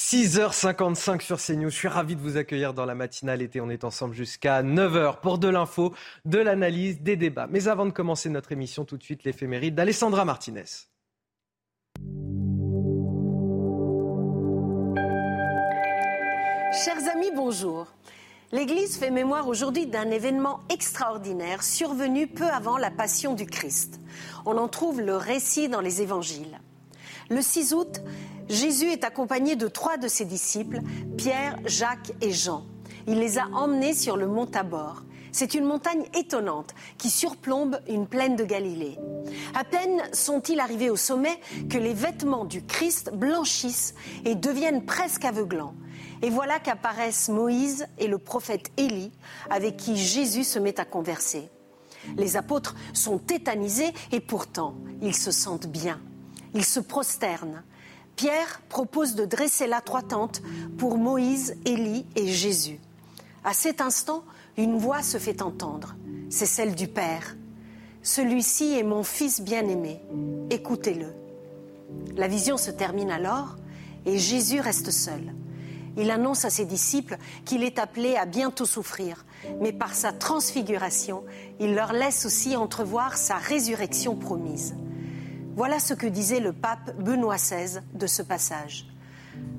6h55 sur CNews. Je suis ravi de vous accueillir dans la matinale été. On est ensemble jusqu'à 9h pour de l'info, de l'analyse, des débats. Mais avant de commencer notre émission, tout de suite l'éphéméride d'Alessandra Martinez. Chers amis, bonjour. L'Église fait mémoire aujourd'hui d'un événement extraordinaire survenu peu avant la passion du Christ. On en trouve le récit dans les évangiles. Le 6 août, Jésus est accompagné de trois de ses disciples, Pierre, Jacques et Jean. Il les a emmenés sur le mont Tabor. C'est une montagne étonnante qui surplombe une plaine de Galilée. À peine sont-ils arrivés au sommet que les vêtements du Christ blanchissent et deviennent presque aveuglants. Et voilà qu'apparaissent Moïse et le prophète Élie avec qui Jésus se met à converser. Les apôtres sont tétanisés et pourtant ils se sentent bien. Ils se prosternent. Pierre propose de dresser la trois tentes pour Moïse, Élie et Jésus. À cet instant, une voix se fait entendre. C'est celle du Père. Celui-ci est mon Fils bien-aimé. Écoutez-le. La vision se termine alors et Jésus reste seul. Il annonce à ses disciples qu'il est appelé à bientôt souffrir, mais par sa transfiguration, il leur laisse aussi entrevoir sa résurrection promise. Voilà ce que disait le pape Benoît XVI de ce passage.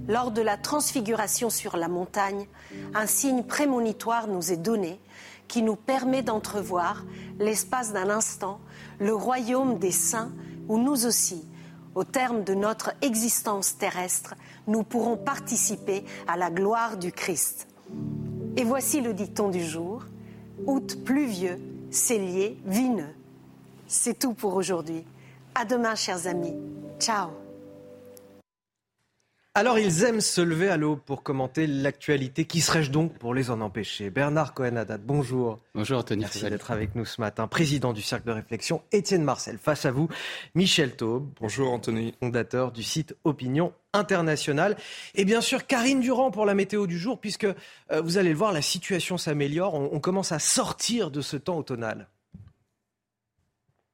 Lors de la transfiguration sur la montagne, un signe prémonitoire nous est donné qui nous permet d'entrevoir, l'espace d'un instant, le royaume des saints où nous aussi, au terme de notre existence terrestre, nous pourrons participer à la gloire du Christ. Et voici le dicton du jour. Août pluvieux, cellier vineux. C'est tout pour aujourd'hui. À demain, chers amis. Ciao. Alors ils aiment se lever à l'aube pour commenter l'actualité. Qui serais-je donc pour les en empêcher? Bernard Cohen-Haddad, bonjour. Bonjour Anthony. Merci d'être avec nous ce matin. Président du Cercle de réflexion, Étienne Marcel. Face à vous, Michel Taube. Bonjour Anthony. Fondateur du site Opinion Internationale. Et bien sûr, Karine Durand pour la météo du jour, puisque euh, vous allez le voir, la situation s'améliore. on commence à sortir de ce temps automnal.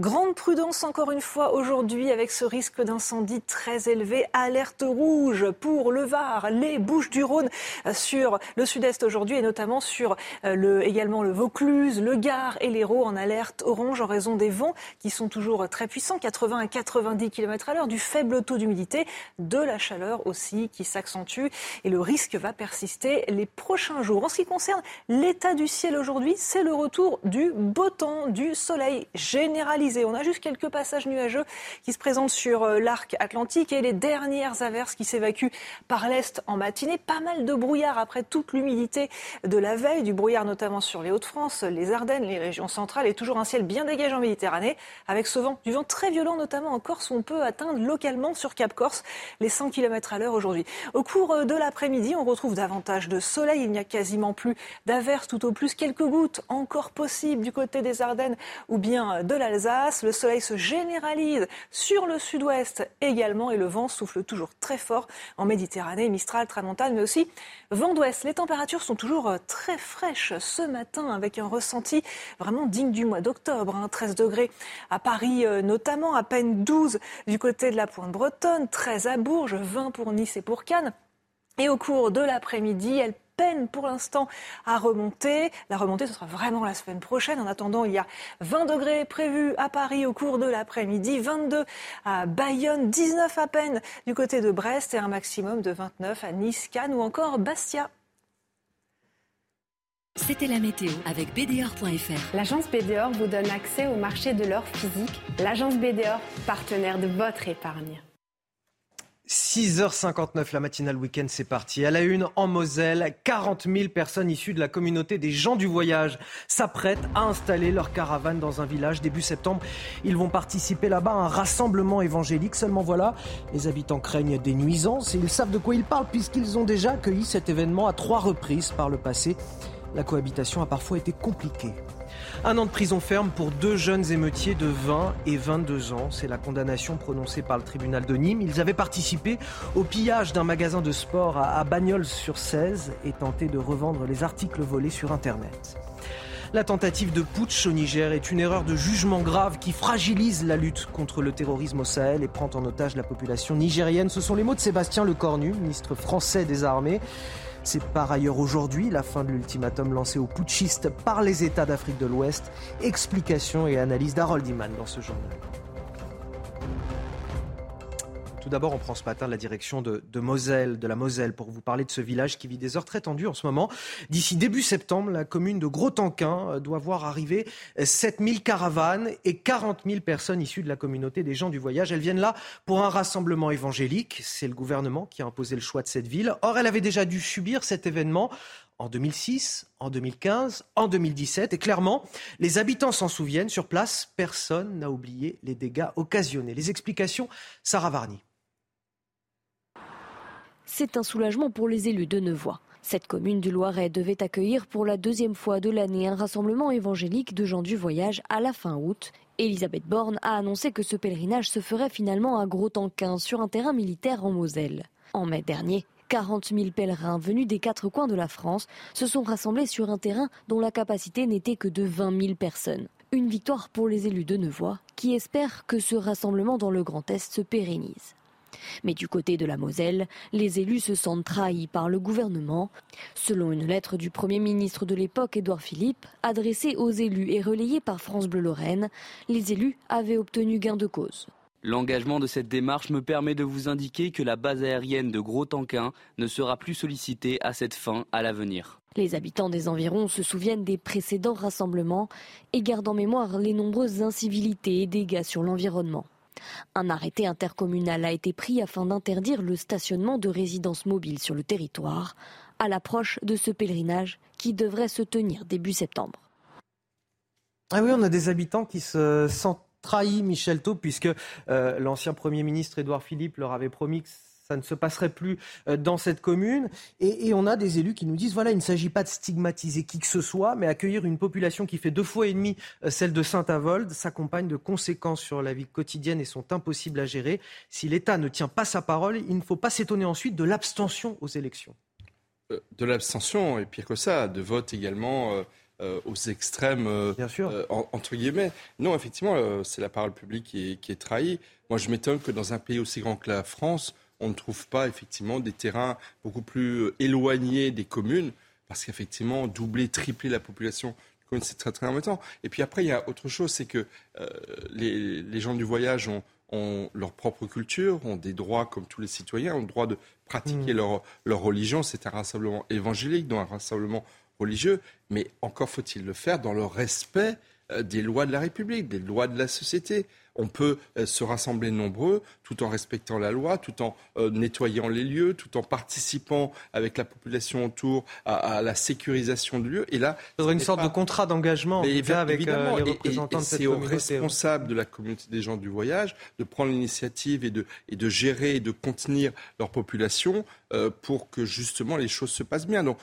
Grande prudence encore une fois aujourd'hui avec ce risque d'incendie très élevé. Alerte rouge pour le Var, les Bouches du Rhône sur le sud-est aujourd'hui et notamment sur euh, le, également le Vaucluse, le Gard et l'Hérault en alerte orange en raison des vents qui sont toujours très puissants, 80 à 90 km à l'heure, du faible taux d'humidité, de la chaleur aussi qui s'accentue et le risque va persister les prochains jours. En ce qui concerne l'état du ciel aujourd'hui, c'est le retour du beau temps, du soleil généralisé on a juste quelques passages nuageux qui se présentent sur euh, l'arc atlantique et les dernières averses qui s'évacuent par l'est en matinée. Pas mal de brouillard après toute l'humidité de la veille, du brouillard notamment sur les Hauts-de-France, les Ardennes, les régions centrales et toujours un ciel bien dégagé en Méditerranée avec ce vent, du vent très violent notamment en Corse on peut atteindre localement sur Cap Corse les 100 km à l'heure aujourd'hui. Au cours euh, de l'après-midi, on retrouve davantage de soleil. Il n'y a quasiment plus d'averses, tout au plus quelques gouttes encore possibles du côté des Ardennes ou bien de l'Alsace. Le soleil se généralise sur le sud-ouest également et le vent souffle toujours très fort en Méditerranée, Mistral, Tramontane, mais aussi vent d'ouest. Les températures sont toujours euh, très fraîches ce matin avec un ressenti vraiment digne du mois d'octobre. 13 hein. degrés à Paris euh, notamment, à peine 12 du côté de la pointe bretonne, 13 à Bourges, 20 pour Nice et pour Cannes. Et au cours de l'après-midi, elle peine pour l'instant à remonter. La remontée, ce sera vraiment la semaine prochaine. En attendant, il y a 20 degrés prévus à Paris au cours de l'après-midi, 22 à Bayonne, 19 à peine du côté de Brest et un maximum de 29 à Nice, Cannes ou encore Bastia. C'était la météo avec BDOR.fr. L'agence BDOR vous donne accès au marché de l'or physique. L'agence BDOR, partenaire de votre épargne. 6h59, la matinale week-end, c'est parti. À la une, en Moselle, 40 000 personnes issues de la communauté des gens du voyage s'apprêtent à installer leur caravane dans un village début septembre. Ils vont participer là-bas à un rassemblement évangélique. Seulement voilà, les habitants craignent des nuisances et ils savent de quoi ils parlent puisqu'ils ont déjà accueilli cet événement à trois reprises par le passé. La cohabitation a parfois été compliquée. Un an de prison ferme pour deux jeunes émeutiers de 20 et 22 ans. C'est la condamnation prononcée par le tribunal de Nîmes. Ils avaient participé au pillage d'un magasin de sport à Bagnols sur 16 et tenté de revendre les articles volés sur Internet. La tentative de putsch au Niger est une erreur de jugement grave qui fragilise la lutte contre le terrorisme au Sahel et prend en otage la population nigérienne. Ce sont les mots de Sébastien Lecornu, ministre français des Armées. C'est par ailleurs aujourd'hui la fin de l'ultimatum lancé aux putschistes par les États d'Afrique de l'Ouest. Explication et analyse d'Harold Iman dans ce journal. Tout d'abord, on prend ce matin la direction de, Moselle, de la Moselle, pour vous parler de ce village qui vit des heures très tendues en ce moment. D'ici début septembre, la commune de Gros-Tanquin euh, doit voir arriver 7000 caravanes et 40 000 personnes issues de la communauté des gens du voyage. Elles viennent là pour un rassemblement évangélique. C'est le gouvernement qui a imposé le choix de cette ville. Or, elle avait déjà dû subir cet événement en 2006, en 2015, en 2017. Et clairement, les habitants s'en souviennent. Sur place, personne n'a oublié les dégâts occasionnés. Les explications, Sarah Varny. C'est un soulagement pour les élus de Nevoix. Cette commune du Loiret devait accueillir pour la deuxième fois de l'année un rassemblement évangélique de gens du voyage à la fin août. Elisabeth Borne a annoncé que ce pèlerinage se ferait finalement à Gros-Tanquin sur un terrain militaire en Moselle. En mai dernier, 40 000 pèlerins venus des quatre coins de la France se sont rassemblés sur un terrain dont la capacité n'était que de 20 000 personnes. Une victoire pour les élus de Nevoix qui espèrent que ce rassemblement dans le Grand Est se pérennise. Mais du côté de la Moselle, les élus se sentent trahis par le gouvernement. Selon une lettre du Premier ministre de l'époque, Édouard Philippe, adressée aux élus et relayée par France Bleu Lorraine, les élus avaient obtenu gain de cause. L'engagement de cette démarche me permet de vous indiquer que la base aérienne de Gros-Tanquin ne sera plus sollicitée à cette fin à l'avenir. Les habitants des environs se souviennent des précédents rassemblements et gardent en mémoire les nombreuses incivilités et dégâts sur l'environnement. Un arrêté intercommunal a été pris afin d'interdire le stationnement de résidences mobiles sur le territoire à l'approche de ce pèlerinage qui devrait se tenir début septembre. Ah oui, on a des habitants qui se sentent trahis, Michel Taub, puisque euh, l'ancien Premier ministre Édouard Philippe leur avait promis que ça ne se passerait plus euh, dans cette commune. Et, on a des élus qui nous disent, voilà, il ne s'agit pas de stigmatiser qui que ce soit, mais accueillir une population qui fait deux fois et demi euh, celle de Saint-Avold s'accompagne de conséquences sur la vie quotidienne et sont impossibles à gérer. Si l'État ne tient pas sa parole, il ne faut pas s'étonner ensuite de l'abstention aux élections. Euh, de l'abstention, et pire que ça, de vote également. aux extrêmes, Bien sûr. entre guillemets. Non, effectivement, c'est la parole publique qui est, qui est trahie. Moi, je m'étonne que dans un pays aussi grand que la France, on ne trouve pas effectivement des terrains beaucoup plus euh, éloignés des communes, parce qu'effectivement, doubler, tripler la population c'est très très embêtant. Et puis après, il y a autre chose, c'est que euh, les, gens du voyage ont, leur propre culture, ont des droits comme tous les citoyens, ont le droit de pratiquer mmh. leur, leur religion. C'est un rassemblement évangélique, donc un rassemblement religieux, mais encore faut-il le faire dans le respect euh, des lois de la République, des lois de la société on peut euh, se rassembler nombreux tout en respectant la loi, tout en euh, nettoyant les lieux, tout en participant avec la population autour à, la sécurisation de lieux. Et là, il faudrait une sorte de contrat d'engagement avec euh, les représentants de cette C'est aux responsables de la communauté des gens du voyage de prendre l'initiative et de, et de gérer et de contenir leur population pour que justement les choses se passent bien. Donc,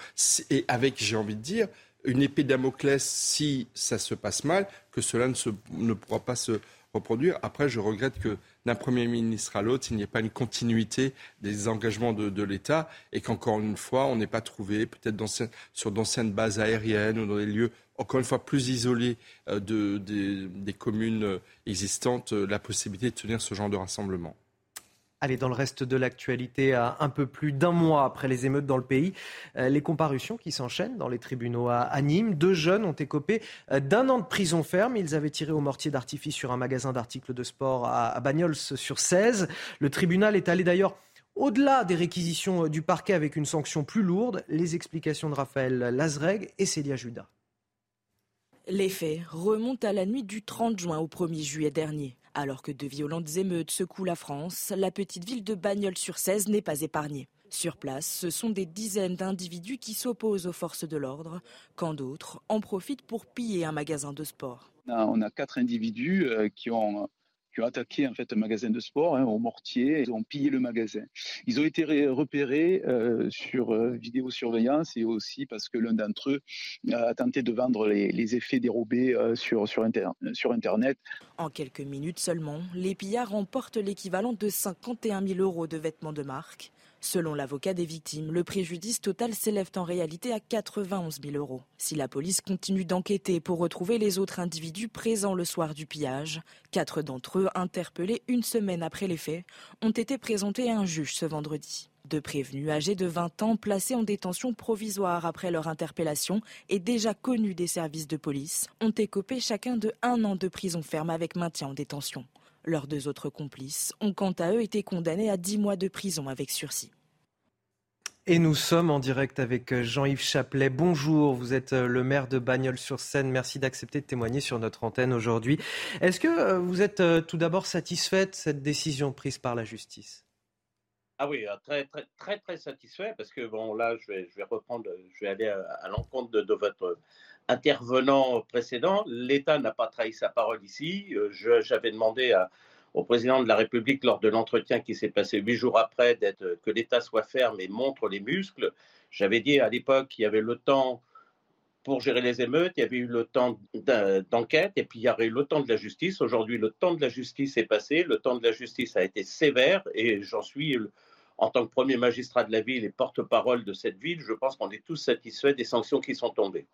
et avec, j'ai envie de dire, une épée Damoclès si ça se passe mal, que cela ne, se, ne pourra pas se reproduire. Après, je regrette que d'un Premier ministre à l'autre, il n'y ait pas une continuité des engagements de, l'État et qu'encore une fois, on n'ait pas trouvé, peut-être sur d'anciennes bases aériennes ou dans des lieux encore une fois plus isolés euh, de, des, communes euh, existantes, euh, la possibilité de tenir ce genre de rassemblement. Allez, dans le reste de l'actualité, à un peu plus d'un mois après les émeutes dans le pays, euh, les comparutions qui s'enchaînent dans les tribunaux à, Nîmes. Deux jeunes ont écopé euh, d'un an de prison ferme. Ils avaient tiré au mortier d'artifice sur un magasin d'articles de sport à, Bagnols sur 16. Le tribunal est allé d'ailleurs au-delà des réquisitions du parquet avec une sanction plus lourde. Les explications de Raphaël Lazreg et Célia Judas. Les faits remontent à la nuit du 30 juin au 1er juillet dernier. Alors que de violentes émeutes secouent la France, la petite ville de Bagnols-sur-Cèze n'est pas épargnée. Sur place, ce sont des dizaines d'individus qui s'opposent aux forces de l'ordre, quand d'autres en profitent pour piller un magasin de sport. On a quatre individus euh, qui ont qui ont attaqué en fait un magasin de sport hein, au mortier. Ils ont pillé le magasin. Ils ont été repérés euh, sur euh, vidéosurveillance et aussi parce que l'un d'entre eux a tenté de vendre les, effets dérobés euh, sur, sur, sur Internet. En quelques minutes seulement, les pillards remportent l'équivalent de 51 000 euros de vêtements de marque. Selon l'avocat des victimes, le préjudice total s'élève en réalité à 91 000 euros. Si la police continue d'enquêter pour retrouver les autres individus présents le soir du pillage, quatre d'entre eux, interpellés une semaine après les faits, ont été présentés à un juge ce vendredi. Deux prévenus âgés de 20 ans placés en détention provisoire après leur interpellation et déjà connus des services de police ont écopé chacun de un an de prison ferme avec maintien en détention. Leurs deux autres complices ont quant à eux été condamnés à 10 mois de prison avec sursis. Et nous sommes en direct avec euh, Jean-Yves Chaplet. Bonjour, vous êtes euh, le maire de Bagnols-sur-Seine. Merci d'accepter de témoigner sur notre antenne aujourd'hui. Est-ce que euh, vous êtes tout d'abord satisfait de cette décision prise par la justice? Ah oui, très, très, très, très satisfait parce que bon, là, je vais, je vais reprendre, je vais aller à, l'encontre de, votre intervenant précédent. L'État n'a pas trahi sa parole ici. J'avais demandé au président de la République lors de l'entretien qui s'est passé huit jours après d'être que l'État soit ferme et montre les muscles. J'avais dit à l'époque qu'il y avait le temps pour gérer les émeutes, il y avait eu le temps d'enquête et puis il y aurait eu le temps de la justice. Aujourd'hui, le temps de la justice est passé, le temps de la justice a été sévère et j'en suis, en tant que premier magistrat de la ville et porte-parole de cette ville, je pense qu'on est tous satisfaits des sanctions qui sont tombées.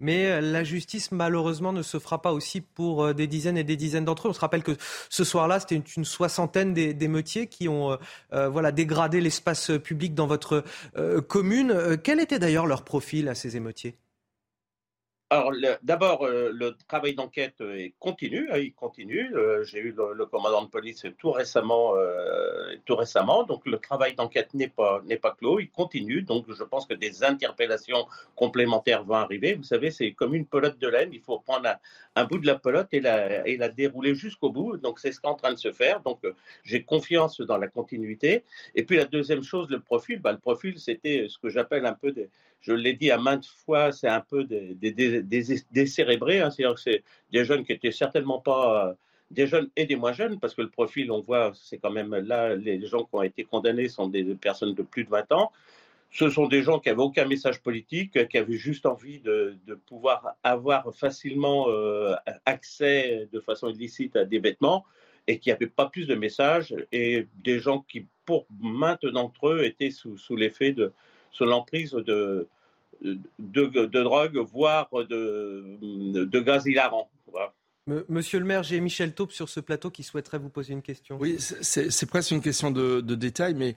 Mais euh, la justice, malheureusement, ne se fera pas aussi pour euh, des dizaines et des dizaines d'entre eux. On se rappelle que ce soir-là, c'était une, soixantaine d'émeutiers qui ont euh, voilà, dégradé l'espace public dans votre commune. Quel était d'ailleurs leur profil à ces émeutiers? Alors, d'abord, euh, le travail d'enquête est continu. Hein, il continue. Euh, j'ai eu le, commandant de police tout récemment, euh, tout récemment. Donc, le travail d'enquête n'est pas pas clos. Il continue. Donc, je pense que des interpellations complémentaires vont arriver. Vous savez, c'est comme une pelote de laine. Il faut prendre un, bout de la pelote et la et la dérouler jusqu'au bout. Donc, c'est ce qui est en train de se faire. Donc, j'ai confiance dans la continuité. Et puis, la deuxième chose, le profil. Bah, le profil, c'était ce que j'appelle un peu des je l'ai dit à maintes fois, c'est un peu des, des, décérébrés. Hein, C'est-à-dire que c'est des jeunes qui étaient certainement pas des jeunes et des moins jeunes, parce que le profil, on voit, c'est quand même là, les gens qui ont été condamnés sont des personnes de plus de 20 ans. Ce sont des gens qui n'avaient aucun message politique, qui avaient juste envie de, pouvoir avoir facilement euh, accès de façon illicite à des vêtements et qui n'avaient pas plus de messages, et des gens qui, pour maintes d'entre eux, étaient sous, sous l'effet de, sous l'emprise de, de, drogue, voire de, de gaz hilarant. Monsieur le maire, j'ai Michel Taupe sur ce plateau qui souhaiterait vous poser une question. Oui, c'est presque une question de, détail, mais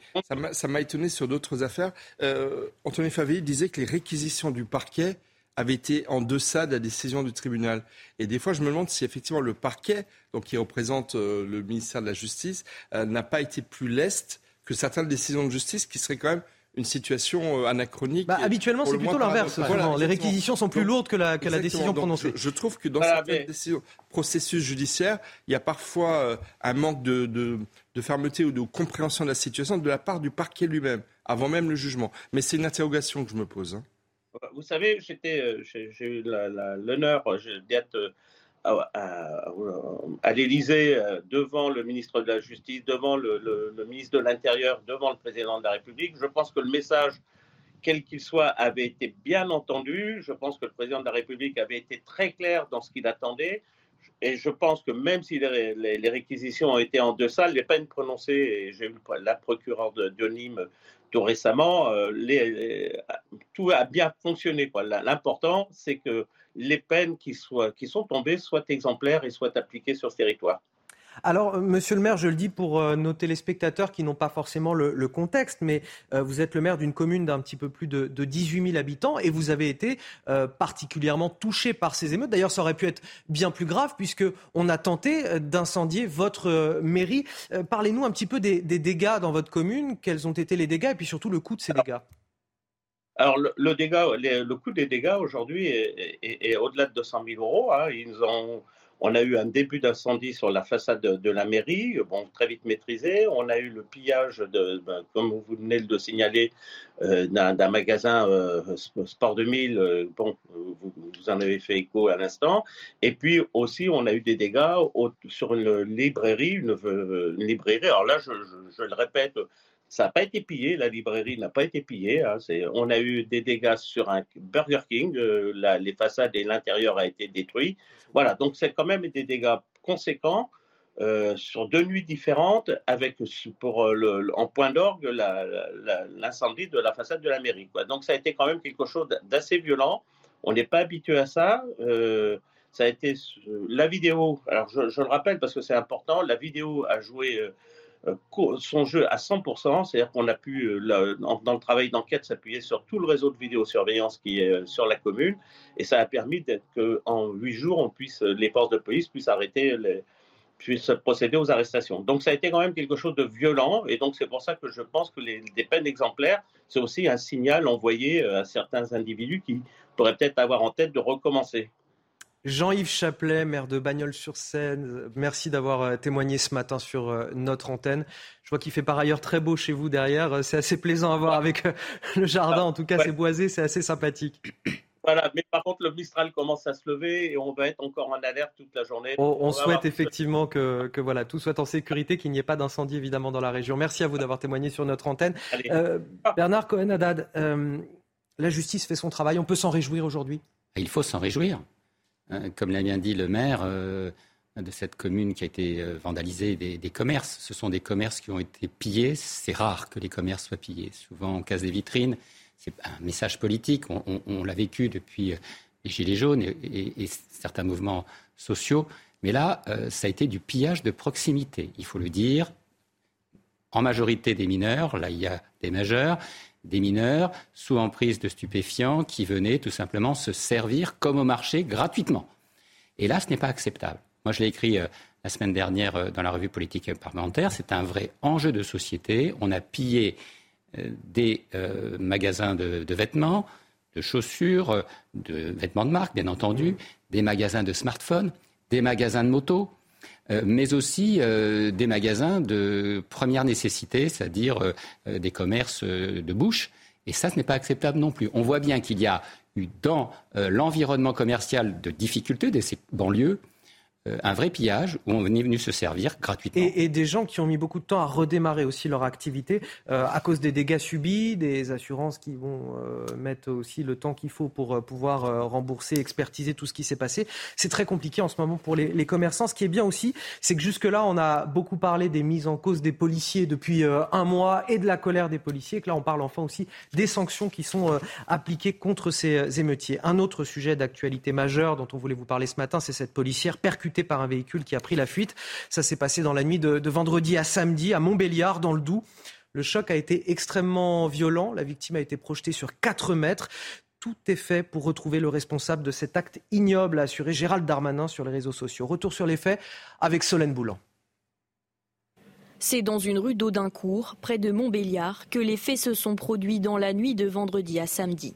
ça m'a étonné sur d'autres affaires. Euh, Anthony Favilli disait que les réquisitions du parquet avaient été en deçà de la décision du tribunal. Et des fois, je me demande si effectivement le parquet, donc qui représente euh, le ministère de la Justice, euh, n'a pas été plus leste que certaines décisions de justice qui seraient quand même une situation euh, anachronique. Bah, habituellement, c'est plutôt l'inverse. les réquisitions sont plus lourdes que la, que la décision prononcée. Je, trouve que dans certains processus judiciaires, il y a parfois euh, un manque de, de, fermeté ou de compréhension de la situation de la part du parquet lui-même, avant même le jugement. Mais c'est une interrogation que je me pose. Hein. Vous savez, euh, j'ai eu l'honneur d'être à, l'Élysée, euh, devant le ministre de la Justice, devant le, ministre de l'Intérieur, devant le président de la République. Je pense que le message, quel qu'il soit, avait été bien entendu. Je pense que le président de la République avait été très clair dans ce qu'il attendait. Et je pense que même si les, réquisitions ont été en deçà, les peines prononcées, et j'ai eu la procureure de, Nîmes tout récemment, euh, tout a bien fonctionné. L'important, c'est que les peines qui, qui sont tombées soient exemplaires et soient appliquées sur ce territoire. Alors, euh, monsieur le maire, je le dis pour euh, nos téléspectateurs qui n'ont pas forcément le, contexte, mais euh, vous êtes le maire d'une commune d'un petit peu plus de, 18 000 habitants et vous avez été particulièrement touché par ces émeutes. D'ailleurs, ça aurait pu être bien plus grave puisqu'on a tenté d'incendier votre mairie. Parlez-nous un petit peu des, dégâts dans votre commune. Quels ont été les dégâts et puis surtout le coût de ces dégâts? Alors, le coût des dégâts aujourd'hui est, au-delà de 200 000 euros. Hein. Ils ont, on a eu un début d'incendie sur la façade de, la mairie, bon, très vite maîtrisé. On a eu le pillage, de, ben, comme vous venez de le signaler, euh, d'un magasin euh, Sport 2000. Euh, bon, vous, en avez fait écho à l'instant. Et puis aussi, on a eu des dégâts sur une librairie, une, librairie. Alors là, je le répète, ça n'a pas été pillé, la librairie n'a pas été pillée. Hein, on a eu des dégâts sur un Burger King, euh, les façades et l'intérieur a été détruit. Voilà, donc c'est quand même des dégâts conséquents. euh, sur deux nuits différentes, avec le, en point d'orgue l'incendie de la façade de la mairie. Donc ça a été quand même quelque chose d'assez violent. On n'est pas habitué à ça. Euh, ça a été la vidéo. Alors je, le rappelle parce que c'est important. La vidéo a joué euh, son jeu à 100%, c'est-à-dire qu'on a pu, euh, dans le travail d'enquête, s'appuyer sur tout le réseau de vidéosurveillance qui est euh, sur la commune, et ça a permis qu'en huit jours, on puisse, les forces de police puissent arrêter, puissent procéder aux arrestations. Donc ça a été quand même quelque chose de violent, et donc c'est pour ça que je pense que les, des peines exemplaires, c'est aussi un signal envoyé à certains individus qui pourraient peut-être avoir en tête de recommencer. Jean-Yves Chaplet, maire de Bagnols-sur-Seine, merci d'avoir euh, témoigné ce matin sur euh, notre antenne. Je vois qu'il fait par ailleurs très beau chez vous derrière. Euh, c'est assez plaisant à voir avec le jardin. En tout cas, c'est boisé, c'est assez sympathique. Voilà, mais par contre, le Mistral commence à se lever et on va être encore en alerte toute la journée. On, souhaite effectivement que, voilà, tout soit en sécurité, qu'il n'y ait pas d'incendie évidemment dans la région. Merci à vous d'avoir témoigné sur notre antenne. Bernard Cohen-Haddad, la justice fait son travail. On peut s'en réjouir aujourd'hui? Il faut s'en réjouir. Hein, comme l'a bien dit le maire euh, de cette commune qui a été euh, vandalisée, des, commerces. Ce sont des commerces qui ont été pillés. C'est rare que les commerces soient pillés. Souvent, on casse des vitrines. C'est un message politique. On, l'a vécu depuis euh, les Gilets jaunes et, certains mouvements sociaux. Mais là, ça a été du pillage de proximité. Il faut le dire. En majorité des mineurs, là il y a des majeurs, des mineurs sous emprise de stupéfiants qui venaient tout simplement se servir comme au marché gratuitement. Et là, ce n'est pas acceptable. Moi, je l'ai écrit euh, la semaine dernière euh, dans la revue politique parlementaire. C'est un vrai enjeu de société. On a pillé euh, des magasins de, vêtements, de chaussures, de vêtements de marque, bien entendu, des magasins de smartphones, des magasins de motos. Euh, mais aussi euh, des magasins de première nécessité, c'est-à-dire euh, des commerces de bouche. Et ça, ce n'est pas acceptable non plus. On voit bien qu'il y a eu dans l'environnement commercial de difficultés de ces banlieues un vrai pillage où on est venu se servir gratuitement. Et, des gens qui ont mis beaucoup de temps à redémarrer aussi leur activité euh, à cause des dégâts subis, des assurances qui vont euh, mettre aussi le temps qu'il faut pour pouvoir rembourser, expertiser tout ce qui s'est passé. C'est très compliqué en ce moment pour les, les commerçants. Ce qui est bien aussi, c'est que jusque-là, on a beaucoup parlé des mises en cause des policiers depuis un mois et de la colère des policiers. Que là, on parle enfin aussi des sanctions qui sont appliquées contre ces émeutiers. Un autre sujet d'actualité majeure dont on voulait vous parler ce matin, c'est cette policière percutée par un véhicule qui a pris la fuite. Ça s'est passé dans la nuit de, vendredi à samedi à Montbéliard, dans le Doubs. Le choc a été extrêmement violent. La victime a été projetée sur 4 mètres. Tout est fait pour retrouver le responsable de cet acte ignoble, a assuré Gérald Darmanin sur les réseaux sociaux. Retour sur les faits avec Solène Boulan. C'est dans une rue d'Audincourt, près de Montbéliard, que les faits se sont produits dans la nuit de vendredi à samedi.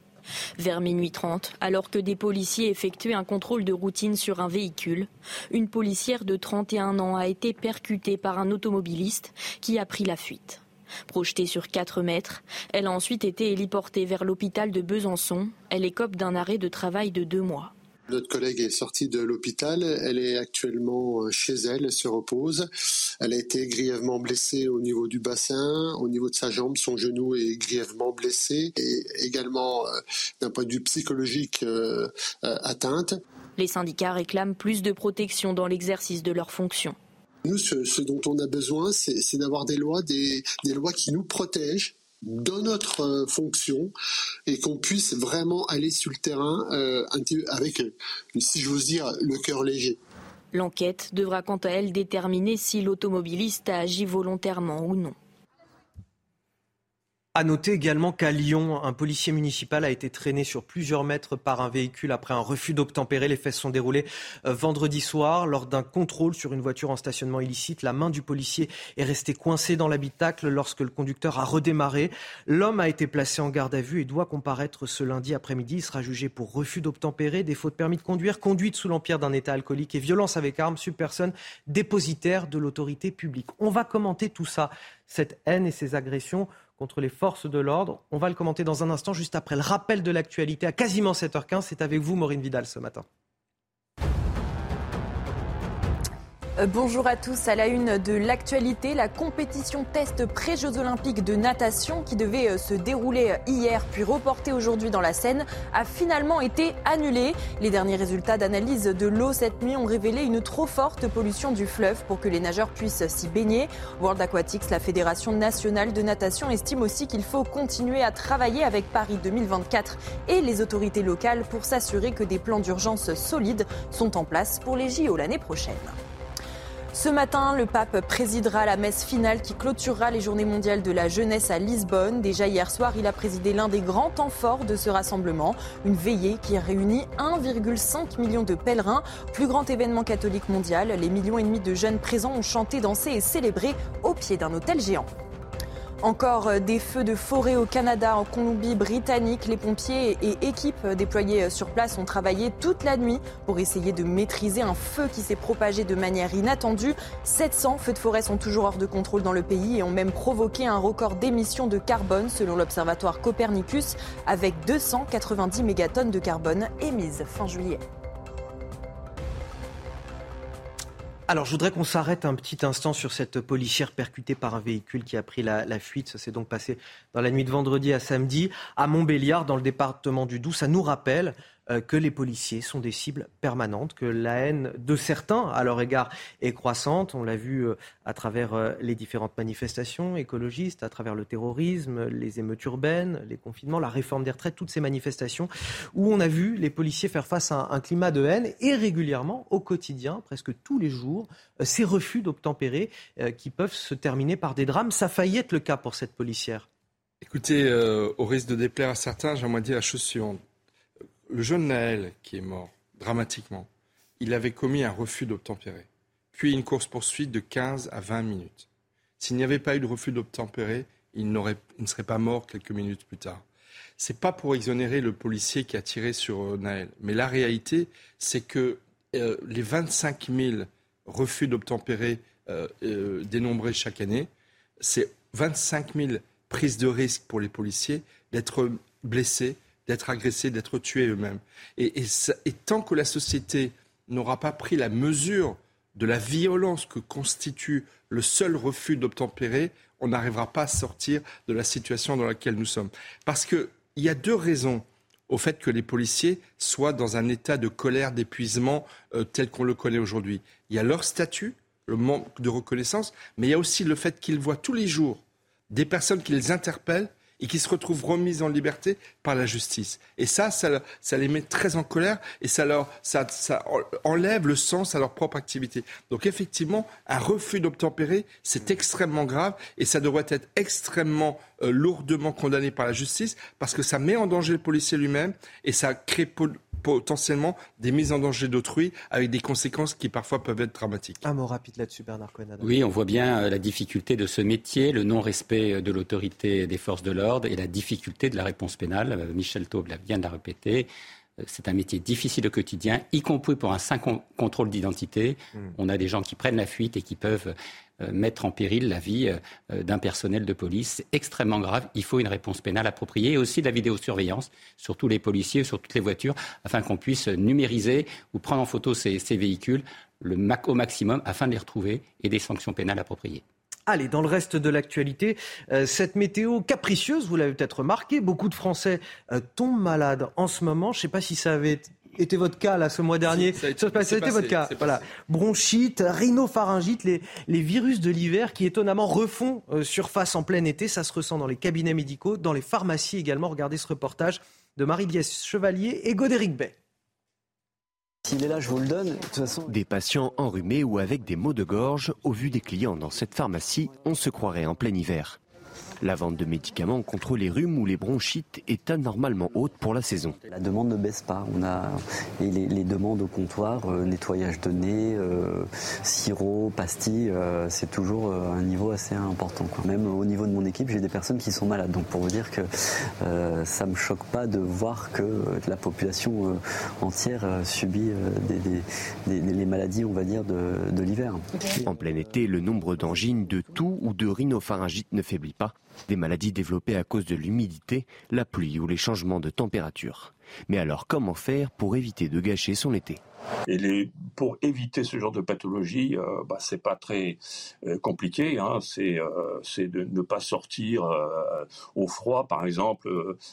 Vers minuit 30, alors que des policiers effectuaient un contrôle de routine sur un véhicule, une policière de 31 ans a été percutée par un automobiliste qui a pris la fuite. Projetée sur 4 mètres, elle a ensuite été héliportée vers l'hôpital de Besançon. Elle écope d'un arrêt de travail de deux mois. Notre collègue est sortie de l'hôpital. Elle est actuellement euh, chez elle, elle se repose. Elle a été grièvement blessée au niveau du bassin, au niveau de sa jambe, son genou est grièvement blessé et également euh, d'un point de vue psychologique euh, atteinte. Les syndicats réclament plus de protection dans l'exercice de leurs fonctions. Nous, ce, dont on a besoin, c'est d'avoir des lois, des lois qui nous protègent dans notre euh, fonction et qu'on puisse vraiment aller sur le terrain euh, avec, euh, si je veux dire, le cœur léger. L'enquête devra quant à elle déterminer si l'automobiliste a agi volontairement ou non. À noter également qu'à Lyon, un policier municipal a été traîné sur plusieurs mètres par un véhicule après un refus d'obtempérer. Les faits sont déroulés euh, vendredi soir lors d'un contrôle sur une voiture en stationnement illicite. La main du policier est restée coincée dans l'habitacle lorsque le conducteur a redémarré. L'homme a été placé en garde à vue et doit comparaître ce lundi après-midi. Il sera jugé pour refus d'obtempérer, défaut de permis de conduire, conduite sous l'empire d'un état alcoolique et violence avec arme sur personne dépositaire de l'autorité publique. On va commenter tout ça, cette haine et ces agressions contre les forces de l'ordre. On va le commenter dans un instant, juste après le rappel de l'actualité à quasiment 7h15. C'est avec vous, Maureen Vidal, ce matin. Bonjour à tous. À la une de l'actualité, la compétition test pré-Jeux Olympiques de natation qui devait euh, se dérouler euh, hier puis reportée aujourd'hui dans la Seine a finalement été annulée. Les derniers résultats d'analyse de l'eau cette nuit ont révélé une trop forte pollution du fleuve pour que les nageurs puissent s'y baigner. World Aquatics, la Fédération nationale de natation, estime aussi qu'il faut continuer à travailler avec Paris 2024 et les autorités locales pour s'assurer que des plans d'urgence solides sont en place pour les JO l'année prochaine. Ce matin, le pape présidera la messe finale qui clôturera les Journées mondiales de la jeunesse à Lisbonne. Déjà hier soir, il a présidé l'un des grands temps forts de ce rassemblement, une veillée qui a réuni 1,5 million de pèlerins. Plus grand événement catholique mondial, les millions et demi de jeunes présents ont chanté, dansé et célébré au pied d'un hôtel géant. Encore euh, des feux de forêt au Canada, en Colombie-Britannique. Les pompiers et équipes déployées euh, sur place ont travaillé toute la nuit pour essayer de maîtriser un feu qui s'est propagé de manière inattendue. 700 feux de forêt sont toujours hors de contrôle dans le pays et ont même provoqué un record d'émissions de carbone selon l'observatoire Copernicus avec 290 mégatonnes de carbone émises fin juillet. Alors, je voudrais qu'on s'arrête un petit instant sur cette policière percutée par un véhicule qui a pris la, fuite. Ça s'est donc passé dans la nuit de vendredi à samedi à Montbéliard, dans le département du Doubs. Ça nous rappelle que les policiers sont des cibles permanentes, que la haine de certains à leur égard est croissante. On l'a vu euh, à travers euh, les différentes manifestations écologistes, à travers le terrorisme, les émeutes urbaines, les confinements, la réforme des retraites, toutes ces manifestations où on a vu les policiers faire face à un climat de haine et régulièrement, au quotidien, presque tous les jours, ces refus d'obtempérer qui peuvent se terminer par des drames. Ça a failli être le cas pour cette policière. Écoutez, au risque de déplaire à certains, j'aimerais dire la chose suivante le jeune Naël qui est mort dramatiquement, il avait commis un refus d'obtempérer, puis une course-poursuite de 15 à 20 minutes. S'il n'y avait pas eu de refus d'obtempérer, il, ne serait pas mort quelques minutes plus tard. C'est pas pour exonérer le policier qui a tiré sur euh, Naël, mais la réalité, c'est que euh, les 25 000 refus d'obtempérer euh, dénombrés chaque année, c'est 25 000 prises de risque pour les policiers d'être blessés, d'être agressés, d'être tués eux-mêmes. Et, tant que la société n'aura pas pris la mesure de la violence que constitue le seul refus d'obtempérer, on n'arrivera pas à sortir de la situation dans laquelle nous sommes. Parce qu'il y a deux raisons au fait que les policiers soient dans un état de colère, d'épuisement euh, tel qu'on le connaît aujourd'hui. Il y a leur statut, le manque de reconnaissance, mais il y a aussi le fait qu'ils voient tous les jours des personnes qui les interpellent et qui se retrouvent remises en liberté par la justice. Et ça, ça, les met très en colère et ça, leur, ça, ça enlève le sens à leur propre activité. Donc effectivement, un refus d'obtempérer, c'est extrêmement grave et ça devrait être extrêmement euh, lourdement condamné par la justice parce que ça met en danger le policier lui-même et ça crée potentiellement des mises en danger d'autrui avec des conséquences qui parfois peuvent être dramatiques. Un mot rapide là-dessus, Bernard Cohen. Oui, on voit bien euh, la difficulté de ce métier, le non-respect euh, de l'autorité des forces de l'ordre et la difficulté de la réponse pénale. Euh, Michel Taube vient de la répéter. C'est un métier difficile au quotidien, y compris pour un simple contrôle d'identité. Hmm. On a des gens qui prennent la fuite et qui peuvent mettre en péril la vie euh, d'un personnel de police. C'est extrêmement grave. Il faut une réponse pénale appropriée et aussi de la vidéosurveillance sur tous les policiers, sur toutes les voitures, afin qu'on puisse numériser ou prendre en photo ces, véhicules le, au maximum afin de les retrouver et des sanctions pénales appropriées. Allez, dans le reste de l'actualité, euh, cette météo capricieuse, vous l'avez peut-être remarqué, beaucoup de Français tombent malades en ce moment. Je ne sais pas si ça avait était votre cas là ce mois dernier. Ça, a été, votre cas. Voilà. Bronchite, rhinopharyngite, les, les virus de l'hiver qui étonnamment refont euh, surface en plein été. Ça se ressent dans les cabinets médicaux, dans les pharmacies également. Regardez ce reportage de Marie-Liesse Chevalier et Godéric Bay. S'il est là, je vous le donne. De toute façon... Des patients enrhumés ou avec des maux de gorge, au vu des clients dans cette pharmacie, on se croirait en plein hiver. La vente de médicaments contre les rhumes ou les bronchites est anormalement haute pour la saison. La demande ne baisse pas. On a les, demandes au comptoir, euh, nettoyage de nez, euh, sirop, pastilles, euh, c'est toujours un niveau assez important. Même au niveau de mon équipe, j'ai des personnes qui sont malades. Donc pour vous dire que ça me choque pas de voir que la population entière subit les maladies, on va dire, de, de l'hiver. En plein été, le nombre d'angines, de toux ou de rhinopharyngite ne faiblit pas. Des maladies développées à cause de l'humidité, la pluie ou les changements de température. Mais alors comment faire pour éviter de gâcher son été? Pour éviter ce genre de pathologie, euh, bah, c'est pas très euh, compliqué. Hein. C'est euh, c'est de ne pas sortir euh, au froid, par exemple,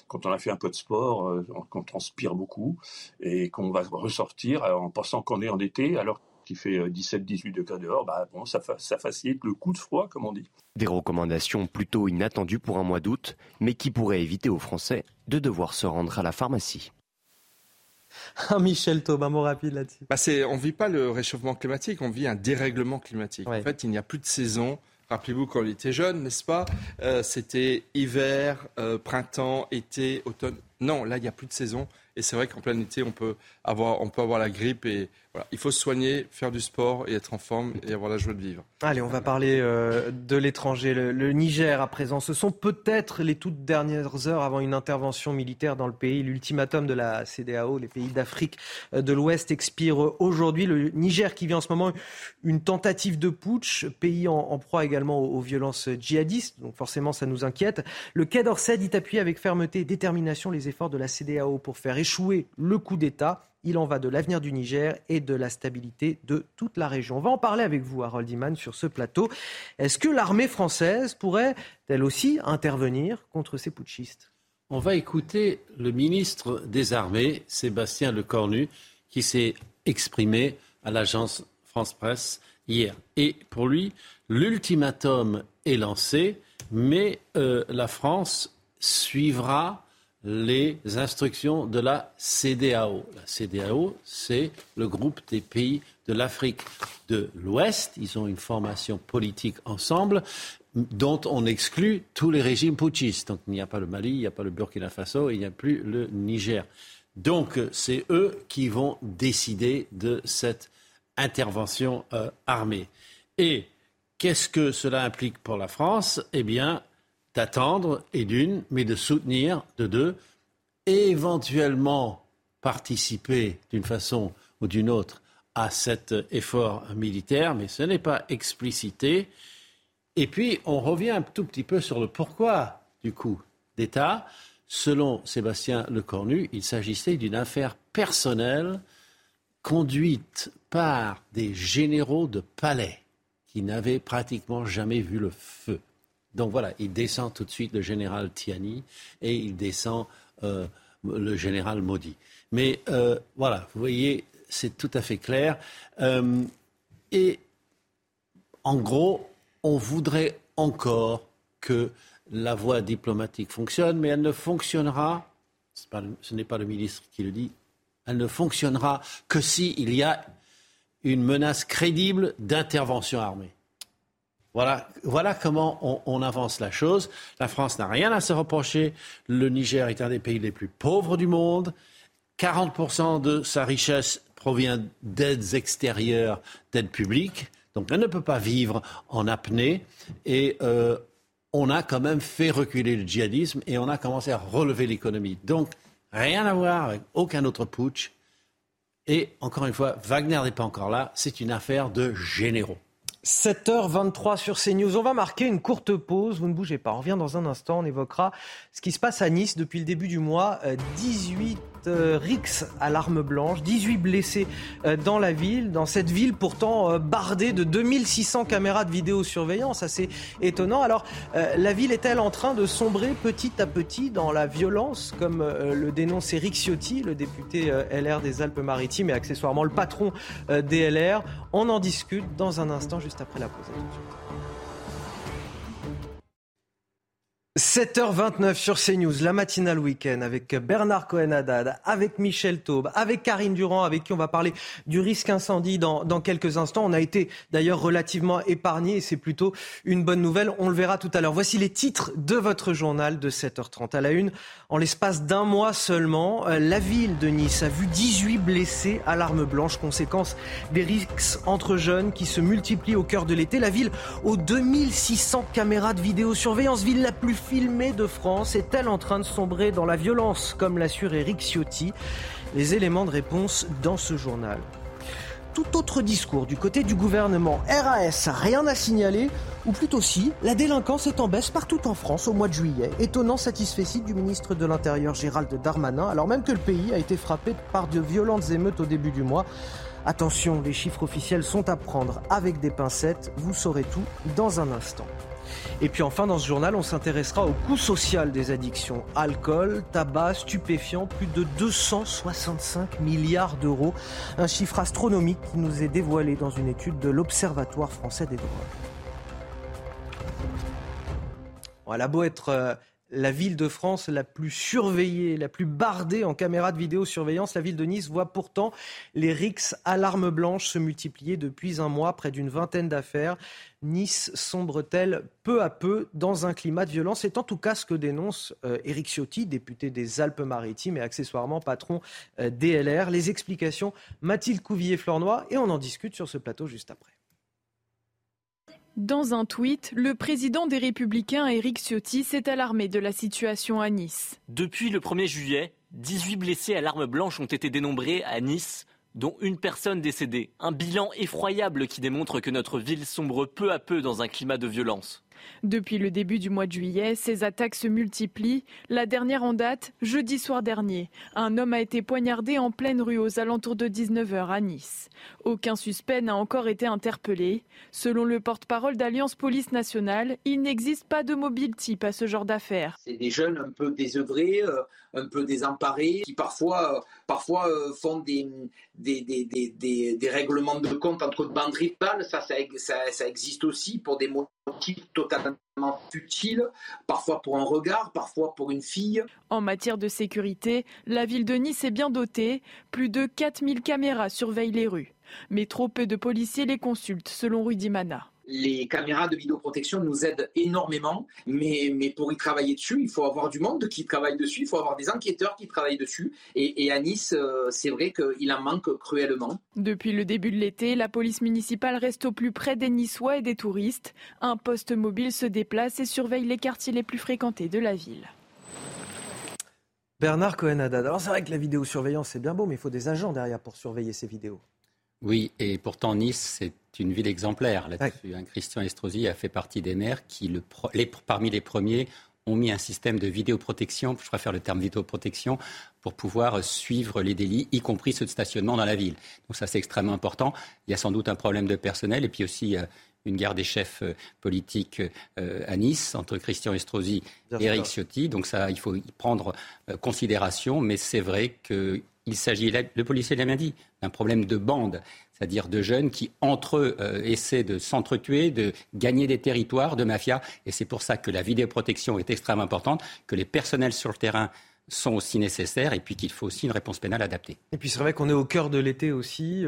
quand on a fait un peu de sport, qu'on transpire beaucoup, et qu'on va ressortir en pensant qu'on est en été, alors qu'il fait 17-18 degrés dehors, bah, bon, ça, fa- ça facilite le coup de froid, comme on dit. Des recommandations plutôt inattendues pour un mois d'août, mais qui pourraient éviter aux Français de devoir se rendre à la pharmacie. Un Michel Taube, un mot rapide là-dessus. Bah c'est, on ne vit pas le réchauffement climatique, on vit un dérèglement climatique. En fait, il n'y a plus de saison. Rappelez-vous quand on était jeune, n'est-ce pas? Euh, C'était hiver, euh, printemps, été, automne. Non, là, il n'y a plus de saison. Et c'est vrai qu'en plein été, on peut avoir, on peut avoir la grippe. Et il faut se soigner, faire du sport et être en forme et avoir la joie de vivre. Allez, on va parler euh, de l'étranger, le, Niger à présent. Ce sont peut-être les toutes dernières heures avant une intervention militaire dans le pays. L'ultimatum de la CDAO, les pays d'Afrique euh, de l'Ouest, expire aujourd'hui. Le Niger qui vit en ce moment une tentative de putsch, pays en, proie également aux, aux violences djihadistes. Donc forcément, ça nous inquiète. Le Quai d'Orsay dit appuyer avec fermeté et détermination les efforts de la CDAO pour faire échouer le coup d'État. Il en va de l'avenir du Niger et de la stabilité de toute la région. On va en parler avec vous, Harold Iman, sur ce plateau. Est-ce que l'armée française pourrait, elle aussi, intervenir contre ces putschistes? On va écouter le ministre des Armées, Sébastien Lecornu, qui s'est exprimé à l'agence France Presse hier. Et pour lui, l'ultimatum est lancé, mais euh, la France suivra les instructions de la CDAO. La CDAO, c'est le groupe des pays de l'Afrique de l'Ouest. Ils ont une formation politique ensemble dont on exclut tous les régimes putschistes. Donc il n'y a pas le Mali, il n'y a pas le Burkina Faso, il n'y a plus le Niger. Donc c'est eux qui vont décider de cette intervention euh, armée. Et qu'est-ce que cela implique pour la France? Eh bien, d'attendre, et d'une, mais de soutenir, de deux, éventuellement participer d'une façon ou d'une autre à cet effort militaire, mais ce n'est pas explicité. Et puis, on revient un tout petit peu sur le pourquoi du coup d'État. Selon Sébastien Lecornu, il s'agissait d'une affaire personnelle conduite par des généraux de palais qui n'avaient pratiquement jamais vu le feu. Donc voilà, il descend tout de suite le général Tiani et il descend euh, le général Maudit. Mais euh, voilà, vous voyez, c'est tout à fait clair. Euh, et en gros, on voudrait encore que la voie diplomatique fonctionne, mais elle ne fonctionnera, ce n'est pas le ministre qui le dit, elle ne fonctionnera que s'il y a une menace crédible d'intervention armée. Voilà, voilà comment on, avance la chose. La France n'a rien à se reprocher. Le Niger est un des pays les plus pauvres du monde. 40% de sa richesse provient d'aides extérieures, d'aides publiques. Donc elle ne peut pas vivre en apnée. Et euh, on a quand même fait reculer le djihadisme et on a commencé à relever l'économie. Donc rien à voir avec aucun autre putsch. Et encore une fois, Wagner n'est pas encore là. C'est une affaire de généraux. 7h23 sur CNews. On va marquer une courte pause. Vous ne bougez pas. On revient dans un instant. On évoquera ce qui se passe à Nice depuis le début du mois. 18 euh, rixes à l'arme blanche, 18 blessés euh, dans la ville, dans cette ville pourtant euh, bardée de 2600 caméras de vidéosurveillance. Assez étonnant. Alors, la ville est-elle en train de sombrer petit à petit dans la violence, comme le dénonce Eric Ciotti, le député LR des Alpes-Maritimes et accessoirement le patron des LR On en discute dans un instant, juste après la pause. 7h29 sur CNews, la matinale week-end avec Bernard Cohen-Haddad, avec Michel Taube, avec Karine Durand, avec qui on va parler du risque incendie dans, dans quelques instants. On a été d'ailleurs relativement épargné et c'est plutôt une bonne nouvelle. On le verra tout à l'heure. Voici les titres de votre journal de 7h30. À la une, en l'espace d'un mois seulement, la ville de Nice a vu 18 blessés à l'arme blanche, conséquence des risques entre jeunes qui se multiplient au cœur de l'été. La ville aux 2600 caméras de vidéosurveillance, ville la plus filmée de France est-elle en train de sombrer dans la violence, comme l'assure Eric Ciotti Les éléments de réponse dans ce journal. Tout autre discours du côté du gouvernement. RAS, rien à signaler. ou plutôt si, la délinquance est en baisse partout en France au mois de juillet. Étonnant satisfait du ministre de l'Intérieur Gérald Darmanin, alors même que le pays a été frappé par de violentes émeutes au début du mois. Attention, les chiffres officiels sont à prendre avec des pincettes, vous saurez tout dans un instant. Et puis enfin, dans ce journal, on s'intéressera au coût social des addictions. Alcool, tabac, stupéfiants, plus de 265 milliards d'euros. Un chiffre astronomique qui nous est dévoilé dans une étude de l'Observatoire français des droits. Elle a beau être euh, la ville de France la plus surveillée, la plus bardée en caméras de vidéosurveillance, la ville de Nice voit pourtant les rixes alarmes blanches se multiplier depuis un mois, près d'une vingtaine d'affaires. Nice sombre-t-elle peu à peu dans un climat de violence? C'est en tout cas ce que dénonce euh, Éric Ciotti, député des Alpes-Maritimes et accessoirement patron euh, DLR. Les explications, Mathilde Couvillier-Flornois, et on en discute sur ce plateau juste après. Dans un tweet, le président des Républicains, Éric Ciotti, s'est alarmé de la situation à Nice. Depuis le 1er juillet, 18 blessés à l'arme blanche ont été dénombrés à Nice, dont une personne décédée. Un bilan effroyable qui démontre que notre ville sombre peu à peu dans un climat de violence. Depuis le début du mois de juillet, ces attaques se multiplient. La dernière en date, jeudi soir dernier. Un homme a été poignardé en pleine rue aux alentours de 19h à Nice. Aucun suspect n'a encore été interpellé. Selon le porte-parole d'Alliance Police Nationale, il n'existe pas de mobile type à ce genre d'affaires. C'est des jeunes un peu désœuvrés, euh, un peu désemparés, qui parfois, euh, parfois euh, font des, des, des, des, règlements de compte entre bandes. Ça, ça, ça existe aussi pour des motifs totalement futiles, parfois pour un regard, parfois pour une fille. En matière de sécurité, la ville de Nice est bien dotée. Plus de 4000 caméras surveillent les rues. Mais trop peu de policiers les consultent, selon Rudy Mana les caméras de vidéoprotection nous aident énormément, mais, mais pour y travailler dessus, il faut avoir du monde qui travaille dessus, il faut avoir des enquêteurs qui travaillent dessus. Et, à Nice, euh, c'est vrai qu'il en manque cruellement. Depuis le début de l'été, la police municipale reste au plus près des Niçois et des touristes. Un poste mobile se déplace et surveille les quartiers les plus fréquentés de la ville. Bernard Cohen-Haddad. Alors c'est vrai que la vidéosurveillance c'est bien beau, mais il faut des agents derrière pour surveiller ces vidéos. Oui, et pourtant Nice, c'est une ville exemplaire là-dessus. Hein. Christian Estrosi a fait partie des maires qui, parmi les premiers, ont mis un système de vidéoprotection, je préfère le terme vidéoprotection, pour pouvoir suivre les délits, y compris ceux de stationnement dans la ville. Donc ça, c'est extrêmement important. Il y a sans doute un problème de personnel et puis aussi euh, une guerre des chefs euh, politiques euh, à Nice entre Christian Estrosi et Eric Ciotti. Donc ça, il faut y prendre considération, mais c'est vrai qu'il s'agit, le policier l'a bien dit, d'un problème de bande c'est-à-dire de jeunes qui, entre eux, euh, essaient de s'entretuer, de gagner des territoires, de mafia. Et c'est pour ça que la vidéoprotection est extrêmement importante, que les personnels sur le terrain sont aussi nécessaires et puis qu'il faut aussi une réponse pénale adaptée. Et puis c'est vrai qu'on est au cœur de l'été aussi.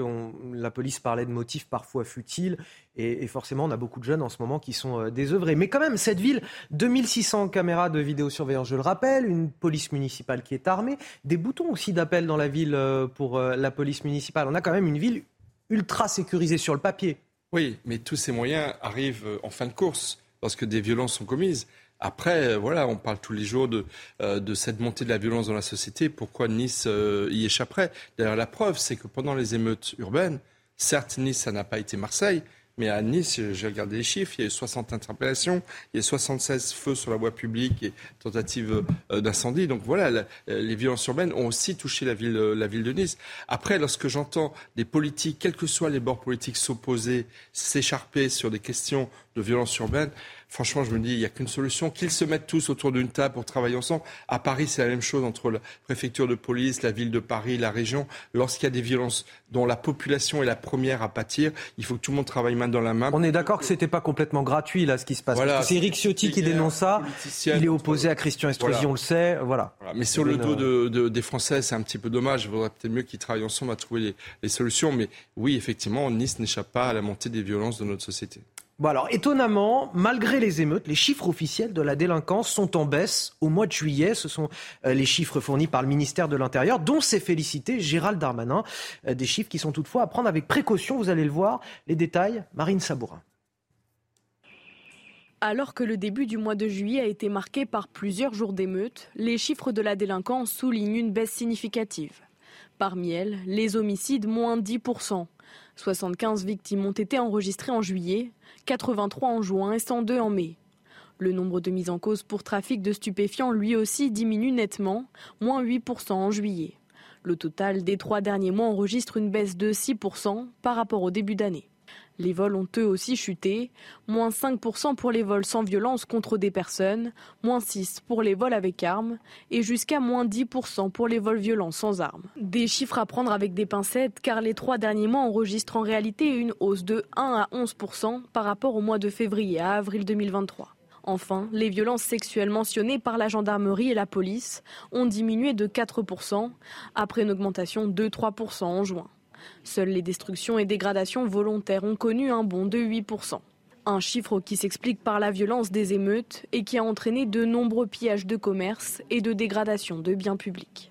la police parlait de motifs parfois futiles et, forcément on a beaucoup de jeunes en ce moment qui sont euh, désœuvrés. Mais quand même, cette ville, 2600 caméras de vidéosurveillance, je le rappelle, une police municipale qui est armée, des boutons aussi d'appel dans la ville euh, pour la police municipale. On a quand même une ville ultra sécurisé sur le papier. Oui, mais tous ces moyens arrivent euh, en fin de course lorsque des violences sont commises. Après, euh, voilà, on parle tous les jours de, euh, de cette montée de la violence dans la société. Pourquoi Nice y échapperait? D'ailleurs, la preuve, c'est que pendant les émeutes urbaines, certes, Nice, ça n'a pas été Marseille, mais à Nice, j'ai regardé les chiffres, il y a eu 60 interpellations, il y a eu 76 feux sur la voie publique et tentatives euh, d'incendie. Donc voilà, les violences urbaines ont aussi touché la ville, euh, la ville de Nice. Après, lorsque j'entends des politiques, quels que soient les bords politiques, s'opposer, s'écharper sur des questions de violence urbaine, franchement, je me dis, il n'y a qu'une solution, qu'ils se mettent tous autour d'une table pour travailler ensemble. À Paris, c'est la même chose entre la préfecture de police, la ville de Paris, la région. Lorsqu'il y a des violences dont la population est la première à pâtir, il faut que tout le monde travaille main dans la main. On est d'accord que c'était pas complètement gratuit, là, ce qui se passe. c'est Eric Ciotti qui dénonce ça. Il est opposé à Christian Estrosi, on le sait. Voilà. Mais sur le dos de, des Français, c'est un petit peu dommage. Il vaudrait peut-être mieux qu'ils travaillent ensemble à trouver les solutions. Mais oui, effectivement, Nice n'échappe pas à la montée des violences de notre société. Bon alors, étonnamment, malgré les émeutes, les chiffres officiels de la délinquance sont en baisse au mois de juillet. Ce sont euh, les chiffres fournis par le ministère de l'Intérieur, dont s'est félicité Gérald Darmanin. Euh, des chiffres qui sont toutefois à prendre avec précaution, vous allez le voir. Les détails, Marine Sabourin. Alors que le début du mois de juillet a été marqué par plusieurs jours d'émeutes, les chiffres de la délinquance soulignent une baisse significative. Parmi elles, les homicides moins 10%. 75 victimes ont été enregistrées en juillet, 83 en juin et 102 en mai. Le nombre de mises en cause pour trafic de stupéfiants lui aussi diminue nettement, moins 8% en juillet. Le total des trois derniers mois enregistre une baisse de 6% par rapport au début d'année. Les vols ont eux aussi chuté, moins 5% pour les vols sans violence contre des personnes, moins 6% pour les vols avec armes et jusqu'à moins 10% pour les vols violents sans armes. Des chiffres à prendre avec des pincettes car les trois derniers mois enregistrent en réalité une hausse de 1 à 11% par rapport au mois de février à avril 2023. Enfin, les violences sexuelles mentionnées par la gendarmerie et la police ont diminué de 4%, après une augmentation de 3% en juin. Seules les destructions et dégradations volontaires ont connu un bond de 8%. Un chiffre qui s'explique par la violence des émeutes et qui a entraîné de nombreux pillages de commerce et de dégradation de biens publics.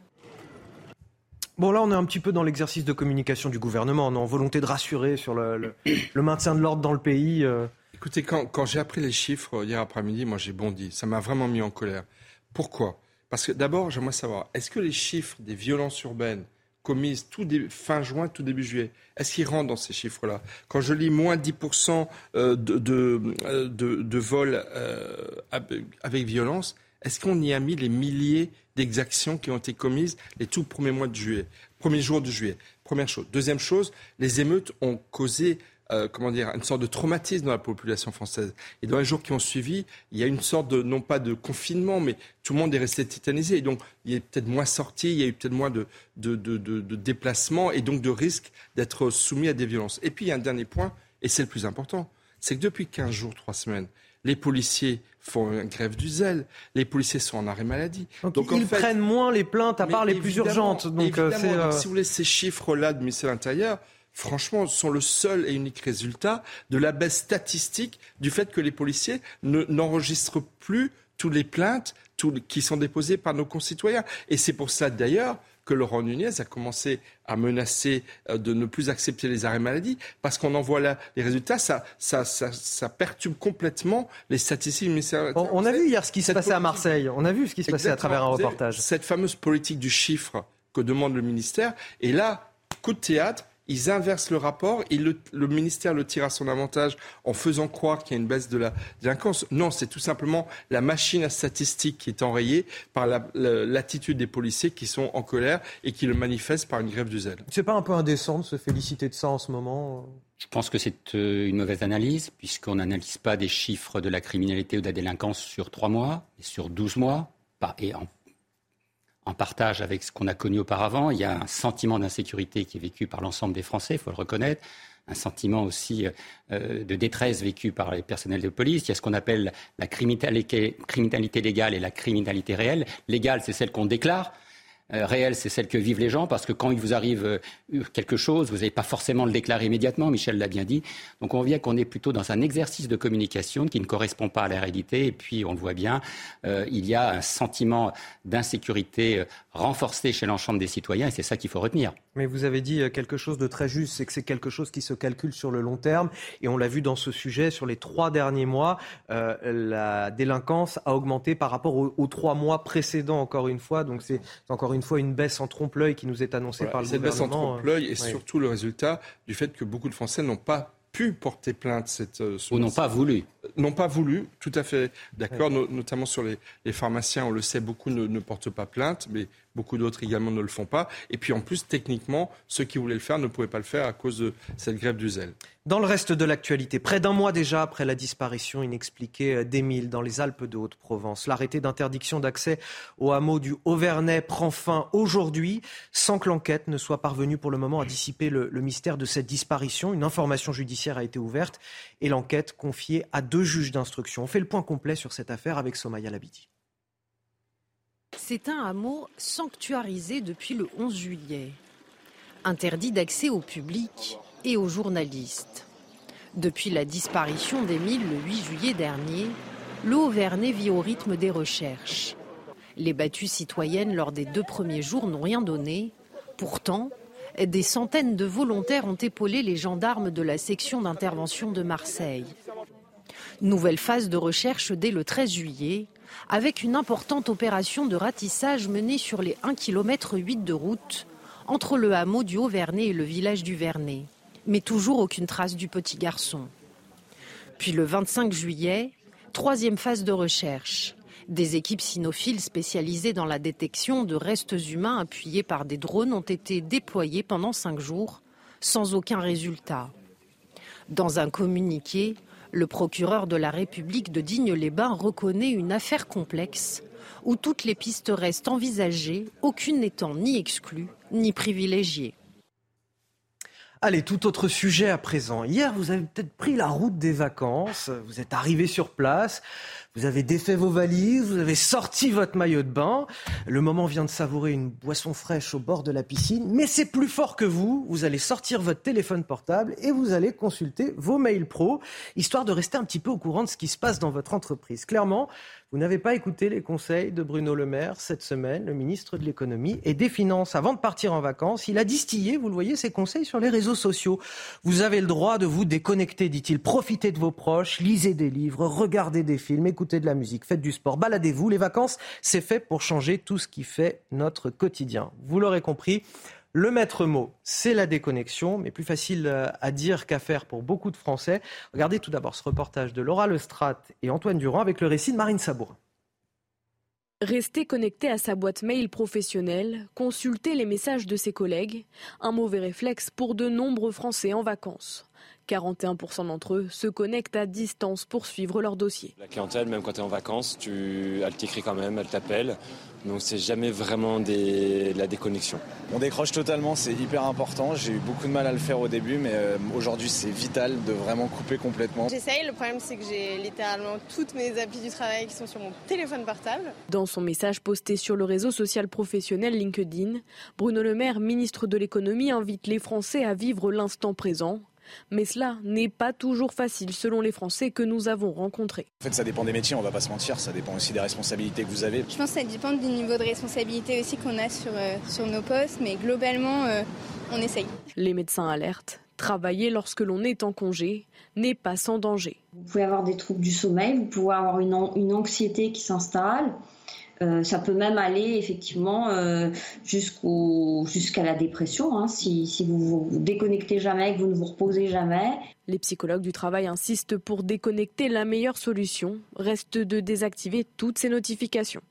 Bon, là, on est un petit peu dans l'exercice de communication du gouvernement, on est en volonté de rassurer sur le, maintien de l'ordre dans le pays. Euh. Écoutez, quand, j'ai appris les chiffres hier après-midi, moi j'ai bondi. Ça m'a vraiment mis en colère. Pourquoi? Parce que d'abord, j'aimerais savoir, est-ce que les chiffres des violences urbaines commises tout fin juin, tout début juillet, est-ce qu'ils rentrent dans ces chiffres-là? Quand je lis moins 10% euh, de, de, de, vols euh, avec violence, est-ce qu'on y a mis les milliers d'exactions qui ont été commises les tout premiers mois de juillet, premiers jours de juillet. Première chose. Deuxième chose, les émeutes ont causé euh, comment dire, une sorte de traumatisme dans la population française. Et dans les jours qui ont suivi, il y a une sorte de, non pas de confinement, mais tout le monde est resté tétanisé. Et donc, il y a peut-être moins sorti, il y a eu peut-être moins de, de, de, déplacements et donc de risques d'être soumis à des violences. Et puis, il y a un dernier point, et c'est le plus important, c'est que depuis 15 jours, 3 semaines, les policiers font une grève du zèle, les policiers sont en arrêt maladie. Donc, ils prennent moins les plaintes à part les plus urgentes. Donc, euh, euh, si vous voulez ces chiffres-là de ministère de l'Intérieur, franchement, sont le seul et unique résultat de la baisse statistique du fait que les policiers n'enregistrent plus toutes les plaintes qui sont déposées par nos concitoyens. Et c'est pour ça d'ailleurs que Laurent Nunez a commencé à menacer euh, de ne plus accepter les arrêts maladie, parce qu'on en voit là les résultats, ça, ça, ça, perturbe complètement les statistiques du ministère. On, on a vu hier ce qui se passait à Marseille, on a vu ce qui se passait à travers un reportage. Cette fameuse politique du chiffre que demande le ministère, et là, coup de théâtre, ils inversent le rapport et le, ministère le tire à son avantage en faisant croire qu'il y a une baisse de la délinquance. Non, c'est tout simplement la machine à statistiques qui est enrayée par l'attitude des policiers qui sont en colère et qui le manifestent par une grève du zèle. C'est pas un peu indécent de se féliciter de ça en ce moment je pense que c'est euh, une mauvaise analyse, puisqu'on n'analyse pas des chiffres de la criminalité ou de la délinquance sur trois mois, et sur douze mois, et en en partage avec ce qu'on a connu auparavant. Il y a un sentiment d'insécurité qui est vécu par l'ensemble des Français, il faut le reconnaître. Un sentiment aussi euh, de détresse vécu par les personnels de police. Il y a ce qu'on appelle la criminalité légale et la criminalité réelle. Légale, c'est celle qu'on déclare. Euh, réelle, c'est celle que vivent les gens, parce que quand il vous arrive euh, quelque chose, vous n'avez pas forcément le déclarer immédiatement, Michel l'a bien dit. Donc on voit qu'on est plutôt dans un exercice de communication qui ne correspond pas à la réalité, et puis on le voit bien, euh, il y a un sentiment d'insécurité renforcé chez l'ensemble des citoyens, et c'est ça qu'il faut retenir. Mais vous avez dit quelque chose de très juste, c'est que c'est quelque chose qui se calcule sur le long terme, et on l'a vu dans ce sujet, sur les trois derniers mois, la délinquance a augmenté par rapport aux, aux, trois mois précédents, encore une fois, donc c'est encore une fois une baisse en trompe-l'œil qui nous est annoncée par le cette gouvernement. Cette baisse en trompe-l'œil est surtout le résultat du fait que beaucoup de Français n'ont pas pu porter plainte cette euh, ou n'ont pas voulu n'ont pas voulu tout à fait d'accord notamment sur les, pharmaciens on le sait beaucoup ne, portent pas plainte mais beaucoup d'autres également ne le font pas et puis en plus techniquement ceux qui voulaient le faire ne pouvaient pas le faire à cause de cette grève du zèle dans le reste de l'actualité, près d'un mois déjà après la disparition inexpliquée d'Émile dans les Alpes de Haute-Provence, l'arrêté d'interdiction d'accès au hameau du Auvernais prend fin aujourd'hui sans que l'enquête ne soit parvenue pour le moment à dissiper le, mystère de cette disparition. Une information judiciaire a été ouverte et l'enquête confiée à deux juges d'instruction. On fait le point complet sur cette affaire avec Somaya Labidi. C'est un hameau sanctuarisé depuis le 11 juillet. Interdit d'accès au public et aux journalistes. Depuis la disparition d'Émile le 8 juillet dernier, le vit au rythme des recherches. Les battues citoyennes lors des deux premiers jours n'ont rien donné. Pourtant, des centaines de volontaires ont épaulé les gendarmes de la section d'intervention de Marseille. Nouvelle phase de recherche dès le 13 juillet, avec une importante opération de ratissage menée sur les 1 km 8 de route entre le hameau du Haut-Vernay et le village du Vernay. Mais toujours aucune trace du petit garçon. Puis le 25 juillet, troisième phase de recherche. Des équipes cynophiles spécialisées dans la détection de restes humains appuyés par des drones ont été déployées pendant cinq jours, sans aucun résultat. Dans un communiqué, le procureur de la République de Digne-les-Bains reconnaît une affaire complexe où toutes les pistes restent envisagées, aucune n'étant ni exclue ni privilégiée. Allez, tout autre sujet à présent. Hier, vous avez peut-être pris la route des vacances, vous êtes arrivé sur place, vous avez défait vos valises, vous avez sorti votre maillot de bain. Le moment vient de savourer une boisson fraîche au bord de la piscine, mais c'est plus fort que vous. Vous allez sortir votre téléphone portable et vous allez consulter vos mails pro, histoire de rester un petit peu au courant de ce qui se passe dans votre entreprise. Clairement, vous n'avez pas écouté les conseils de Bruno Le Maire cette semaine, le ministre de l'économie et des finances. Avant de partir en vacances, il a distillé, vous le voyez, ses conseils sur les réseaux sociaux. Vous avez le droit de vous déconnecter, dit-il. Profitez de vos proches, lisez des livres, regardez des films, écoutez de la musique, faites du sport, baladez-vous. Les vacances, c'est fait pour changer tout ce qui fait notre quotidien. Vous l'aurez compris. Le maître mot, c'est la déconnexion, mais plus facile euh, à dire qu'à faire pour beaucoup de Français. Regardez tout d'abord ce reportage de Laura Lestrade et Antoine Durand avec le récit de Marine Sabourin. Rester connecté à sa boîte mail professionnelle, consulter les messages de ses collègues, un mauvais réflexe pour de nombreux Français en vacances. 41% d'entre eux se connectent à distance pour suivre leur dossier. La clientèle, même quand tu es en vacances, tu... elle t'écrit quand même, elle t'appelle. Donc c'est jamais vraiment des... la déconnexion. On décroche totalement, c'est hyper important. J'ai eu beaucoup de mal à le faire au début, mais euh, aujourd'hui c'est vital de vraiment couper complètement. J'essaye, le problème c'est que j'ai littéralement toutes mes applis du travail qui sont sur mon téléphone portable. Dans son message posté sur le réseau social professionnel LinkedIn, Bruno Le Maire, ministre de l'économie, invite les Français à vivre l'instant présent mais cela n'est pas toujours facile selon les Français que nous avons rencontrés. En fait, ça dépend des métiers, on va pas se mentir, ça dépend aussi des responsabilités que vous avez. Je pense que ça dépend du niveau de responsabilité aussi qu'on a sur, euh, sur nos postes, mais globalement, euh, on essaye. Les médecins alertent. Travailler lorsque l'on est en congé n'est pas sans danger. Vous pouvez avoir des troubles du sommeil, vous pouvez avoir une, une anxiété qui s'installe. Euh, ça peut même aller effectivement euh, jusqu'à la dépression, hein, si, si, vous vous déconnectez jamais, que vous ne vous reposez jamais. Les psychologues du travail insistent pour déconnecter. La meilleure solution reste de désactiver toutes ces notifications.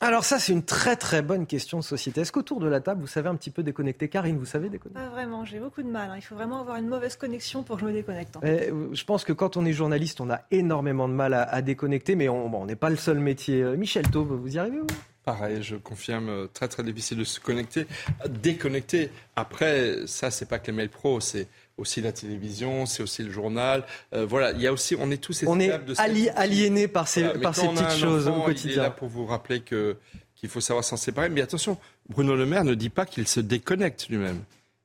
Alors ça, c'est une très très bonne question de société. Est-ce qu'autour de la table, vous savez un petit peu déconnecter Karine, vous savez déconnecter Pas vraiment, j'ai beaucoup de mal. Hein. Il faut vraiment avoir une mauvaise connexion pour que je me déconnecte. Eh, je pense que quand on est journaliste, on a énormément de mal à, déconnecter, mais on n'est pas le seul métier. Euh, Michel Taube, vous y arrivez vous? Pareil, je confirme, euh, très très difficile de se connecter, déconnecter. Après, ça, c'est pas que les mails pro, c'est aussi la télévision, c'est aussi le journal. Euh, voilà, il y a aussi, on est tous on est aliénés par ces, par ces petites choses au quotidien. Il est là pour vous rappeler que qu'il faut savoir s'en séparer. Mais attention, Bruno Le Maire ne dit pas qu'il se déconnecte lui-même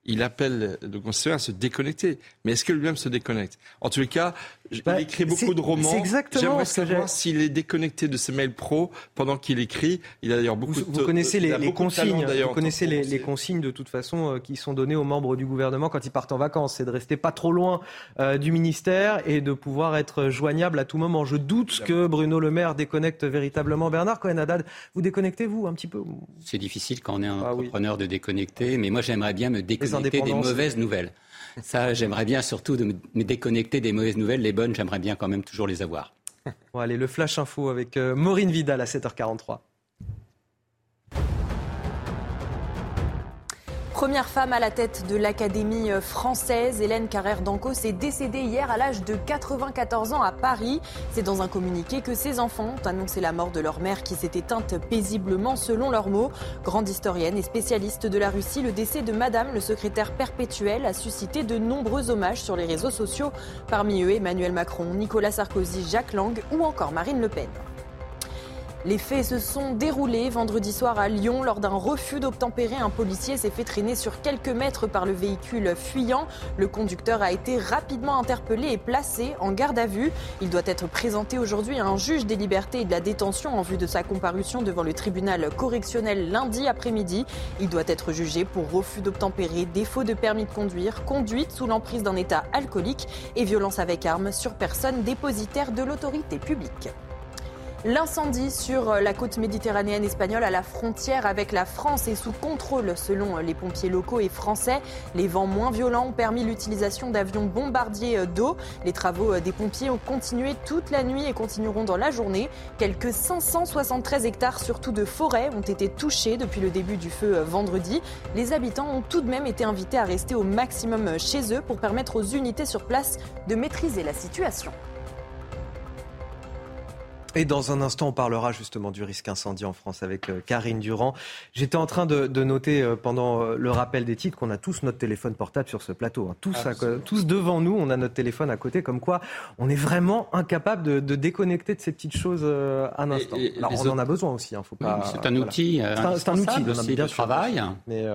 il appelle le concitoyen à se déconnecter. Mais est-ce que lui-même se déconnecte? En tous les cas, il bah, écrit beaucoup de romans. J'aimerais savoir s'il est déconnecté de ses mails pro pendant qu'il écrit. Il a d'ailleurs beaucoup vous, de, vous connaissez les, consignes. vous connaissez les, consignes de toute façon euh, qui sont données aux membres du gouvernement quand ils partent en vacances. C'est de rester pas trop loin euh, du ministère et de pouvoir être joignable à tout moment. Je doute que Bruno Le Maire déconnecte véritablement. Bernard Cohen-Haddad, vous déconnectez vous un petit peu C'est difficile quand on est un ah entrepreneur de déconnecter, mais moi j'aimerais bien me déconnecter des mauvaises nouvelles. Ça, j'aimerais bien surtout de me déconnecter des mauvaises nouvelles. Les bonnes, j'aimerais bien quand même toujours les avoir. Bon, allez, le flash info avec euh, Maureen Vidal à 7h43. Première femme à la tête de l'Académie française, Hélène Carrère d'Ancos est décédée hier à l'âge de 94 ans à Paris. C'est dans un communiqué que ses enfants ont annoncé la mort de leur mère qui s'est éteinte paisiblement selon leurs mots. Grande historienne et spécialiste de la Russie, le décès de Madame le secrétaire perpétuel a suscité de nombreux hommages sur les réseaux sociaux. Parmi eux, Emmanuel Macron, Nicolas Sarkozy, Jacques Lang ou encore Marine Le Pen. Les faits se sont déroulés vendredi soir à Lyon. Lors d'un refus d'obtempérer, un policier s'est fait traîner sur quelques mètres par le véhicule fuyant. Le conducteur a été rapidement interpellé et placé en garde à vue. Il doit être présenté aujourd'hui à un juge des libertés et de la détention en vue de sa comparution devant le tribunal correctionnel lundi après-midi. Il doit être jugé pour refus d'obtempérer, défaut de permis de conduire, conduite sous l'emprise d'un état alcoolique et violence avec arme sur personne dépositaire de l'autorité publique. L'incendie sur la côte méditerranéenne espagnole à la frontière avec la France est sous contrôle selon les pompiers locaux et français. Les vents moins violents ont permis l'utilisation d'avions bombardiers d'eau. Les travaux des pompiers ont continué toute la nuit et continueront dans la journée. Quelques 573 hectares, surtout de forêt, ont été touchés depuis le début du feu vendredi. Les habitants ont tout de même été invités à rester au maximum chez eux pour permettre aux unités sur place de maîtriser la situation. Et dans un instant, on parlera justement du risque incendie en France avec euh, Karine Durand. J'étais en train de, noter euh, pendant euh, le rappel des titres qu'on a tous notre téléphone portable sur ce plateau. Hein. Tous, tous devant nous, on a notre téléphone à côté, comme quoi on est vraiment incapable de, déconnecter de ces petites choses un instant. Alors on en a besoin aussi. Hein, faut pas, c'est un outil. C'est un, outil de, travail. Mais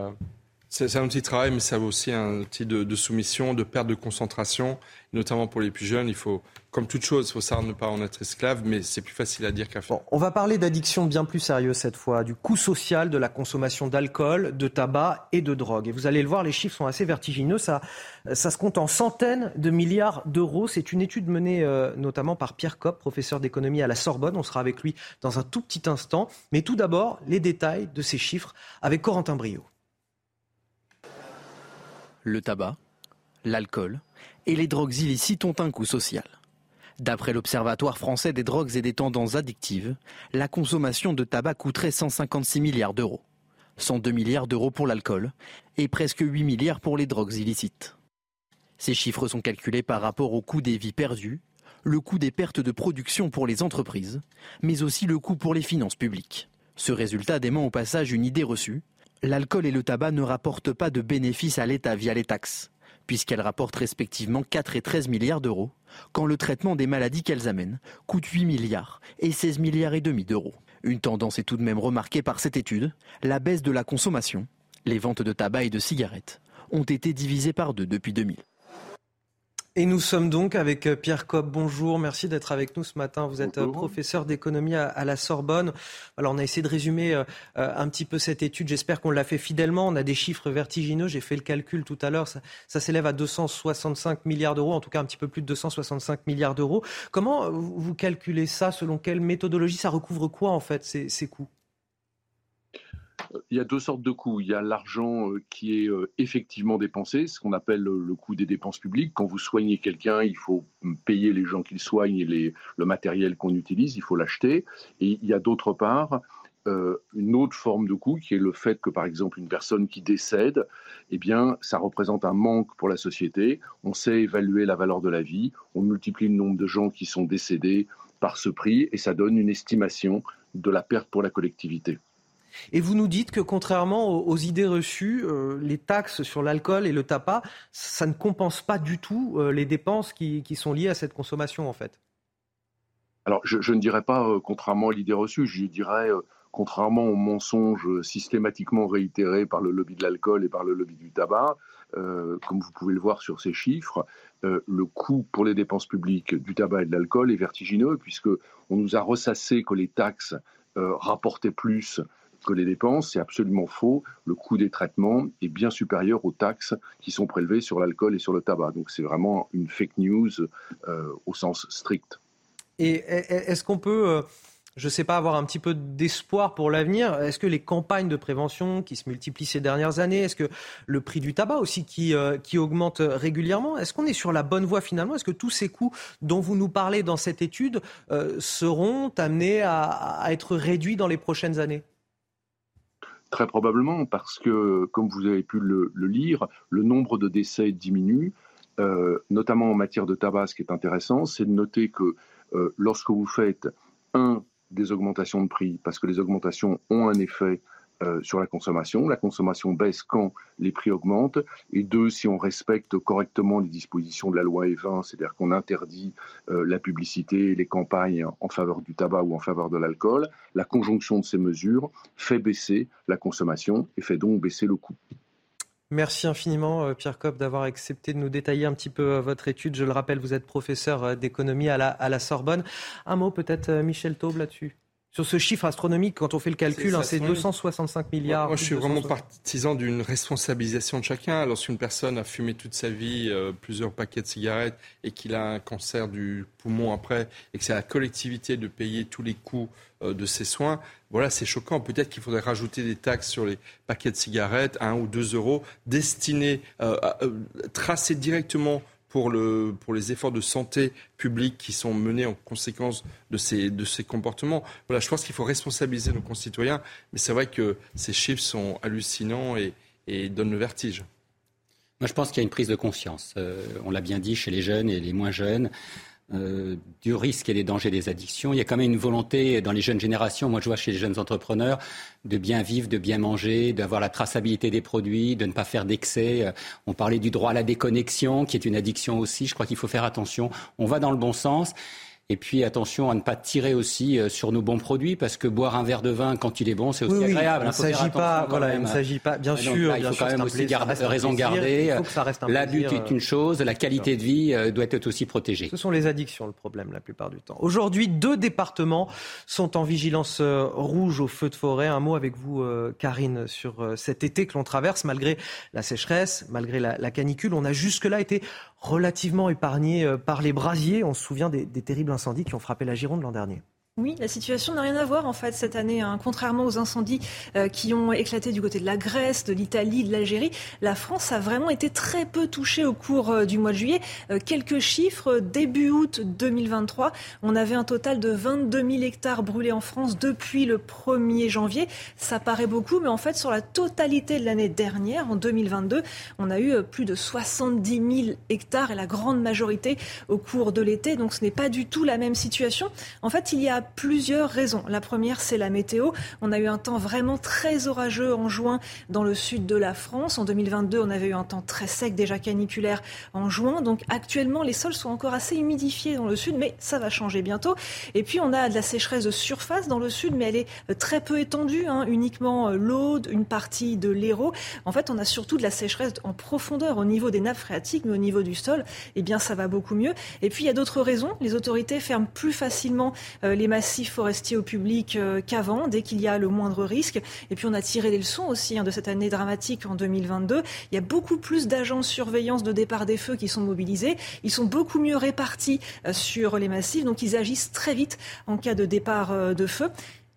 c'est un outil de travail, mais ça vaut aussi un outil de, soumission, de perte de concentration, notamment pour les plus jeunes. Il faut, comme toute chose, il faut savoir ne pas en être esclave, mais c'est plus facile à dire qu'à faire. on va parler d'addiction bien plus sérieuse cette fois, du coût social de la consommation d'alcool, de tabac et de drogue. Et vous allez le voir, les chiffres sont assez vertigineux. Ça, ça se compte en centaines de milliards d'euros. C'est une étude menée euh, notamment par Pierre Kopp, professeur d'économie à la Sorbonne. On sera avec lui dans un tout petit instant. Mais tout d'abord, les détails de ces chiffres avec Corentin Brio le tabac, l'alcool et les drogues illicites ont un coût social. D'après l'Observatoire français des drogues et des tendances addictives, la consommation de tabac coûterait 156 milliards d'euros. 102 milliards d'euros pour l'alcool et presque 8 milliards pour les drogues illicites. Ces chiffres sont calculés par rapport au coût des vies perdues, le coût des pertes de production pour les entreprises, mais aussi le coût pour les finances publiques. Ce résultat dément au passage une idée reçue, l'alcool et le tabac ne rapportent pas de bénéfices à l'État via les taxes, puisqu'elles rapportent respectivement 4 et 13 milliards d'euros, quand le traitement des maladies qu'elles amènent coûte 8 milliards et 16 milliards et demi d'euros. Une tendance est tout de même remarquée par cette étude, la baisse de la consommation. Les ventes de tabac et de cigarettes ont été divisées par deux depuis 2000. Et nous sommes donc avec euh, Pierre Cobb. Bonjour, merci d'être avec nous ce matin. Vous êtes euh, professeur d'économie à, la Sorbonne. Alors on a essayé de résumer euh, un petit peu cette étude. J'espère qu'on l'a fait fidèlement. On a des chiffres vertigineux. J'ai fait le calcul tout à l'heure. Ça, s'élève à 265 milliards d'euros, en tout cas un petit peu plus de 265 milliards d'euros. Comment vous calculez ça? Selon quelle méthodologie? Ça recouvre quoi en fait ces coûts? Il y a deux sortes de coûts. Il y a l'argent euh, qui est euh, effectivement dépensé, ce qu'on appelle le coût des dépenses publiques. Quand vous soignez quelqu'un, il faut payer les gens qui le soignent et le matériel qu'on utilise, il faut l'acheter. Et il y a d'autre part euh, une autre forme de coût qui est le fait que, par exemple, une personne qui décède, eh bien, ça représente un manque pour la société. On sait évaluer la valeur de la vie, on multiplie le nombre de gens qui sont décédés par ce prix et ça donne une estimation de la perte pour la collectivité. Et vous nous dites que contrairement aux, idées reçues, euh, les taxes sur l'alcool et le tabac, ça ne compense pas du tout euh, les dépenses qui, sont liées à cette consommation en fait. Alors je, ne dirais pas euh, contrairement à l'idée reçue, je dirais contrairement aux mensonges systématiquement réitérés par le lobby de l'alcool et par le lobby du tabac, comme vous pouvez le voir sur ces chiffres, le coût pour les dépenses publiques du tabac et de l'alcool est vertigineux puisque on nous a ressassé que les taxes rapportaient plus que les dépenses, c'est absolument faux. Le coût des traitements est bien supérieur aux taxes qui sont prélevées sur l'alcool et sur le tabac. Donc c'est vraiment une fake news euh, au sens strict. Et est-ce qu'on peut, euh, je ne sais pas, avoir un petit peu d'espoir pour l'avenir? Est-ce que les campagnes de prévention qui se multiplient ces dernières années, est-ce que le prix du tabac aussi qui, euh, qui augmente régulièrement, est-ce qu'on est sur la bonne voie finalement? Est-ce que tous ces coûts dont vous nous parlez dans cette étude seront amenés à être réduits dans les prochaines années? Très probablement, parce que, comme vous avez pu le, lire, le nombre de décès diminue, euh, notamment en matière de tabac. Ce qui est intéressant, c'est de noter que euh, lorsque vous faites, un, des augmentations de prix, parce que les augmentations ont un effet euh, sur la consommation. La consommation baisse quand les prix augmentent. Et deux, si on respecte correctement les dispositions de la loi E20, c'est-à-dire qu'on interdit euh, la publicité les campagnes en faveur du tabac ou en faveur de l'alcool, la conjonction de ces mesures fait baisser la consommation et fait donc baisser le coût. Merci infiniment, euh, Pierre Copp, d'avoir accepté de nous détailler un petit peu votre étude. Je le rappelle, vous êtes professeur d'économie à la, à la Sorbonne. Un mot peut-être, Michel Taube, là-dessus? Sur ce chiffre astronomique, quand on fait le calcul, c'est 265 hein, milliards. Moi, je suis vraiment partisan d'une responsabilisation de chacun. Lorsqu'une personne a fumé toute sa vie euh, plusieurs paquets de cigarettes et qu'il a un cancer du poumon après, et que c'est à la collectivité de payer tous les coûts euh, de ses soins, voilà, c'est choquant. Peut-être qu'il faudrait rajouter des taxes sur les paquets de cigarettes, 1 ou 2 euros, destinés, euh, à, tracés directement pour, le, pour les efforts de santé publique qui sont menés en conséquence de ces, de ces comportements. Voilà, je pense qu'il faut responsabiliser nos concitoyens, mais c'est vrai que ces chiffres sont hallucinants et, et donnent le vertige. Moi, je pense qu'il y a une prise de conscience. Euh, on l'a bien dit chez les jeunes et les moins jeunes. Euh, du risque et des dangers des addictions. Il y a quand même une volonté dans les jeunes générations, moi je vois chez les jeunes entrepreneurs, de bien vivre, de bien manger, d'avoir la traçabilité des produits, de ne pas faire d'excès. Euh, on parlait du droit à la déconnexion, qui est une addiction aussi. Je crois qu'il faut faire attention. On va dans le bon sens. Et puis attention à ne pas tirer aussi euh, sur nos bons produits parce que boire un verre de vin quand il est bon, c'est aussi agréable. Il ne s'agit pas, voilà, il ne s'agit pas, bien sûr. il faut quand même aussi raison garder. L'abus est une chose, la qualité de vie euh, doit être aussi protégée. Ce sont les addictions le problème la plupart du temps. Aujourd'hui, deux départements sont en vigilance euh, rouge au feu de forêt. Un mot avec vous, Karine, sur cet été que l'on traverse malgré la sécheresse, malgré la canicule. On a jusque-là été relativement épargné euh, par les brasiers. On se souvient des, des terribles incendies qui ont frappé la Gironde l'an dernier. Oui, la situation n'a rien à voir en fait cette année. Hein. Contrairement aux incendies euh, qui ont éclaté du côté de la Grèce, de l'Italie, de l'Algérie, la France a vraiment été très peu touchée au cours euh, du mois de juillet. Euh, quelques chiffres, début août 2023, on avait un total de 22 000 hectares brûlés en France depuis le 1er janvier. Ça paraît beaucoup, mais en fait sur la totalité de l'année dernière, en 2022, on a eu plus de 70 000 hectares et la grande majorité au cours de l'été. Donc ce n'est pas du tout la même situation. En fait, il y a plusieurs raisons. La première, c'est la météo. On a eu un temps vraiment très orageux en juin dans le sud de la France. En 2022, on avait eu un temps très sec, déjà caniculaire en juin. Donc actuellement, les sols sont encore assez humidifiés dans le sud, mais ça va changer bientôt. Et puis, on a de la sécheresse de surface dans le sud, mais elle est très peu étendue, hein. uniquement euh, l'Aude, une partie de l'Hérault. En fait, on a surtout de la sécheresse en profondeur au niveau des nappes phréatiques, mais au niveau du sol, eh bien, ça va beaucoup mieux. Et puis, il y a d'autres raisons. Les autorités ferment plus facilement euh, les massifs forestiers au public euh, qu'avant, dès qu'il y a le moindre risque. Et puis on a tiré les leçons aussi hein, de cette année dramatique en 2022. Il y a beaucoup plus d'agents de surveillance de départ des feux qui sont mobilisés. Ils sont beaucoup mieux répartis euh, sur les massifs, donc ils agissent très vite en cas de départ euh, de feu.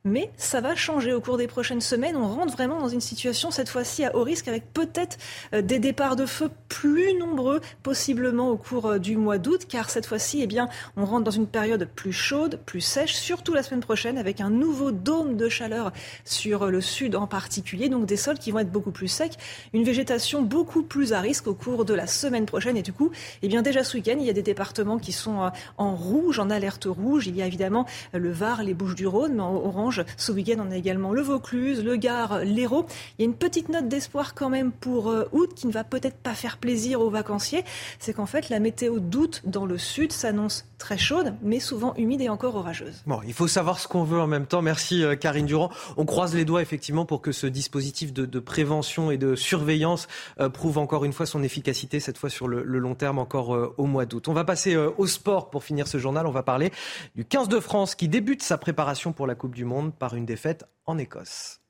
Mais ça va changer au cours des prochaines semaines. On rentre vraiment dans une situation, cette fois-ci, à haut risque, avec peut-être euh, des départs de feu plus nombreux, possiblement au cours euh, du mois d'août, car cette fois-ci, eh bien, on rentre dans une période plus chaude, plus sèche, surtout la semaine prochaine, avec un nouveau dôme de chaleur sur euh, le sud en particulier, donc des sols qui vont être beaucoup plus secs, une végétation beaucoup plus à risque au cours de la semaine prochaine. Et du coup, eh bien, déjà ce week-end, il y a des départements qui sont en rouge, en alerte rouge. Il y a évidemment le Var, les Bouches-du-Rhône, mais en orange ce week-end, on a également le Vaucluse, le Gard, l'Hérault. Il y a une petite note d'espoir quand même pour euh, août qui ne va peut-être pas faire plaisir aux vacanciers. C'est qu'en fait, la météo d'août dans le sud s'annonce très chaude, mais souvent humide et encore orageuse. Bon, il faut savoir ce qu'on veut en même temps. Merci euh, Karine Durand. On croise les doigts effectivement pour que ce dispositif de, prévention et de surveillance euh, prouve encore une fois son efficacité, cette fois sur le, long terme, encore au mois d'août. On va passer au sport pour finir ce journal. On va parler du 15 de France qui débute sa préparation pour la Coupe du Monde par une défaite en Écosse.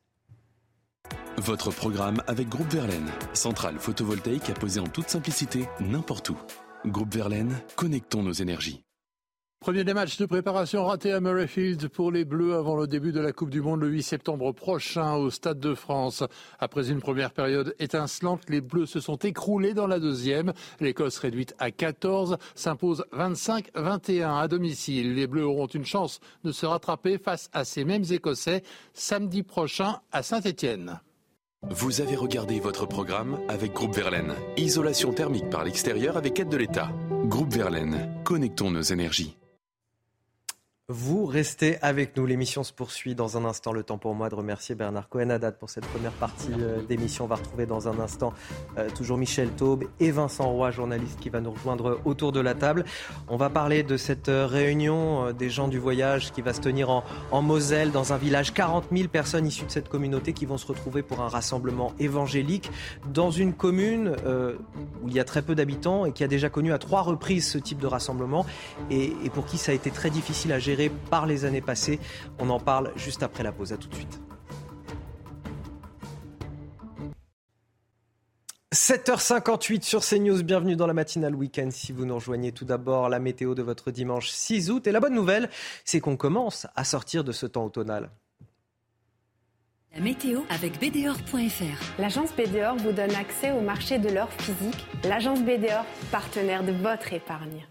Votre programme avec Groupe Verlaine, centrale photovoltaïque à poser en toute simplicité n'importe où. Groupe Verlaine, connectons nos énergies. Premier des matchs de préparation raté à Murrayfield pour les Bleus avant le début de la Coupe du Monde le 8 septembre prochain au Stade de France. Après une première période étincelante, les Bleus se sont écroulés dans la deuxième. L'Écosse réduite à 14 s'impose 25-21 à domicile. Les Bleus auront une chance de se rattraper face à ces mêmes Écossais samedi prochain à Saint-Étienne. Vous avez regardé votre programme avec Groupe Verlaine. Isolation thermique par l'extérieur avec aide de l'État. Groupe Verlaine, connectons nos énergies. Vous restez avec nous. L'émission se poursuit dans un instant. Le temps pour moi de remercier Bernard Cohen-Haddad pour cette première partie euh, d'émission. On va retrouver dans un instant euh, toujours Michel Taube et Vincent Roy, journaliste qui va nous rejoindre autour de la table. On va parler de cette euh, réunion des gens du voyage qui va se tenir en, Moselle, dans un village. 40 000 personnes issues de cette communauté qui vont se retrouver pour un rassemblement évangélique dans une commune où il y a très peu d'habitants et qui a déjà connu à trois reprises ce type de rassemblement et pour qui ça a été très difficile à gérer inspiré par les années passées. On en parle juste après la pause. À tout de suite. 7h58 sur CNews, bienvenue dans la matinale week-end. Si vous nous rejoignez tout d'abord, la météo de votre dimanche 6 août. Et la bonne nouvelle, c'est qu'on commence à sortir de ce temps automnal. La météo avec BDOR.fr. L'agence BDOR vous donne accès au marché de l'or physique. L'agence BDOR, partenaire de votre épargne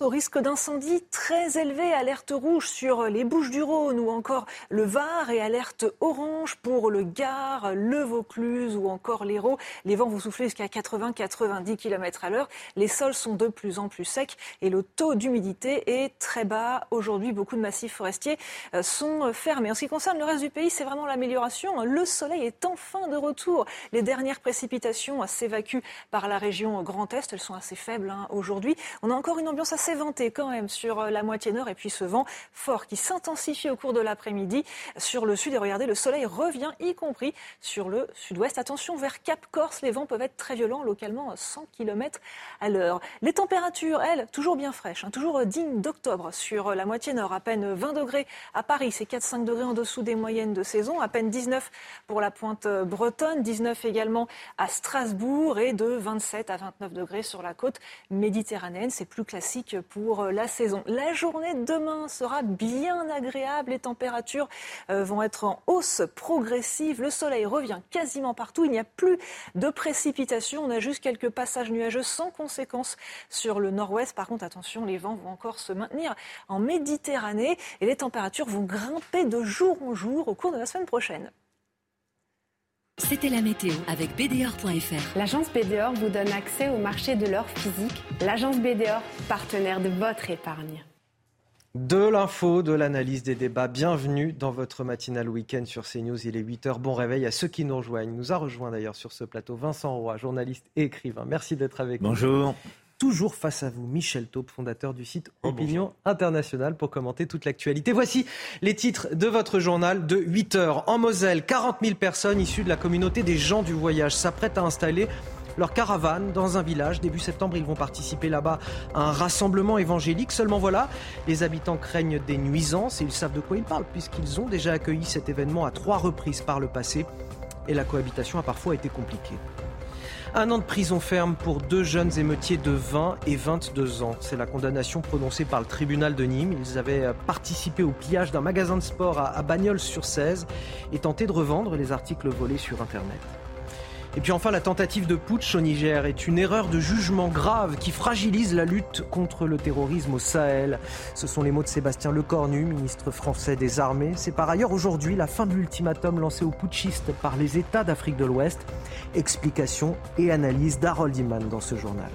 au risque d'incendie très élevé, alerte rouge sur les Bouches du Rhône ou encore le Var et alerte orange pour le Gard, le Vaucluse ou encore l'Hérault. Les vents vont souffler jusqu'à 80-90 km à l'heure. Les sols sont de plus en plus secs et le taux d'humidité est très bas. Aujourd'hui, beaucoup de massifs forestiers euh, sont fermés. En ce qui concerne le reste du pays, c'est vraiment l'amélioration. Le soleil est enfin de retour. Les dernières précipitations s'évacuent par la région Grand Est. Elles sont assez faibles hein, aujourd'hui. On a encore une ambiance assez venté quand même sur euh, la moitié nord et puis ce vent fort qui s'intensifie au cours de l'après-midi sur le sud. Et regardez, le soleil revient, y compris sur le sud-ouest. Attention, vers Cap Corse, les vents peuvent être très violents, localement 100 km à l'heure. Les températures, elles, toujours bien fraîches, hein, toujours dignes d'octobre sur la moitié nord. À peine 20 degrés à Paris, c'est 4-5 degrés en dessous des moyennes de saison. À peine 19 pour la pointe bretonne, 19 également à Strasbourg et de 27 à 29 degrés sur la côte méditerranéenne. C'est plus classique pour euh, la saison. La journée de demain sera bien agréable. Les températures euh, vont être en hausse progressive. Le soleil revient quasiment partout. Il n'y a plus de précipitations. On a juste quelques passages nuageux sans conséquence sur le nord-ouest. Par contre, attention, les vents vont encore se maintenir en Méditerranée et les températures vont grimper de jour en jour au cours de la semaine prochaine. C'était la météo avec BDOR.fr. L'agence BDOR vous donne accès au marché de l'or physique. L'agence BDOR, partenaire de votre épargne. De l'info, de l'analyse des débats. Bienvenue dans votre matinale week-end sur CNews. Il est 8h. Bon réveil à ceux qui nous rejoignent. Nous a rejoint d'ailleurs sur ce plateau Vincent Roy, journaliste et écrivain. Merci d'être avec nous. Bonjour toujours face à vous, Michel Taupe, fondateur du site oh, Opinion Internationale, pour commenter toute l'actualité. Voici les titres de votre journal de 8 heures. En Moselle, 40 000 personnes issues de la communauté des gens du voyage s'apprêtent à installer leur caravane dans un village. Début septembre, ils vont participer là-bas à un rassemblement évangélique. Seulement voilà, les habitants craignent des nuisances et ils savent de quoi ils parlent puisqu'ils ont déjà accueilli cet événement à trois reprises par le passé et la cohabitation a parfois été compliquée. Un an de prison ferme pour deux jeunes émeutiers de 20 et 22 ans. C'est la condamnation prononcée par le tribunal de Nîmes. Ils avaient participé au pillage d'un magasin de sport à Bagnols-sur-Cèze et tenté de revendre les articles volés sur Internet. Et puis enfin, la tentative de putsch au Niger est une erreur de jugement grave qui fragilise la lutte contre le terrorisme au Sahel. Ce sont les mots de Sébastien Lecornu, ministre français des Armées. C'est par ailleurs aujourd'hui la fin de l'ultimatum lancé aux putschistes par les États d'Afrique de l'Ouest. Explication et analyse d'Harold Iman dans ce journal.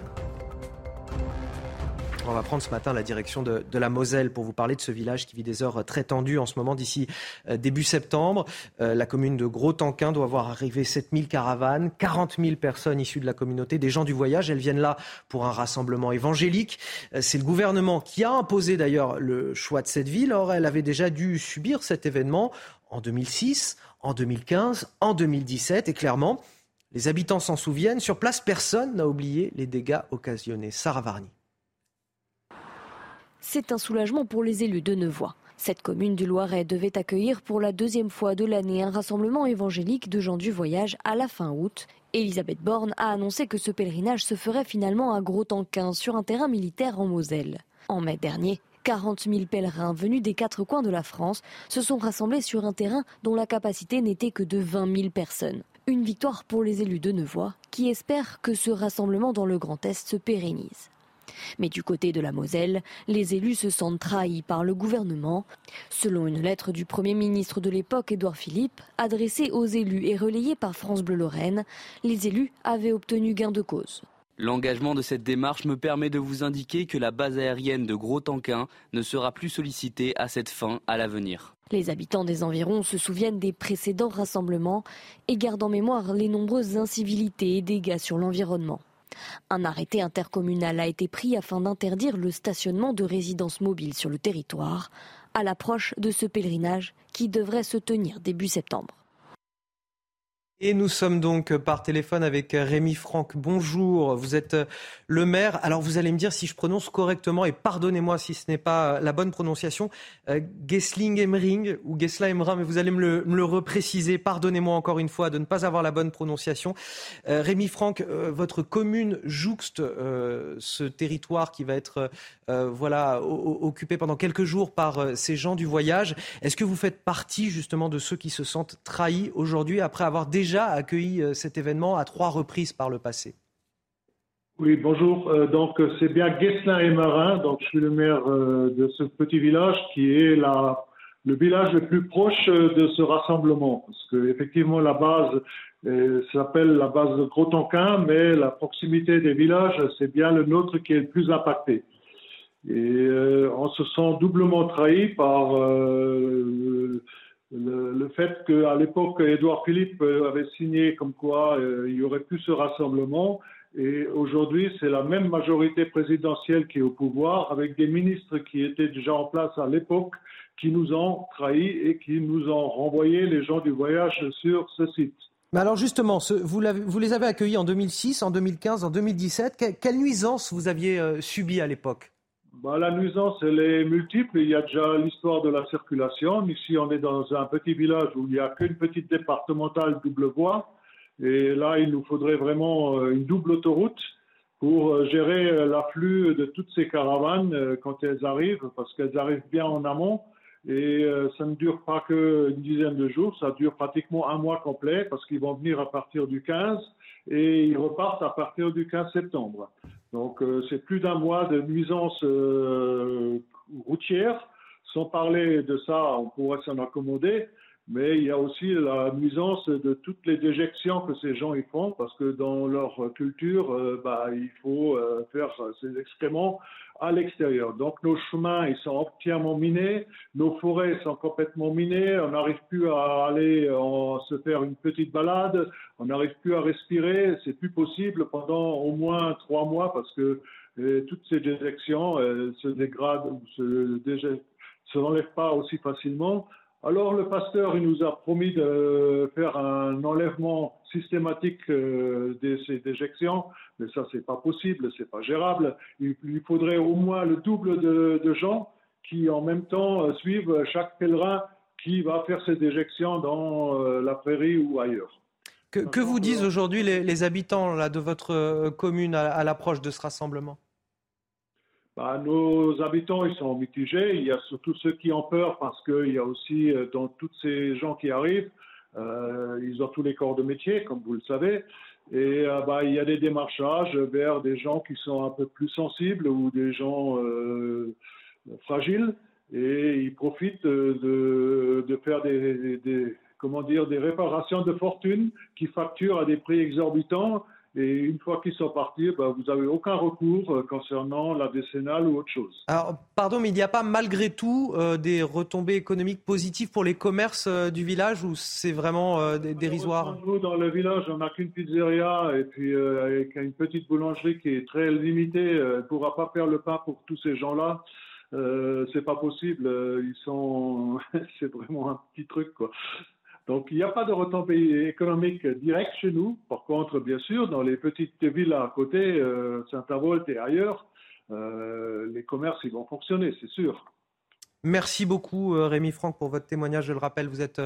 On va prendre ce matin la direction de, la Moselle pour vous parler de ce village qui vit des heures très tendues en ce moment d'ici euh, début septembre. Euh, la commune de Gros-Tanquin doit voir arriver 7000 caravanes, 40 000 personnes issues de la communauté, des gens du voyage. Elles viennent là pour un rassemblement évangélique. Euh, c'est le gouvernement qui a imposé d'ailleurs le choix de cette ville. Or, elle avait déjà dû subir cet événement en 2006, en 2015, en 2017 et clairement, les habitants s'en souviennent. Sur place, personne n'a oublié les dégâts occasionnés. Sarah Varni. C'est un soulagement pour les élus de Nevoix. Cette commune du Loiret devait accueillir pour la deuxième fois de l'année un rassemblement évangélique de gens du voyage à la fin août. Elisabeth Borne a annoncé que ce pèlerinage se ferait finalement à Gros-Tanquin sur un terrain militaire en Moselle. En mai dernier, 40 000 pèlerins venus des quatre coins de la France se sont rassemblés sur un terrain dont la capacité n'était que de 20 000 personnes. Une victoire pour les élus de Nevoix qui espèrent que ce rassemblement dans le Grand Est se pérennise. Mais du côté de la Moselle, les élus se sentent trahis par le gouvernement. Selon une lettre du Premier ministre de l'époque, Édouard Philippe, adressée aux élus et relayée par France Bleu Lorraine, les élus avaient obtenu gain de cause. L'engagement de cette démarche me permet de vous indiquer que la base aérienne de Gros-Tanquin ne sera plus sollicitée à cette fin à l'avenir. Les habitants des environs se souviennent des précédents rassemblements et gardent en mémoire les nombreuses incivilités et dégâts sur l'environnement. Un arrêté intercommunal a été pris afin d'interdire le stationnement de résidences mobiles sur le territoire à l'approche de ce pèlerinage qui devrait se tenir début septembre. Et nous sommes donc par téléphone avec Rémi Franck. Bonjour, vous êtes le maire. Alors vous allez me dire si je prononce correctement, et pardonnez-moi si ce n'est pas la bonne prononciation, euh, Gessling-Emring ou Gessla-Emrin, mais vous allez me le, repréciser. Pardonnez-moi encore une fois de ne pas avoir la bonne prononciation. Euh, Rémi Franck, euh, votre commune jouxte ce territoire qui va être voilà, occupé pendant quelques jours par ces gens du voyage. Est-ce que vous faites partie justement de ceux qui se sentent trahis aujourd'hui après avoir déjà accueilli euh, cet événement à trois reprises par le passé. Oui, bonjour. Euh, donc, c'est bien Guesselin et Marin. Donc, je suis le maire euh, de ce petit village qui est le village le plus proche de ce rassemblement. Parce que, effectivement, la base s'appelle la base de Gros-Tonquin, mais la proximité des villages, c'est bien le nôtre qui est le plus impacté. Et on se sent doublement trahi par le, fait qu'à l'époque, Édouard Philippe euh, avait signé comme quoi euh, il y aurait plus ce rassemblement. Et aujourd'hui, c'est la même majorité présidentielle qui est au pouvoir, avec des ministres qui étaient déjà en place à l'époque, qui nous ont trahis et qui nous ont renvoyé les gens du voyage sur ce site. Mais alors justement, vous, les avez accueillis en 2006, en 2015, en 2017. Que, quelle nuisance vous aviez euh, subi à l'époque? Bah, la nuisance, elle est multiple. Il y a déjà l'histoire de la circulation. Ici, on est dans un petit village où il n'y a qu'une petite départementale double voie. Et là, il nous faudrait vraiment euh, une double autoroute pour euh, gérer euh, l'afflux de toutes ces caravanes quand elles arrivent, parce qu'elles arrivent bien en amont. Et ça ne dure pas qu'une dizaine de jours, ça dure pratiquement un mois complet, parce qu'ils vont venir à partir du 15 et ils repartent à partir du 15 septembre. Donc euh, c'est plus d'un mois de nuisance euh, routière. Sans parler de ça, on pourrait s'en accommoder, mais il y a aussi la nuisance de toutes les déjections que ces gens y font, parce que dans leur culture, euh, bah, il faut faire ces excréments à l'extérieur. Donc nos chemins, ils sont entièrement minés, nos forêts sont complètement minées, on n'arrive plus à aller en, se faire une petite balade, on n'arrive plus à respirer, c'est plus possible pendant au moins trois mois parce que euh, toutes ces déjections se dégradent ou se, se enlèvent pas aussi facilement. Alors le pasteur, il nous a promis de faire un enlèvement systématique euh, de ces déjections, mais ça c'est pas possible, c'est pas gérable. Il, faudrait au moins le double de, gens qui en même temps euh, suivent chaque pèlerin qui va faire ses déjections dans euh, la prairie ou ailleurs. Que, vous disent aujourd'hui les, habitants là, de votre commune à l'approche de ce rassemblement? Bah, nos habitants, ils sont mitigés. Il y a surtout ceux qui ont peur parce qu'il y a aussi, euh, dans tous ces gens qui arrivent, euh, ils ont tous les corps de métier, comme vous le savez. Et euh, bah, il y a des démarchages vers des gens qui sont un peu plus sensibles ou des gens fragiles. Et ils profitent de, faire des, comment dire, des réparations de fortune qui facturent à des prix exorbitants et une fois qu'ils sont partis, ben, vous n'avez aucun recours euh, concernant la décennale ou autre chose. Alors, pardon, mais il n'y a pas malgré tout euh, des retombées économiques positives pour les commerces euh, du village ou c'est vraiment dérisoire Nous, dans le village, on n'a qu'une pizzeria et puis avec une petite boulangerie qui est très limitée. Elle ne pourra pas faire le pain pour tous ces gens-là. C'est pas possible. Ils sont, c'est vraiment un petit truc quoi. Donc, il n'y a pas de retombées économiques directes chez nous. Par contre, bien sûr, dans les petites villes à côté, euh, Saint-Avold et ailleurs, euh, les commerces ils vont fonctionner, c'est sûr. Merci beaucoup, euh, Rémi Franck, pour votre témoignage. Je le rappelle, vous êtes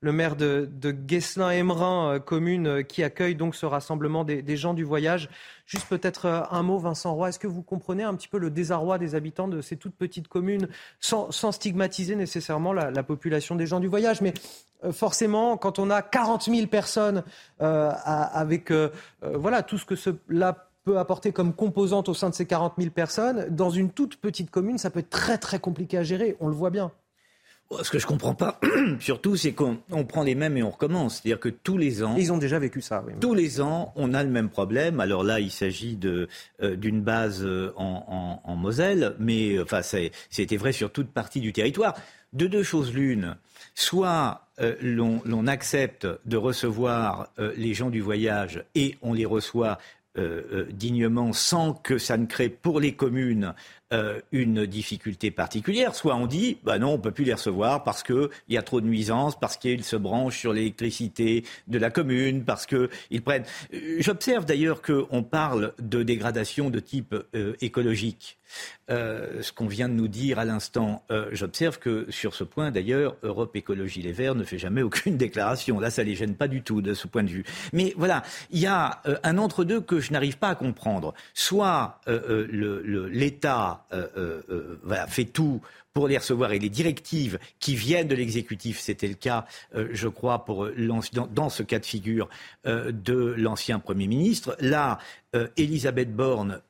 le maire de, de Guesselin-Emerin, commune qui accueille donc ce rassemblement des, gens du voyage. Juste peut-être un mot, Vincent Roy, est-ce que vous comprenez un petit peu le désarroi des habitants de ces toutes petites communes, sans, stigmatiser nécessairement la, la, population des gens du voyage? Mais euh, forcément, quand on a 40 000 personnes euh, avec euh, voilà tout ce que cela peut apporter comme composante au sein de ces 40 000 personnes, dans une toute petite commune, ça peut être très très compliqué à gérer. On le voit bien. Ce que je comprends pas, surtout, c'est qu'on prend les mêmes et on recommence. C'est-à-dire que tous les ans, ils ont déjà vécu ça. Tous les ans, on a le même problème. Alors là, il s'agit d'une base en, en, Moselle, mais enfin, c'était vrai sur toute partie du territoire. De deux choses l'une, soit euh, l'on accepte de recevoir euh, les gens du voyage et on les reçoit dignement sans que ça ne crée pour les communes euh, une difficulté particulière, soit on dit bah non, on peut plus les recevoir parce qu'il y a trop de nuisances, parce qu'ils se branchent sur l'électricité de la commune, parce qu'ils prennent. Euh, j'observe d'ailleurs qu'on parle de dégradation de type euh, écologique. Euh, ce qu'on vient de nous dire à l'instant. Euh, j'observe que sur ce point, d'ailleurs, Europe Écologie Les Verts ne fait jamais aucune déclaration. Là, ça les gêne pas du tout de ce point de vue. Mais voilà, il y a un entre-deux que je n'arrive pas à comprendre. Soit l'État voilà, fait tout pour les recevoir et les directives qui viennent de l'exécutif, c'était le cas, je crois, dans, dans, ce cas de figure de l'ancien Premier ministre. Là, Elisabeth Borne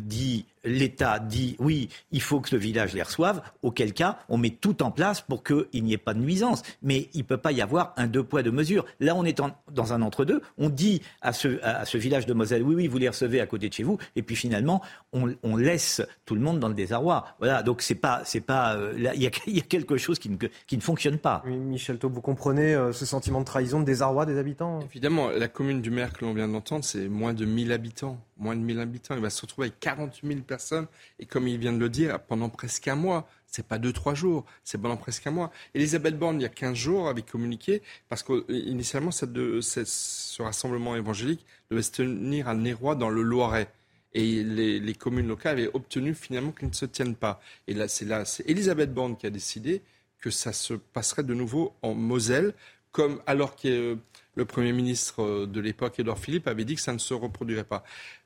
dit l'État dit oui, il faut que le village les reçoive, auquel cas on met tout en place pour qu'il n'y ait pas de nuisance. Mais il ne peut pas y avoir un deux poids, deux mesures. Là, on est dans un entre-deux. On dit à ce, à ce, village de Moselle, oui, oui, vous les recevez à côté de chez vous. Et puis finalement, on, laisse tout le monde dans le désarroi. Voilà, donc c'est pas. c'est pas euh, Il y, y, a quelque chose qui ne, qui ne fonctionne pas. Michel Taub, vous comprenez euh, ce sentiment de trahison, de désarroi des habitants? Évidemment, la commune du maire que l'on vient d'entendre, c'est moins de 1000 habitants. Moins de 1000 habitants. Il va se retrouver avec 40 000 personnes. Et comme il vient de le dire, pendant presque un mois. C'est pas deux, trois jours, c'est pendant presque un mois. Elisabeth Borne, il y a 15 jours, avait communiqué, parce qu'initialement, ce rassemblement évangélique devait se tenir à Néroy, dans le Loiret. Et les, communes locales avaient obtenu finalement qu'il ne se tienne pas. Et là, c'est là, c'est Elisabeth Borne qui a décidé que ça se passerait de nouveau en Moselle, comme alors que le Premier ministre de l'époque, Édouard Philippe, avait dit que ça ne se reproduirait pas.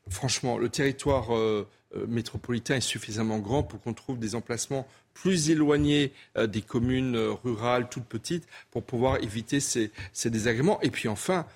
Franchement, le territoire euh, euh, métropolitain est suffisamment grand pour qu'on trouve des emplacements plus éloignés euh, des communes euh, rurales toutes petites pour pouvoir éviter ces désagréments. Et puis enfin,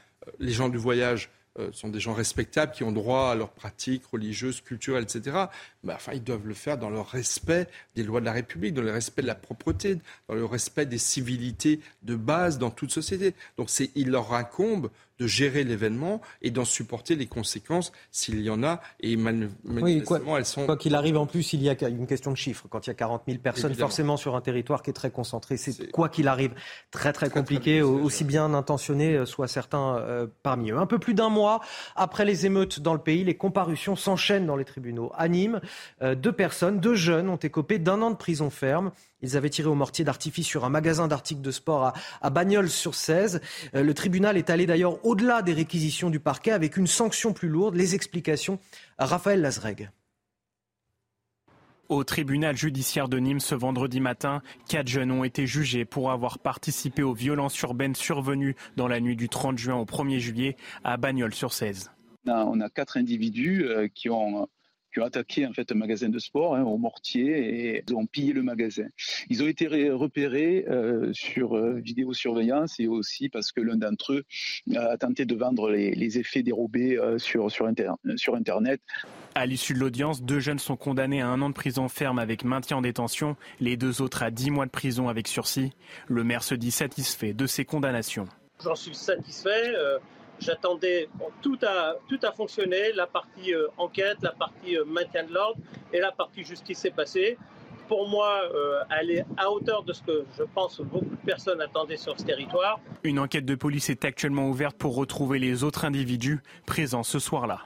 les gens du voyage sont des gens respectables qui ont droit à leurs pratiques religieuses, culturelles, etc. Mais enfin, ils doivent le faire dans le respect des lois de la République, dans le respect de la propreté, dans le respect des civilités de base dans toute société. Donc, il leur incombe de gérer l'événement et d'en supporter les conséquences s'il y en a. Et manifestement, elles sont. Quoi qu'il arrive, en plus, il y a une question de chiffres. Quand il y a 40 000 personnes, forcément sur un territoire qui est très concentré, c'est quoi qu'il arrive très très, compliqué, aussi bien intentionné euh, soient certains euh, parmi eux. Un peu plus d'un mois après les émeutes dans le pays, les comparutions s'enchaînent dans les tribunaux. À Nîmes, euh, deux personnes, deux jeunes ont écopé d'un an de prison ferme. Ils avaient tiré au mortier d'artifice sur un magasin d'articles de sport à, à Bagnols-sur-Cèze. Euh, le tribunal est allé d'ailleurs au-delà des réquisitions du parquet avec une sanction plus lourde. Les explications à Raphaël Lazreg. Au tribunal judiciaire de Nîmes ce vendredi matin, quatre jeunes ont été jugés pour avoir participé aux violences urbaines survenues dans la nuit du 30 juin au 1er juillet à Bagnols-sur-Cèze. On a quatre individus euh, qui ont qui ont attaqué en fait un magasin de sport hein, au mortier et ont pillé le magasin. Ils ont été repérés euh, sur euh, vidéosurveillance et aussi parce que l'un d'entre eux a tenté de vendre les, effets dérobés euh, sur, sur, sur Internet. À l'issue de l'audience, deux jeunes sont condamnés à un an de prison ferme avec maintien en détention, les deux autres à dix mois de prison avec sursis. Le maire se dit satisfait de ces condamnations. J'en suis satisfait. J'attendais, tout, a, tout a fonctionné, la partie euh, enquête, la partie euh, maintien de l'ordre et la partie justice est passée. Pour moi, euh, elle est à hauteur de ce que je pense beaucoup de personnes attendaient sur ce territoire. Une enquête de police est actuellement ouverte pour retrouver les autres individus présents ce soir-là.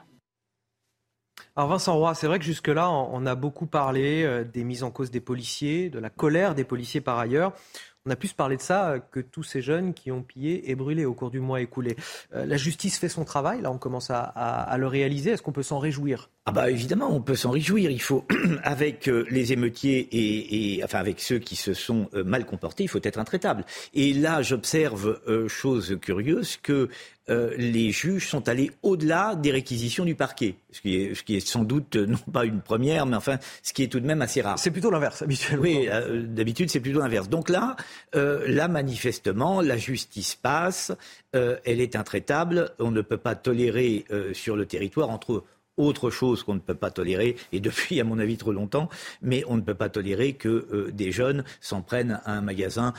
Alors Vincent Roy, c'est vrai que jusque-là, on a beaucoup parlé des mises en cause des policiers, de la colère des policiers par ailleurs. On a plus parlé de ça euh, que tous ces jeunes qui ont pillé et brûlé au cours du mois écoulé. Euh, la justice fait son travail, là on commence à, le réaliser. Est-ce qu'on peut s'en réjouir? Ah bah évidemment, on peut s'en réjouir. Il faut, avec euh, les émeutiers et, enfin avec ceux qui se sont mal comportés, il faut être intraitable. Et là, j'observe chose curieuse que les juges sont allés au-delà des réquisitions du parquet, ce qui, est, ce qui est sans doute non pas une première, mais enfin ce qui est tout de même assez rare. C'est plutôt l'inverse habituellement. Oui, d'habitude c'est plutôt l'inverse. Donc là, euh, là, manifestement, la justice passe, euh, elle est intraitable, on ne peut pas tolérer euh, sur le territoire, entre autre chose qu'on ne peut pas tolérer, et depuis, à mon avis, trop longtemps, mais on ne peut pas tolérer que des jeunes s'en prennent à un magasin,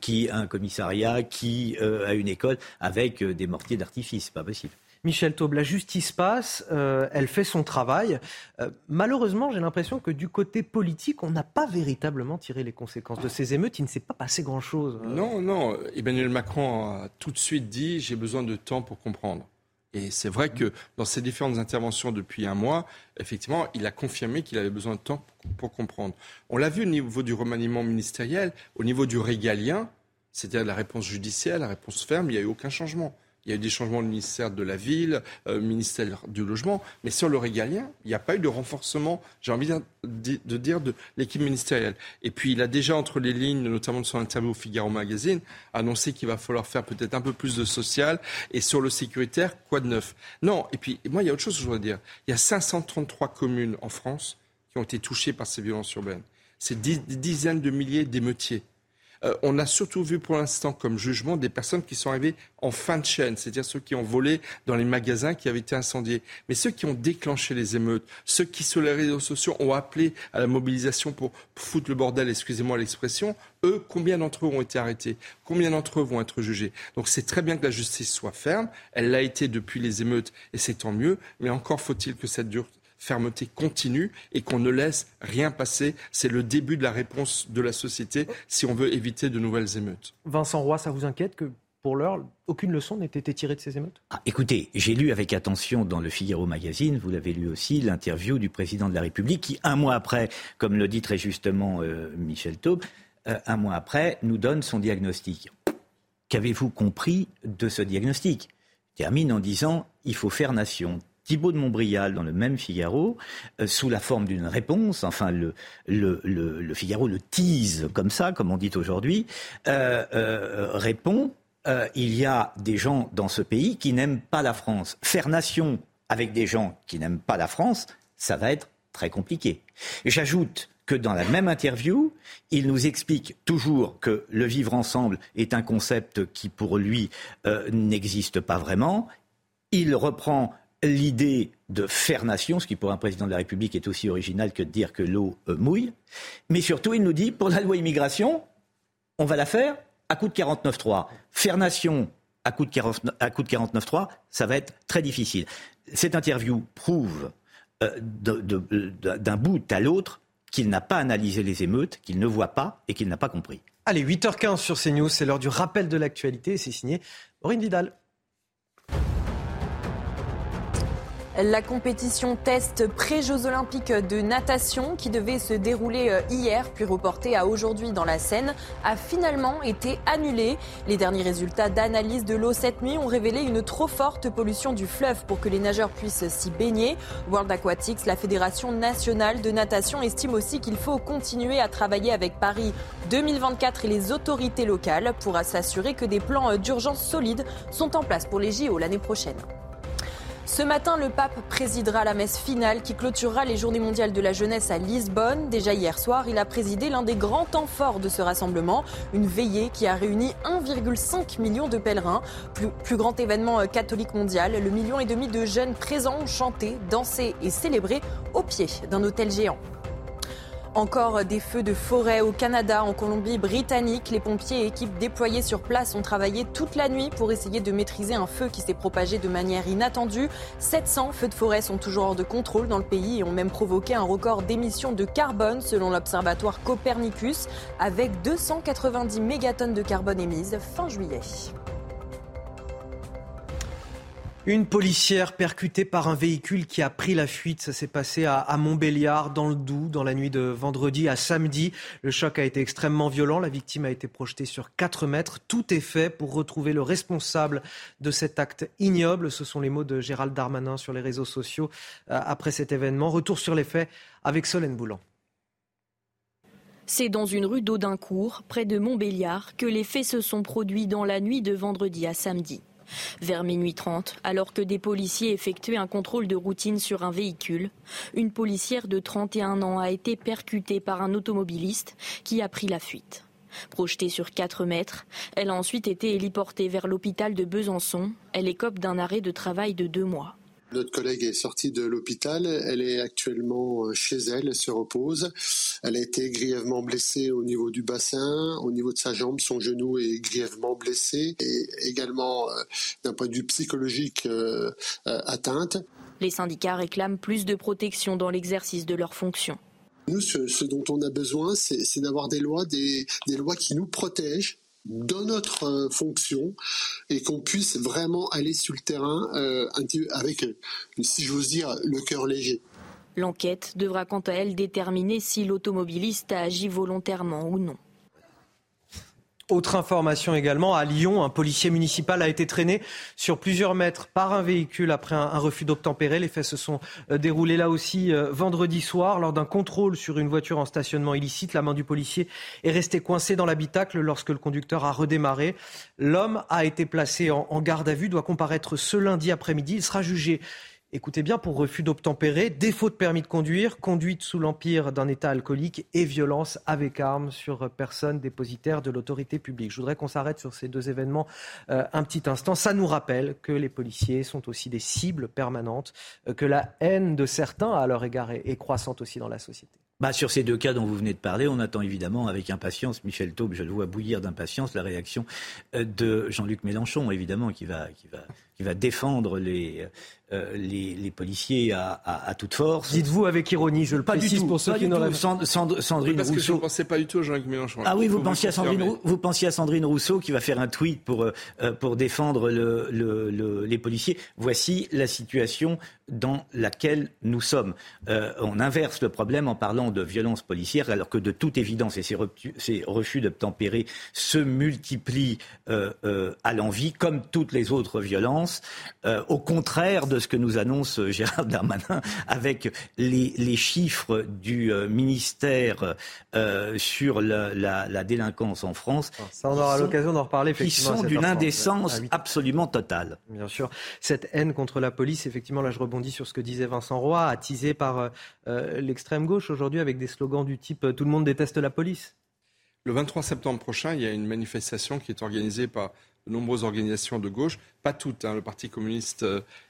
qui à un commissariat, qui à une école, avec des mortiers d'artifice. C'est pas possible. Michel Taube, la justice passe, euh, elle fait son travail. Euh, malheureusement, j'ai l'impression que du côté politique, on n'a pas véritablement tiré les conséquences de ces émeutes. Il ne s'est pas passé grand-chose. Non, non. Emmanuel Macron a tout de suite dit j'ai besoin de temps pour comprendre. Et c'est vrai que dans ses différentes interventions depuis un mois, effectivement, il a confirmé qu'il avait besoin de temps pour comprendre. On l'a vu au niveau du remaniement ministériel, au niveau du régalien, c'est-à-dire la réponse judiciaire, la réponse ferme, il n'y a eu aucun changement. Il y a eu des changements au ministère de la Ville, euh, ministère du Logement, mais sur le régalien, il n'y a pas eu de renforcement, j'ai envie de dire, de l'équipe ministérielle. Et puis, il a déjà, entre les lignes, notamment de son interview au Figaro Magazine, annoncé qu'il va falloir faire peut-être un peu plus de social. Et sur le sécuritaire, quoi de neuf? Non, et puis, moi, il y a autre chose que je voudrais dire. Il y a 533 communes en France qui ont été touchées par ces violences urbaines. C'est des dizaines de milliers d'émeutiers. Euh, on a surtout vu pour l'instant comme jugement des personnes qui sont arrivées en fin de chaîne, c'est-à-dire ceux qui ont volé dans les magasins qui avaient été incendiés. Mais ceux qui ont déclenché les émeutes, ceux qui sur les réseaux sociaux ont appelé à la mobilisation pour foutre le bordel, excusez-moi l'expression, eux, combien d'entre eux ont été arrêtés? Combien d'entre eux vont être jugés? Donc c'est très bien que la justice soit ferme. Elle l'a été depuis les émeutes et c'est tant mieux. Mais encore faut-il que cette dure fermeté continue et qu'on ne laisse rien passer. C'est le début de la réponse de la société si on veut éviter de nouvelles émeutes. Vincent Roy, ça vous inquiète que pour l'heure, aucune leçon n'ait été tirée de ces émeutes? Ah, Écoutez, j'ai lu avec attention dans le Figaro Magazine, vous l'avez lu aussi, l'interview du président de la République qui, un mois après, comme le dit très justement euh, Michel Taube, euh, un mois après, nous donne son diagnostic. Qu'avez-vous compris de ce diagnostic? Termine en disant il faut faire nation. Thibault de Montbrial dans le même Figaro, euh, sous la forme d'une réponse, enfin le, Figaro le tease comme ça, comme on dit aujourd'hui, euh, euh, répond il y a des gens dans ce pays qui n'aiment pas la France. Faire nation avec des gens qui n'aiment pas la France, ça va être très compliqué. J'ajoute que dans la même interview, il nous explique toujours que le vivre ensemble est un concept qui pour lui n'existe pas vraiment. Il reprend l'idée de faire nation, ce qui pour un président de la République est aussi original que de dire que l'eau euh, mouille. Mais surtout, il nous dit, pour la loi immigration, on va la faire à coup de 49.3. Faire nation à coup de 49.3, ça va être très difficile. Cette interview prouve euh, d'un bout à l'autre qu'il n'a pas analysé les émeutes, qu'il ne voit pas et qu'il n'a pas compris. Allez, 8h15 sur CNews, c'est l'heure du rappel de l'actualité. C'est signé Aurine Vidal. La compétition test pré-Jeux Olympiques de natation qui devait se dérouler euh, hier puis reportée à aujourd'hui dans la Seine a finalement été annulée. Les derniers résultats d'analyse de l'eau cette nuit ont révélé une trop forte pollution du fleuve pour que les nageurs puissent s'y baigner. World Aquatics, la Fédération nationale de natation, estime aussi qu'il faut continuer à travailler avec Paris 2024 et les autorités locales pour s'assurer que des plans d'urgence solides sont en place pour les JO l'année prochaine. Ce matin, le pape présidera la messe finale qui clôturera les Journées mondiales de la jeunesse à Lisbonne. Déjà hier soir, il a présidé l'un des grands temps forts de ce rassemblement, une veillée qui a réuni 1,5 million de pèlerins. Plus, grand événement catholique mondial, le million et demi de jeunes présents ont chanté, dansé et célébré au pied d'un hôtel géant. Encore des feux de forêt au Canada, en Colombie-Britannique. Les pompiers et équipes déployées sur place ont travaillé toute la nuit pour essayer de maîtriser un feu qui s'est propagé de manière inattendue. 700 feux de forêt sont toujours hors de contrôle dans le pays et ont même provoqué un record d'émissions de carbone selon l'observatoire Copernicus, avec 290 mégatonnes de carbone émises fin juillet. Une policière percutée par un véhicule qui a pris la fuite. Ça s'est passé à, Montbéliard, dans le Doubs, dans la nuit de vendredi à samedi. Le choc a été extrêmement violent. La victime a été projetée sur 4 mètres. Tout est fait pour retrouver le responsable de cet acte ignoble. Ce sont les mots de Gérald Darmanin sur les réseaux sociaux euh, après cet événement. Retour sur les faits avec Solène Boulan. C'est dans une rue d'Audincourt, près de Montbéliard, que les faits se sont produits dans la nuit de vendredi à samedi. Vers minuit 30, alors que des policiers effectuaient un contrôle de routine sur un véhicule, une policière de 31 ans a été percutée par un automobiliste qui a pris la fuite. Projetée sur 4 mètres, elle a ensuite été héliportée vers l'hôpital de Besançon. Elle écope d'un arrêt de travail de deux mois. Notre collègue est sortie de l'hôpital. Elle est actuellement euh, chez elle, elle se repose. Elle a été grièvement blessée au niveau du bassin, au niveau de sa jambe, son genou est grièvement blessé et également euh, d'un point de vue psychologique euh, atteinte. Les syndicats réclament plus de protection dans l'exercice de leurs fonctions. Nous, ce, dont on a besoin, c'est d'avoir des lois, des, lois qui nous protègent dans notre fonction et qu'on puisse vraiment aller sur le terrain avec, si j'ose dire, le cœur léger. L'enquête devra quant à elle déterminer si l'automobiliste a agi volontairement ou non. Autre information également, à Lyon, un policier municipal a été traîné sur plusieurs mètres par un véhicule après un, refus d'obtempérer. Les faits se sont euh, déroulés là aussi euh, vendredi soir lors d'un contrôle sur une voiture en stationnement illicite. La main du policier est restée coincée dans l'habitacle lorsque le conducteur a redémarré. L'homme a été placé en garde à vue, doit comparaître ce lundi après-midi. Il sera jugé Écoutez bien, pour refus d'obtempérer, défaut de permis de conduire, conduite sous l'empire d'un état alcoolique et violence avec arme sur personne dépositaire de l'autorité publique. Je voudrais qu'on s'arrête sur ces deux événements euh, un petit instant. Ça nous rappelle que les policiers sont aussi des cibles permanentes, euh, que la haine de certains à leur égard est croissante aussi dans la société. Bah, sur ces deux cas dont vous venez de parler, on attend évidemment avec impatience, Michel Taube, je le vois bouillir d'impatience, la réaction euh, de Jean-Luc Mélenchon, évidemment, qui va, qui va, qui va défendre les, euh, les, les, policiers à, à, à, toute force. Dites-vous avec ironie, je le pas précise du tout, pour ceux qui n'auraient Sand, Sand, Sandrine parce Rousseau. que je ne pensais pas du tout à Jean-Luc Mélenchon. Ah oui, vous pensiez, à Sandrine, vous pensiez à Sandrine Rousseau qui va faire un tweet pour, euh, pour défendre le, le, le, les policiers. Voici la situation dans laquelle nous sommes. Euh, on inverse le problème en parlant de violence policière, alors que de toute évidence, et ces, ces refus d'obtempérer se multiplient euh, euh, à l'envie, comme toutes les autres violences, euh, au contraire de ce que nous annonce Gérard Darmanin avec les, les chiffres du euh, ministère euh, sur la, la, la, délinquance en France. Ça, on aura l'occasion d'en reparler. Qui sont d'une indécence absolument totale. Bien sûr. Cette haine contre la police, effectivement, là je rebondis sur ce que disait Vincent Roy, attisé par euh, euh, l'extrême gauche aujourd'hui avec des slogans du type euh, Tout le monde déteste la police Le 23 septembre prochain, il y a une manifestation qui est organisée par de nombreuses organisations de gauche, pas toutes. Hein. le Parti communiste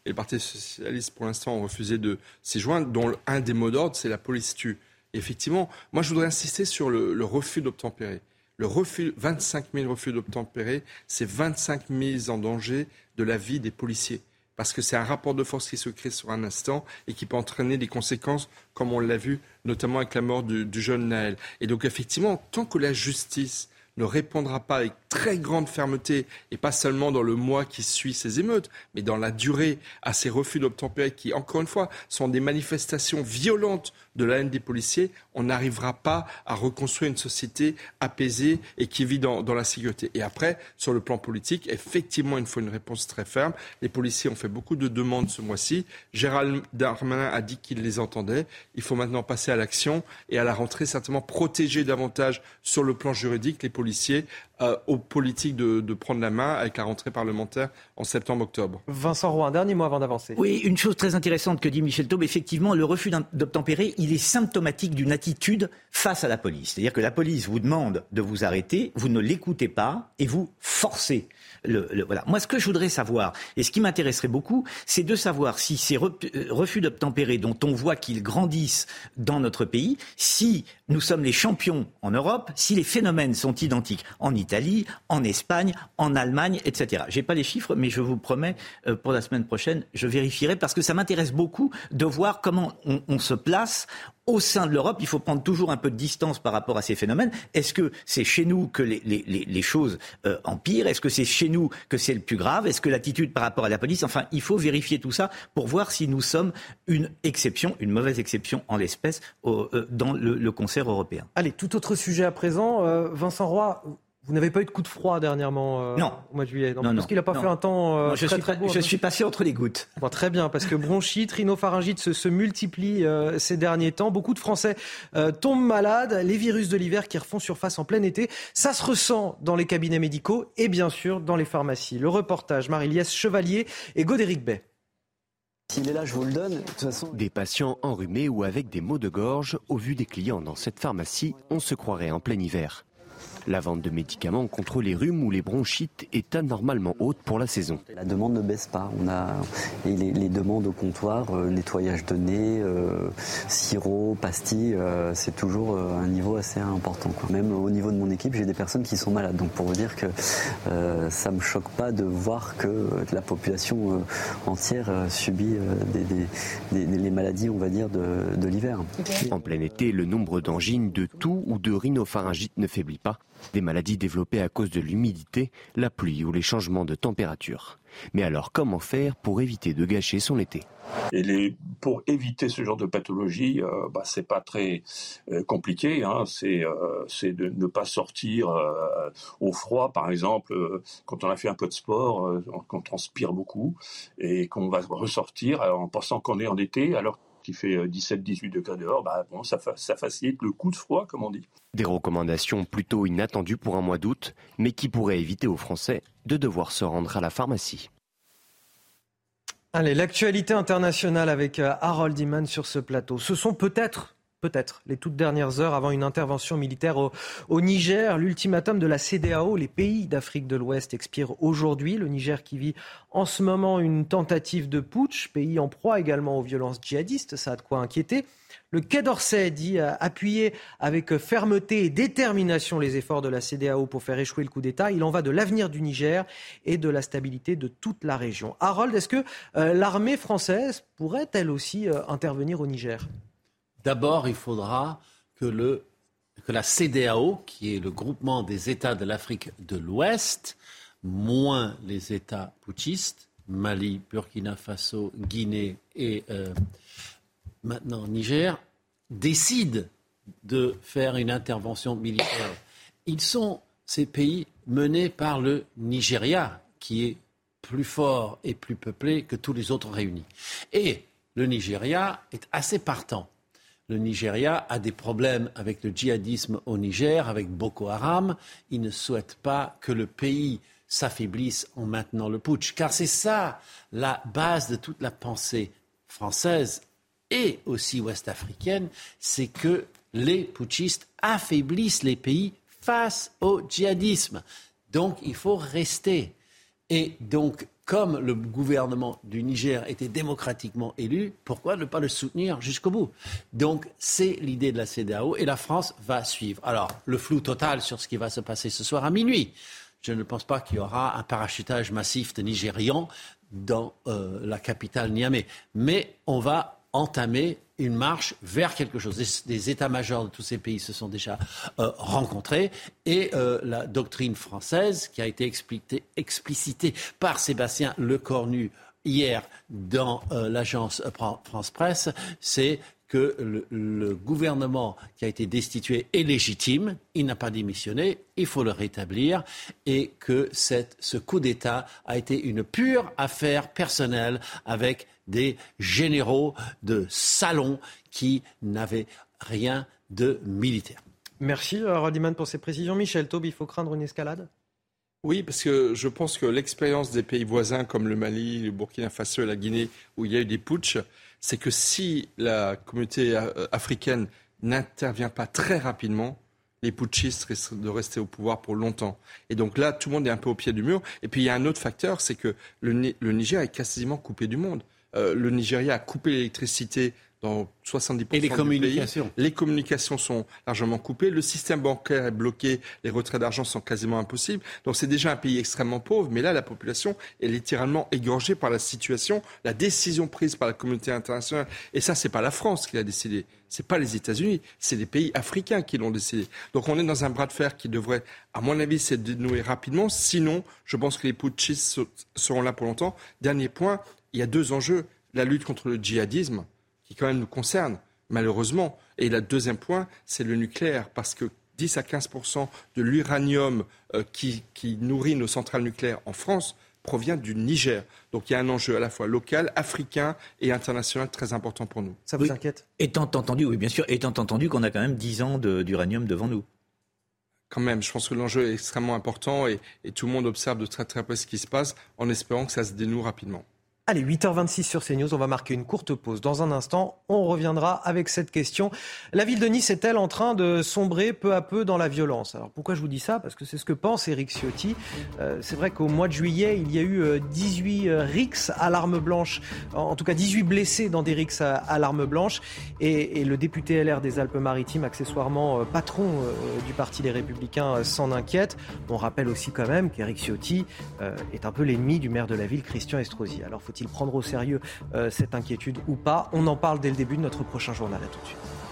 et le Parti socialiste, pour l'instant, ont refusé de s'y joindre, dont un des mots d'ordre, c'est la police tue. effectivement, moi, je voudrais insister sur le, refus d'obtempérer. Le refus, 25 000 refus d'obtempérer, c'est 25 000 en danger de la vie des policiers parce que c'est un rapport de force qui se crée sur un instant et qui peut entraîner des conséquences, comme on l'a vu notamment avec la mort du, du jeune Naël. Et donc effectivement, tant que la justice ne répondra pas avec très grande fermeté, et pas seulement dans le mois qui suit ces émeutes, mais dans la durée à ces refus d'obtempérer qui, encore une fois, sont des manifestations violentes de la haine des policiers, on n'arrivera pas à reconstruire une société apaisée et qui vit dans, la sécurité. Et après, sur le plan politique, effectivement, il faut une réponse très ferme. Les policiers ont fait beaucoup de demandes ce mois-ci. Gérald Darmanin a dit qu'il les entendait. Il faut maintenant passer à l'action et à la rentrée, certainement protéger davantage sur le plan juridique les policiers euh, aux politiques de, de, prendre la main avec la rentrée parlementaire en septembre-octobre. Vincent Roy, un dernier mot avant d'avancer. Oui, une chose très intéressante que dit Michel Taube, effectivement, le refus d'obtempérer, il est symptomatique d'une attitude face à la police. C'est-à-dire que la police vous demande de vous arrêter, vous ne l'écoutez pas et vous forcez le, le, voilà. Moi, ce que je voudrais savoir, et ce qui m'intéresserait beaucoup, c'est de savoir si ces euh, refus d'obtempérer dont on voit qu'ils grandissent dans notre pays, si nous sommes les champions en Europe, si les phénomènes sont identiques en Italie, en Espagne, en Allemagne, etc. J'ai pas les chiffres, mais je vous promets, euh, pour la semaine prochaine, je vérifierai parce que ça m'intéresse beaucoup de voir comment on, on se place au sein de l'Europe, il faut prendre toujours un peu de distance par rapport à ces phénomènes. Est-ce que c'est chez nous que les, choses euh, empirent? Est-ce que c'est chez nous que c'est le plus grave? Est-ce que l'attitude par rapport à la police? Enfin, il faut vérifier tout ça pour voir si nous sommes une exception, une mauvaise exception en l'espèce euh, dans le, le, concert européen. Allez, tout autre sujet à présent. Euh, Vincent Roy, vous n'avez pas eu de coup de froid dernièrement euh, non. au mois de juillet non, non Parce qu'il n'a pas non. fait un temps euh, non, je très, suis, très beau, je suis passé entre les gouttes. Bon, très bien, parce que bronchite, rhinopharyngite se, se multiplient euh, ces derniers temps. Beaucoup de Français euh, tombent malades. Les virus de l'hiver qui refont surface en plein été, ça se ressent dans les cabinets médicaux et bien sûr dans les pharmacies. Le reportage Marie-Liesse Chevalier et Godéric Bay. S'il est là, je vous le donne. De toute façon... Des patients enrhumés ou avec des maux de gorge, au vu des clients dans cette pharmacie, on se croirait en plein hiver. La vente de médicaments contre les rhumes ou les bronchites est anormalement haute pour la saison. La demande ne baisse pas. On a et les, les demandes au comptoir, euh, nettoyage de nez, euh, sirop, pastilles, euh, c'est toujours un niveau assez important. Quoi. Même au niveau de mon équipe, j'ai des personnes qui sont malades. Donc pour vous dire que euh, ça me choque pas de voir que la population entière subit des, des, des, les maladies, on va dire, de, de l'hiver. En plein été, le nombre d'angines, de toux ou de rhinopharyngite ne faiblit pas. Des maladies développées à cause de l'humidité, la pluie ou les changements de température. Mais alors comment faire pour éviter de gâcher son été? Pour éviter ce genre de pathologie, euh, bah, c'est pas très euh, compliqué. Hein. Euh, c'est de ne pas sortir au froid, par exemple, quand on a fait un peu de sport, qu'on transpire beaucoup, et qu'on va ressortir en pensant qu'on est en été, alors qu'il fait 17-18 degrés dehors, bah, bon, ça, ça facilite le coup de froid, comme on dit. Des recommandations plutôt inattendues pour un mois d'août, mais qui pourraient éviter aux Français de devoir se rendre à la pharmacie. Allez, l'actualité internationale avec euh, Harold Iman sur ce plateau. Ce sont peut-être peut-être les toutes dernières heures avant une intervention militaire au, Niger. L'ultimatum de la CDAO, les pays d'Afrique de l'Ouest, expire aujourd'hui. Le Niger qui vit en ce moment une tentative de putsch, pays en proie également aux violences djihadistes, ça a de quoi inquiéter. Le Quai d'Orsay dit appuyer avec fermeté et détermination les efforts de la CDAO pour faire échouer le coup d'État. Il en va de l'avenir du Niger et de la stabilité de toute la région. Harold, est-ce que euh, l'armée française pourrait elle aussi euh, intervenir au Niger? D'abord, il faudra que, la CDAO, qui est le groupement des États de l'Afrique de l'Ouest, moins les États putschistes, Mali, Burkina Faso, Guinée et euh, maintenant Niger, décident de faire une intervention militaire. Ils sont ces pays menés par le Nigeria, qui est plus fort et plus peuplé que tous les autres réunis. Et le Nigeria est assez partant. Le Nigeria a des problèmes avec le djihadisme au Niger, avec Boko Haram. Il ne souhaite pas que le pays s'affaiblisse en maintenant le putsch, car c'est ça la base de toute la pensée française et aussi ouest-africaine, c'est que les putschistes affaiblissent les pays face au djihadisme. Donc il faut rester. Et donc, comme le gouvernement du Niger était démocratiquement élu, pourquoi ne pas le soutenir jusqu'au bout? Donc, c'est l'idée de la CDAO et la France va suivre. Alors, le flou total sur ce qui va se passer ce soir à minuit. Je ne pense pas qu'il y aura un parachutage massif de Nigérians dans euh, la capitale Niamey. Mais on va entamer une marche vers quelque chose. Des, états-majors de tous ces pays se sont déjà euh, rencontrés et euh, la doctrine française, qui a été explicitée par Sébastien Lecornu hier dans euh, l'agence France Presse, c'est que le, gouvernement qui a été destitué est légitime, il n'a pas démissionné, il faut le rétablir, et que ce coup d'État a été une pure affaire personnelle avec des généraux de salon qui n'avaient rien de militaire. Merci euh, Radiman pour ces précisions. Michel Taube, il faut craindre une escalade? Oui, parce que je pense que l'expérience des pays voisins comme le Mali, le Burkina Faso et la Guinée, où il y a eu des putschs, c'est que si la communauté euh, africaine n'intervient pas très rapidement, les putschistes risquent de rester au pouvoir pour longtemps. Et donc là, tout le monde est un peu au pied du mur. Et puis il y a un autre facteur, c'est que le, Niger est quasiment coupé du monde. Euh, le Nigeria a coupé l'électricité dans 70% Et les du communications. Pays. Les communications sont largement coupées. Le système bancaire est bloqué. Les retraits d'argent sont quasiment impossibles. Donc c'est déjà un pays extrêmement pauvre. Mais là, la population est littéralement égorgée par la situation, la décision prise par la communauté internationale. Et ça, c'est pas la France qui l'a décidé. C'est pas les États-Unis. C'est les pays africains qui l'ont décidé. Donc on est dans un bras de fer qui devrait, à mon avis, se dénouer rapidement. Sinon, je pense que les putschistes seront là pour longtemps. Dernier point, il y a deux enjeux. La lutte contre le djihadisme, qui quand même nous concerne, malheureusement. Et le deuxième point, c'est le nucléaire, parce que 10 à 15% de l'uranium euh, qui, nourrit nos centrales nucléaires en France provient du Niger. Donc il y a un enjeu à la fois local, africain et international très important pour nous. Ça vous inquiète? Étant entendu, oui, bien sûr, étant entendu qu'on a quand même 10 ans d'uranium devant nous. Quand même, je pense que l'enjeu est extrêmement important et, et tout le monde observe de très très près ce qui se passe en espérant que ça se dénoue rapidement. Allez, 8h26 sur CNews, on va marquer une courte pause. Dans un instant, on reviendra avec cette question. La ville de Nice est-elle en train de sombrer peu à peu dans la violence? Alors pourquoi je vous dis ça? Parce que c'est ce que pense Eric Ciotti. Euh, c'est vrai qu'au mois de juillet, il y a eu 18 euh, rixes à l'arme blanche, en tout cas 18 blessés dans des rixes à, l'arme blanche. Et, le député LR des Alpes-Maritimes, accessoirement euh, patron du Parti des Républicains, s'en inquiète. On rappelle aussi quand même qu'Eric Ciotti est un peu l'ennemi du maire de la ville, Christian Estrosi. Alors faut il prendre au sérieux euh, cette inquiétude ou pas On en parle dès le début de notre prochain journal. À tout de suite.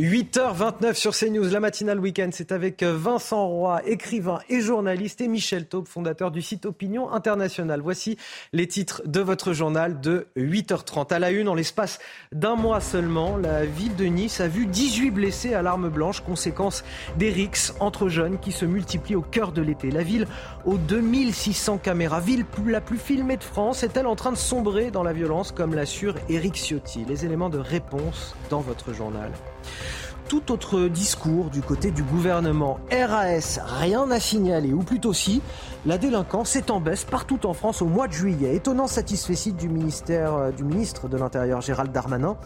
8h29 sur CNews, la matinale week-end, c'est avec Vincent Roy, écrivain et journaliste, et Michel Taube, fondateur du site Opinion Internationale. Voici les titres de votre journal de 8h30. À la une, en l'espace d'un mois seulement, la ville de Nice a vu 18 blessés à l'arme blanche, conséquence des rixes entre jeunes qui se multiplient au cœur de l'été. La ville aux 2600 caméras, ville la plus filmée de France, est-elle en train de sombrer dans la violence, comme l'assure Eric Ciotti? Les éléments de réponse dans votre journal tout autre discours du côté du gouvernement. RAS, rien à signaler, ou plutôt si, la délinquance est en baisse partout en France au mois de juillet. Étonnant satisfait du euh, du ministre de l'Intérieur Gérald Darmanin,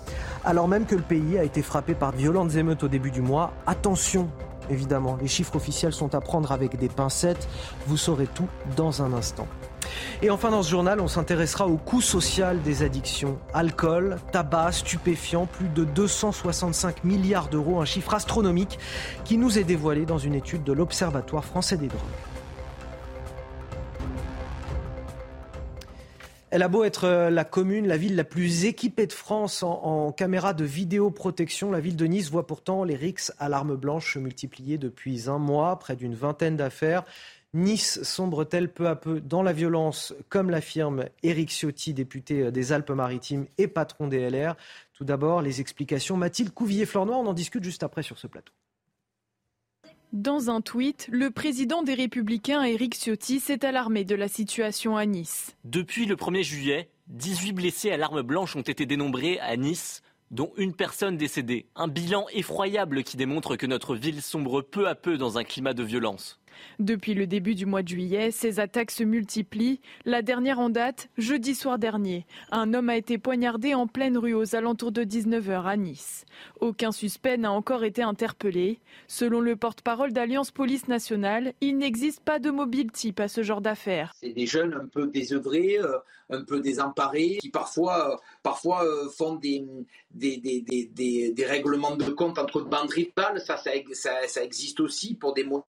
alors même que le pays a été frappé par violentes émeutes au début du mois. Attention, évidemment, les chiffres officiels sont à prendre avec des pincettes. Vous saurez tout dans un instant. Et enfin, dans ce journal, on s'intéressera au coût social des addictions. Alcool, tabac, stupéfiants, plus de 265 milliards d'euros, un chiffre astronomique qui nous est dévoilé dans une étude de l'Observatoire français des drogues. Elle a beau être euh, la commune, la ville la plus équipée de France en, caméras de vidéoprotection, la ville de Nice voit pourtant les rixes à l'arme blanche se multiplier depuis un mois, près d'une vingtaine d'affaires. Nice sombre-t-elle peu à peu dans la violence, comme l'affirme Éric Ciotti, député des Alpes-Maritimes et patron des LR Tout d'abord, les explications. Mathilde Couvillier-Flornois, on en discute juste après sur ce plateau. Dans un tweet, le président des Républicains, Éric Ciotti, s'est alarmé de la situation à Nice. Depuis le 1er juillet, 18 blessés à l'arme blanche ont été dénombrés à Nice, dont une personne décédée. Un bilan effroyable qui démontre que notre ville sombre peu à peu dans un climat de violence. Depuis le début du mois de juillet, ces attaques se multiplient. La dernière en date, jeudi soir dernier. Un homme a été poignardé en pleine rue aux alentours de 19h à Nice. Aucun suspect n'a encore été interpellé. Selon le porte-parole d'Alliance Police Nationale, il n'existe pas de mobile type à ce genre d'affaires. C'est des jeunes un peu désœuvrés, euh, un peu désemparés, qui parfois, euh, parfois euh, font des, des, règlements de compte entre bandes rivales. Ça, ça, ça, existe aussi pour des motifs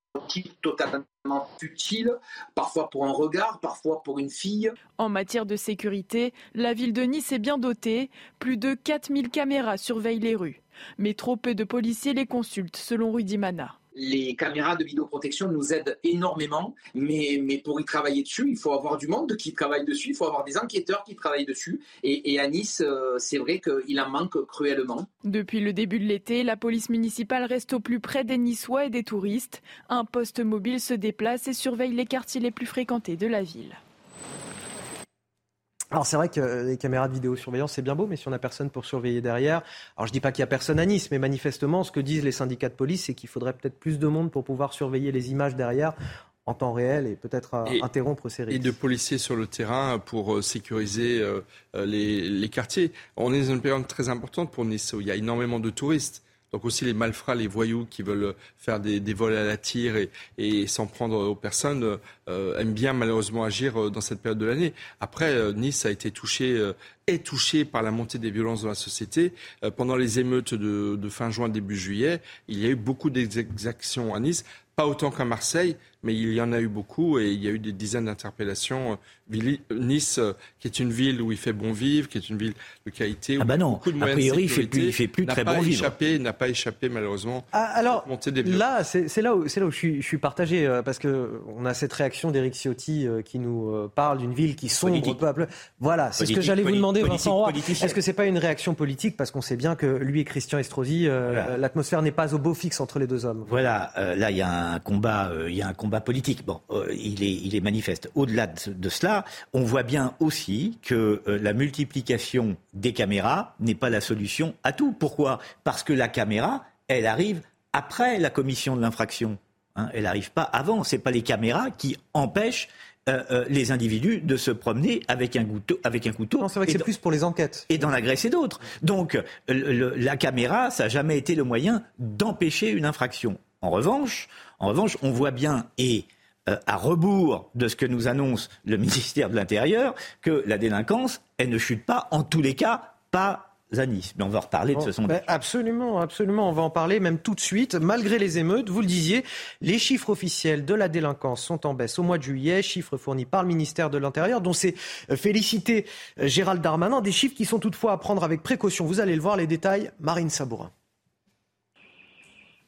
En matière de sécurité, la ville de Nice est bien dotée. Plus de 4000 caméras surveillent les rues. Mais trop peu de policiers les consultent, selon Rudy Mana les caméras de vidéoprotection nous aident énormément, mais, pour y travailler dessus, il faut avoir du monde qui travaille dessus, il faut avoir des enquêteurs qui travaillent dessus. Et, à Nice, euh, c'est vrai qu'il en manque cruellement. Depuis le début de l'été, la police municipale reste au plus près des Niçois et des touristes. Un poste mobile se déplace et surveille les quartiers les plus fréquentés de la ville. Alors c'est vrai que les caméras de vidéosurveillance c'est bien beau, mais si on n'a personne pour surveiller derrière, alors je dis pas qu'il y a personne à Nice, mais manifestement ce que disent les syndicats de police, c'est qu'il faudrait peut-être plus de monde pour pouvoir surveiller les images derrière en temps réel et peut-être euh, interrompre ces risques. Et de policiers sur le terrain pour euh, sécuriser euh, les, les, quartiers. On est dans une période très importante pour Nice où il y a énormément de touristes. Donc aussi les malfrats, les voyous qui veulent faire des, vols à la tire et, s'en prendre aux personnes euh, aiment bien malheureusement agir euh, dans cette période de l'année. Après, euh, Nice a été touché est touché par la montée des violences dans la société. pendant les émeutes de, fin juin, début juillet, il y a eu beaucoup d'exactions à Nice, pas autant qu'à Marseille, mais il y en a eu beaucoup et il y a eu des dizaines d'interpellations. Nice, qui est une ville où il fait bon vivre, qui est une ville de qualité. Ah bah non, beaucoup de a priori, il fait plus, il fait plus très bon échappé, vivre. N'a pas échappé malheureusement. Ah, alors là, c'est là où, là où je, suis, je suis partagé euh, parce que on a cette réaction d'Éric Ciotti euh, qui nous euh, parle d'une ville qui sombre peu à peu. Voilà, c'est ce que j'allais vous demander, Vincent Roy. Est-ce que c'est pas une réaction politique? Parce qu'on sait bien que lui et Christian Estrosi, l'atmosphère n'est pas au beau fixe entre les deux hommes. Voilà, là il y a un combat, il y a un combat politique. Bon, euh, il, est, il est manifeste. Au-delà de, cela, on voit bien aussi que euh, la multiplication des caméras n'est pas la solution à tout. Pourquoi? Parce que la caméra, elle arrive après la commission de l'infraction. Hein. elle n'arrive pas avant. Ce pas les caméras qui empêchent euh, les individus de se promener avec un couteau. Avec un couteau c'est vrai que c'est plus pour les enquêtes. Et d'en agresser d'autres. Donc, la caméra, ça n'a jamais été le moyen d'empêcher une infraction. En revanche, en revanche, on voit bien, et euh, à rebours de ce que nous annonce le ministère de l'Intérieur, que la délinquance, elle ne chute pas, en tous les cas, pas à Nice. Mais on va reparler de ce sondage. Ben, absolument, absolument. On va en parler même tout de suite. Malgré les émeutes, vous le disiez, les chiffres officiels de la délinquance sont en baisse au mois de juillet, chiffres fournis par le ministère de l'Intérieur, dont s'est euh, félicité euh, Gérald Darmanin. Des chiffres qui sont toutefois à prendre avec précaution. Vous allez le voir, les détails, Marine Sabourin.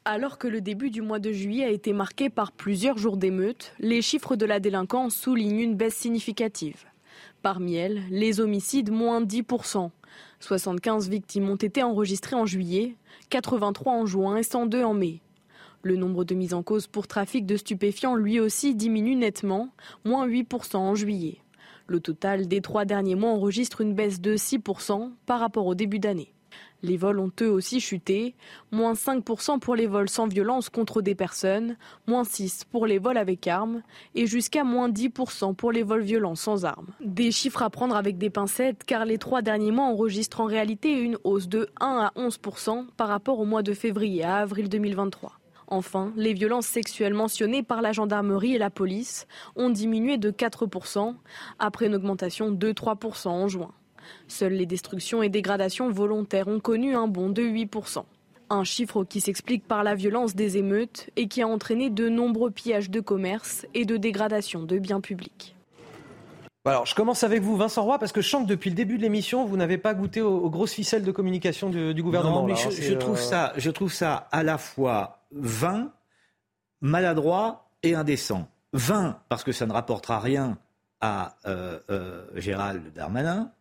Alors que le début du mois de juillet a été marqué par plusieurs jours d'émeutes, les chiffres de la délinquance soulignent une baisse significative. Parmi elles, les homicides moins 10%. 75 victimes ont été enregistrées en juillet, 83 en juin et 102 en mai. Le nombre de mises en cause pour trafic de stupéfiants lui aussi diminue nettement, moins 8% en juillet. Le total des trois derniers mois enregistre une baisse de 6% par rapport au début d'année. Les vols ont eux aussi chuté, moins 5% pour les vols sans violence contre des personnes, moins 6% pour les vols avec armes et jusqu'à moins 10% pour les vols violents sans armes. Des chiffres à prendre avec des pincettes car les trois derniers mois enregistrent en réalité une hausse de 1 à 11% par rapport au mois de février à avril 2023. Enfin, les violences sexuelles mentionnées par la gendarmerie et la police ont diminué de 4% après une augmentation de 3% en juin. Seules les destructions et dégradations volontaires ont connu un bond de 8%. Un chiffre qui s'explique par la violence des émeutes et qui a entraîné de nombreux pillages de commerce et de dégradation de biens publics. Alors, je commence avec vous, Vincent Roy, parce que je sens que depuis le début de l'émission, vous n'avez pas goûté aux, grosses ficelles de communication du, gouvernement. Non, mais je, trouve euh, ça, je trouve ça à la fois vain, maladroit et indécent. Vain, parce que ça ne rapportera rien à euh, euh, Gérald Darmanin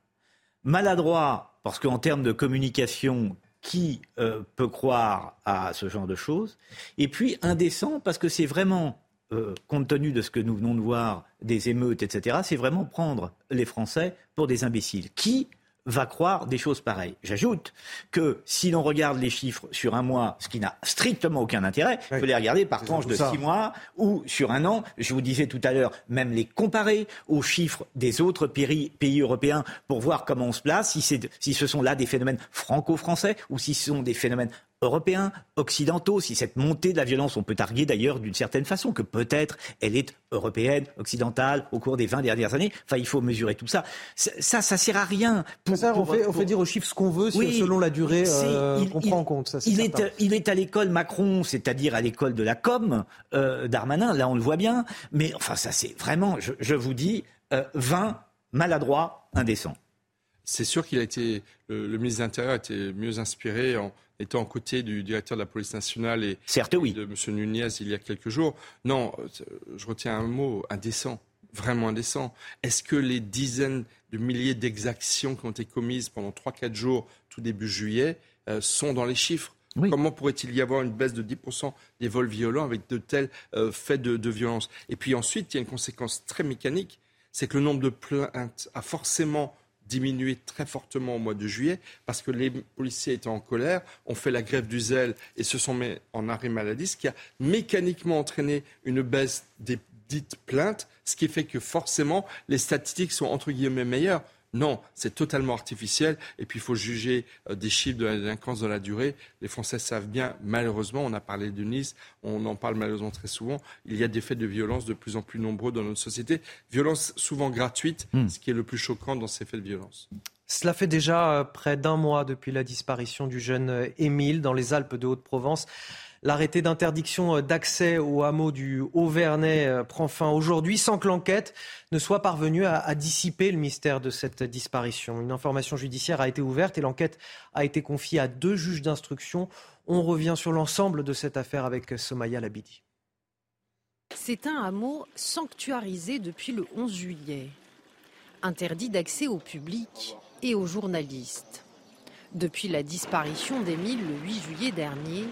maladroit, parce qu'en termes de communication, qui euh, peut croire à ce genre de choses Et puis indécent, parce que c'est vraiment, euh, compte tenu de ce que nous venons de voir, des émeutes, etc., c'est vraiment prendre les Français pour des imbéciles. Qui va croire des choses pareilles. J'ajoute que si l'on regarde les chiffres sur un mois, ce qui n'a strictement aucun intérêt, faut les regarder par tranche de six mois ou sur un an. Je vous disais tout à l'heure, même les comparer aux chiffres des autres pays, européens pour voir comment on se place, si, si ce sont là des phénomènes franco-français ou si ce sont des phénomènes européens, occidentaux, si cette montée de la violence, on peut arguer d'ailleurs d'une certaine façon que peut-être elle est européenne, occidentale, au cours des 20 dernières années. Enfin, il faut mesurer tout ça. Ça, ça sert à rien. on, fait, dire aux chiffres ce qu'on veut selon la durée euh, qu'on prend en compte. Ça, il, est, il, est, à l'école Macron, c'est-à-dire à, l'école de la com, euh, Darmanin, là on le voit bien. Mais enfin, ça c'est vraiment, je, vous dis, 20 euh, maladroit, indécent. C'est sûr qu'il a été, le, ministre de l'Intérieur a été mieux inspiré en étant aux côtés du directeur de la police nationale et de M. Nunez il y a quelques jours. Non, je retiens un mot, indécent, vraiment indécent. Est-ce que les dizaines de milliers d'exactions qui ont été commises pendant 3-4 jours tout début juillet euh, sont dans les chiffres? Comment pourrait-il y avoir une baisse de 10% des vols violents avec de tels euh, faits de, de violence? Et puis ensuite, il y a une conséquence très mécanique, c'est que le nombre de plaintes a forcément diminué très fortement au mois de juillet parce que les policiers étaient en colère, ont fait la grève du zèle et se sont mis en arrêt maladie, ce qui a mécaniquement entraîné une baisse des dites plaintes, ce qui fait que forcément les statistiques sont entre guillemets meilleures. Non, c'est totalement artificiel. Et puis, il faut juger euh, des chiffres de la délinquance dans la durée. Les Français savent bien, malheureusement, on a parlé de Nice, on en parle malheureusement très souvent, il y a des faits de violence de plus en plus nombreux dans notre société. Violence souvent gratuite, hmm. ce qui est le plus choquant dans ces faits de violence. Cela fait déjà euh, près d'un mois depuis la disparition du jeune euh, Émile dans les Alpes de Haute-Provence. L'arrêté d'interdiction euh, d'accès au hameau du Haut-Vernay euh, prend fin aujourd'hui sans que l'enquête ne soit parvenue à, dissiper le mystère de cette disparition. Une information judiciaire a été ouverte et l'enquête a été confiée à deux juges d'instruction. On revient sur l'ensemble de cette affaire avec Somaya Labidi. C'est un hameau sanctuarisé depuis le 11 juillet, interdit d'accès au public et aux journalistes. Depuis la disparition d'Émile le 8 juillet dernier,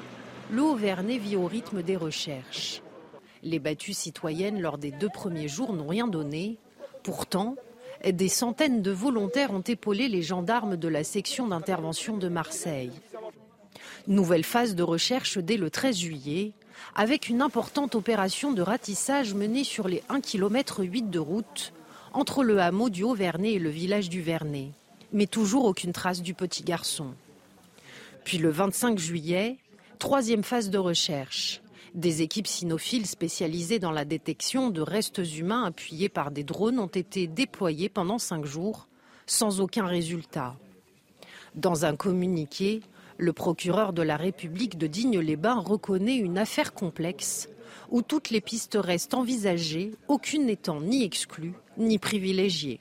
le Haut-Vernay vit au rythme des recherches. Les battues citoyennes lors des deux premiers jours n'ont rien donné. Pourtant, des centaines de volontaires ont épaulé les gendarmes de la section d'intervention de Marseille. Nouvelle phase de recherche dès le 13 juillet, avec une importante opération de ratissage menée sur les 1 km 8 de route entre le hameau du Haut-Vernay et le village du Vernay. Mais toujours aucune trace du petit garçon. Puis le 25 juillet, Troisième phase de recherche. Des équipes cynophiles spécialisées dans la détection de restes humains appuyés par des drones ont été déployées pendant cinq jours, sans aucun résultat. Dans un communiqué, le procureur de la République de Digne-les-Bains reconnaît une affaire complexe où toutes les pistes restent envisagées, aucune n'étant ni exclue ni privilégiée.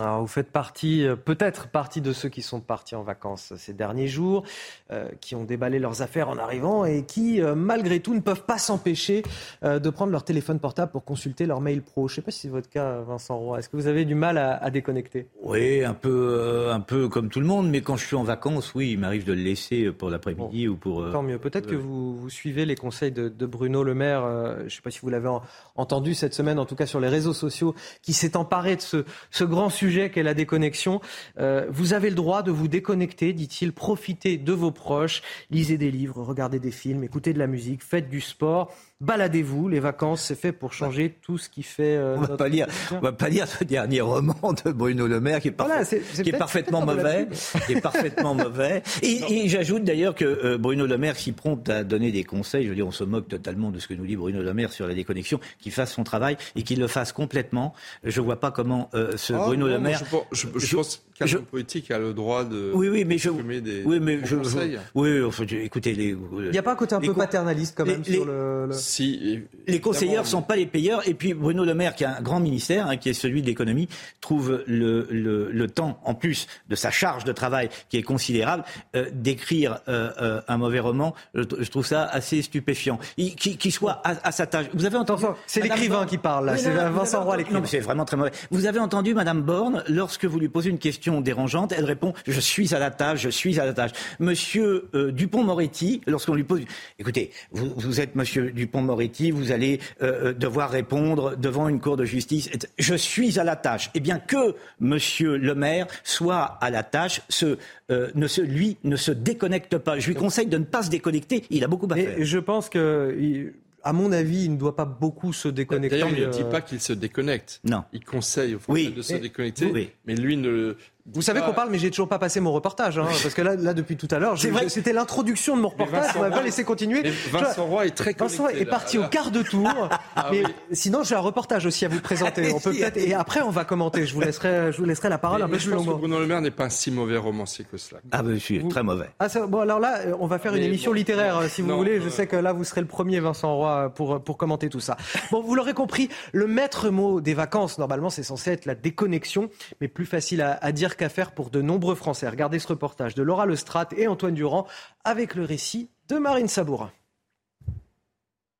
Alors, vous faites partie, euh, peut-être partie de ceux qui sont partis en vacances ces derniers jours, euh, qui ont déballé leurs affaires en arrivant et qui, euh, malgré tout, ne peuvent pas s'empêcher de prendre leur téléphone portable pour consulter leur mail pro. Je ne sais pas si c'est votre cas, Vincent Roy. Est-ce que vous avez du mal à, déconnecter? Oui, un peu, un peu comme tout le monde, mais quand je suis en vacances, oui, il m'arrive de le laisser pour l'après-midi ou pour. Tant mieux. Peut-être que vous, vous, suivez les conseils de, Bruno Le Maire. je ne sais pas si vous l'avez entendu cette semaine, en tout cas sur les réseaux sociaux, qui s'est emparé de ce, ce grand sujet sujet qu'est la déconnexion. Euh, vous avez le droit de vous déconnecter, dit-il. Profitez de vos proches, lisez des livres, regardez des films, écoutez de la musique, faites du sport baladez-vous. Les vacances, c'est fait pour changer tout ce qui fait. Euh, on va pas lire, on va pas lire ce dernier roman de Bruno Le Maire qui est, qui est parfaitement mauvais, qui est parfaitement mauvais. Et, j'ajoute d'ailleurs que euh, Bruno Le Maire s'y prompte à donner des conseils. Je veux dire, on se moque totalement de ce que nous dit Bruno Le Maire sur la déconnexion, qu'il fasse son travail et qu'il le fasse complètement. Je vois pas comment euh, ce ah, Bruno Le Maire. Je, je, pense qu'un homme politique a le droit de. Oui, oui, mais je. Des, oui, mais je. oui, écoutez, les. Il n'y a pas un côté un peu paternaliste quand même sur le les conseillers ne sont pas les payeurs. Et puis Bruno Le Maire, qui a un grand ministère, hein, qui est celui de l'économie, trouve le, le, temps, en plus de sa charge de travail qui est considérable, euh, d'écrire euh, euh, un mauvais roman. Je, trouve ça assez stupéfiant. Qui, soit à, sa tâche. Vous avez entendu C'est l'écrivain qui parle, là. C'est Vincent Roy l'écrivain. c'est vraiment très mauvais. Vous avez entendu Madame Borne, lorsque vous lui posez une question dérangeante, elle répond Je suis à la tâche, je suis à la tâche. Monsieur Dupont-Moretti, lorsqu'on lui pose. Écoutez, vous, vous êtes Monsieur Dupont-Moretti vous allez euh, euh, devoir répondre devant une cour de justice. Je suis à la tâche. Eh bien, que Monsieur le maire soit à la tâche, ce, euh, ne se, lui ne se déconnecte pas. Je lui conseille de ne pas se déconnecter. Il a beaucoup à faire. Je pense que à mon avis, il ne doit pas beaucoup se déconnecter. D'ailleurs, il ne dit pas qu'il se déconnecte. Non. Il conseille aux Français de se déconnecter. Oui. Mais lui ne, vous savez qu'on parle, mais j'ai toujours pas passé mon reportage, hein, parce que là, là, depuis tout à l'heure, c'était l'introduction de mon reportage. On m'a pas laissé continuer. Vincent Roy est très connecté, Vincent est parti au quart de tour. Ah mais sinon, j'ai un reportage aussi à vous présenter. On peut peut-être et après, on va commenter. Je vous laisserai, je vous laisserai la parole un peu plus longuement. Bruno Le Maire n'est pas un si mauvais romancier que cela. Ah ben, je suis très mauvais. Ah, bon, alors là, on va faire une émission littéraire, si vous voulez. Je sais que là, vous serez le premier, Vincent Roy, pour pour commenter tout ça. Bon, vous l'aurez compris, le maître mot des vacances, normalement, c'est censé être la déconnexion, mais plus facile à, à dire qu'à faire pour de nombreux nombreux Français. Regardez ce reportage de Laura Lestrade et Antoine Durand avec le récit de Marine Sabourin.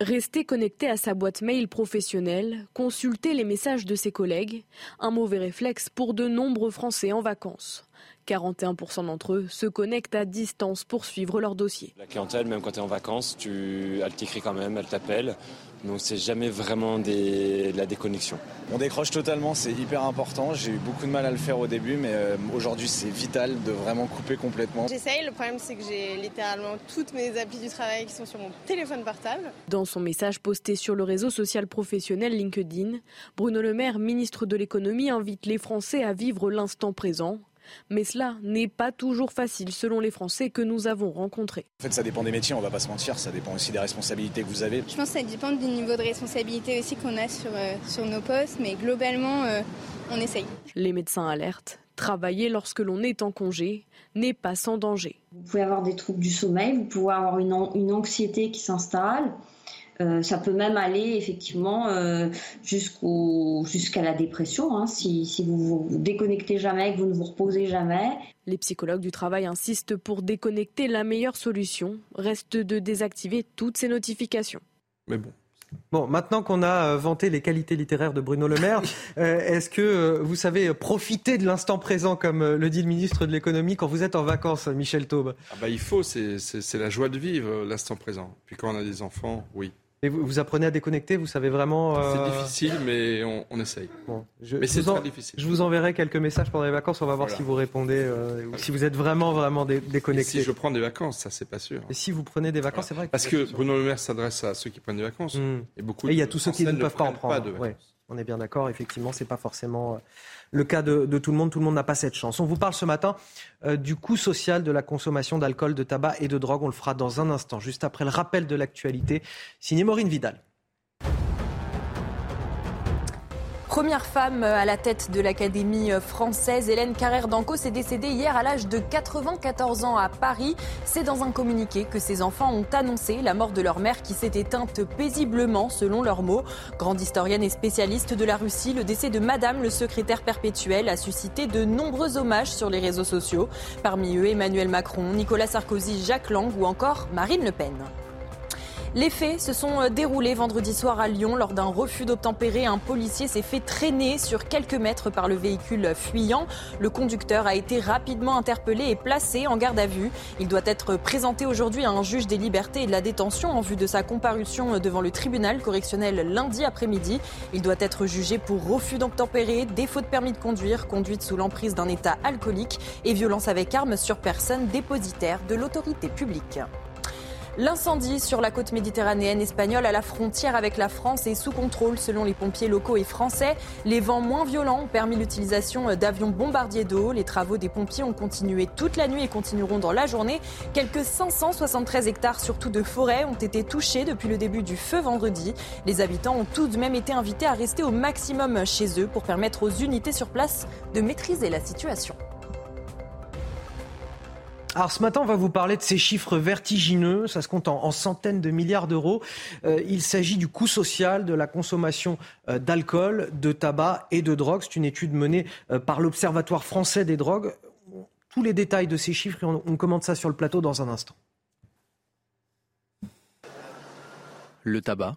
Rester connecté à sa boîte mail professionnelle, consulter les messages de ses collègues, un mauvais réflexe pour de nombreux Français en vacances. 41% d'entre eux se connectent à distance pour suivre leur dossier. La clientèle, même quand tu es en vacances, tu... elle t'écrit quand même, elle t'appelle. Donc c'est jamais vraiment des, de la déconnexion. On décroche totalement, c'est hyper important. J'ai eu beaucoup de mal à le faire au début, mais euh, aujourd'hui c'est vital de vraiment couper complètement. J'essaye, le problème c'est que j'ai littéralement toutes mes applis du travail qui sont sur mon téléphone portable. Dans son message posté sur le réseau social professionnel LinkedIn, Bruno Le Maire, ministre de l'économie, invite les Français à vivre l'instant présent mais cela n'est pas toujours facile selon les Français que nous avons rencontrés. En fait, ça dépend des métiers, on va pas se mentir, ça dépend aussi des responsabilités que vous avez. Je pense que ça dépend du niveau de responsabilité aussi qu'on a sur, euh, sur nos postes, mais globalement, euh, on essaye. Les médecins alertent. Travailler lorsque l'on est en congé n'est pas sans danger. Vous pouvez avoir des troubles du sommeil, vous pouvez avoir une, une anxiété qui s'installe. Euh, ça peut même aller effectivement euh, jusqu'à la dépression, hein, si, vous vous déconnectez jamais, que vous ne vous reposez jamais. Les psychologues du travail insistent pour déconnecter. La meilleure solution reste de désactiver toutes ces notifications. Mais bon. Bon, maintenant qu'on a euh, vanté les qualités littéraires de Bruno Le Maire, est-ce que vous savez profiter de l'instant présent, comme le dit le ministre de l'économie, quand vous êtes en vacances, Michel Taube? Ah bah, Il faut, c'est la joie de vivre l'instant présent. Puis quand on a des enfants, oui vous, apprenez à déconnecter, vous savez vraiment. C'est euh, difficile, mais on, essaye. je, mais c'est très difficile. Je vous enverrai quelques messages pendant les vacances. On va voir si vous répondez, euh, ou si vous êtes vraiment vraiment déconnecté. si je prends des vacances, ça c'est pas sûr. Et si vous prenez des vacances, c'est vrai. Parce que Bruno Le Maire s'adresse à ceux qui prennent des vacances. Hmm. Et beaucoup. Et il y a tous ceux qui ne peuvent pas en prendre. On est bien d'accord. Effectivement, c'est pas forcément. Le cas de, tout le monde. Tout le monde n'a pas cette chance. On vous parle ce matin euh, du coût social de la consommation d'alcool, de tabac et de drogue. On le fera dans un instant, juste après le rappel de l'actualité. Signé Maureen Vidal. Première femme à la tête de l'Académie française, Hélène Carrère d'Anco s'est décédée hier à l'âge de 94 ans à Paris. C'est dans un communiqué que ses enfants ont annoncé la mort de leur mère qui s'est éteinte paisiblement, selon leurs mots. Grande historienne et spécialiste de la Russie, le décès de Madame le secrétaire perpétuel a suscité de nombreux hommages sur les réseaux sociaux. Parmi eux, Emmanuel Macron, Nicolas Sarkozy, Jacques Lang ou encore Marine Le Pen. Les faits se sont euh, déroulés vendredi soir à Lyon. Lors d'un refus d'obtempérer, un policier s'est fait traîner sur quelques mètres par le véhicule fuyant. Le conducteur a été rapidement interpellé et placé en garde à vue. Il doit être présenté aujourd'hui à un juge des libertés et de la détention en vue de sa comparution devant le tribunal correctionnel lundi après-midi. Il doit être jugé pour refus d'obtempérer, défaut de permis de conduire, conduite sous l'emprise d'un état alcoolique et violence avec arme sur personne dépositaire de l'autorité publique. L'incendie sur la côte méditerranéenne espagnole à la frontière avec la France est sous contrôle selon les pompiers locaux et français. Les vents moins violents ont permis l'utilisation d'avions bombardiers d'eau. Les travaux des pompiers ont continué toute la nuit et continueront dans la journée. Quelques 573 hectares, surtout de forêt, ont été touchés depuis le début du feu vendredi. Les habitants ont tout de même été invités à rester au maximum chez eux pour permettre aux unités sur place de maîtriser la situation. Alors ce matin, on va vous parler de ces chiffres vertigineux. Ça se compte en, centaines de milliards d'euros. Euh, il s'agit du coût social de la consommation euh, d'alcool, de tabac et de drogue. C'est une étude menée euh, par l'Observatoire français des drogues. Tous les détails de ces chiffres, on, on commente ça sur le plateau dans un instant. Le tabac,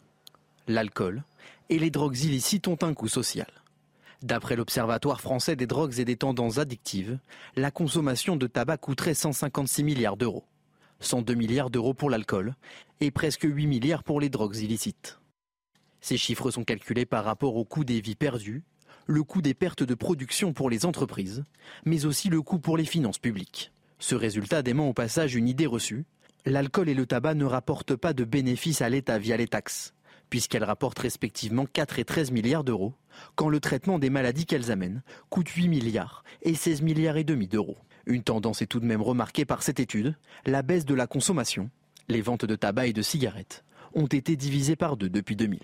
l'alcool et les drogues illicites ont un coût social. D'après l'Observatoire français des drogues et des tendances addictives, la consommation de tabac coûterait 156 milliards d'euros. 102 milliards d'euros pour l'alcool et presque 8 milliards pour les drogues illicites. Ces chiffres sont calculés par rapport au coût des vies perdues, le coût des pertes de production pour les entreprises, mais aussi le coût pour les finances publiques. Ce résultat dément au passage une idée reçue. L'alcool et le tabac ne rapportent pas de bénéfices à l'État via les taxes puisqu'elles rapportent respectivement 4 et 13 milliards d'euros, quand le traitement des maladies qu'elles amènent coûte 8 milliards et 16 milliards et demi d'euros. Une tendance est tout de même remarquée par cette étude, la baisse de la consommation. Les ventes de tabac et de cigarettes ont été divisées par deux depuis 2000.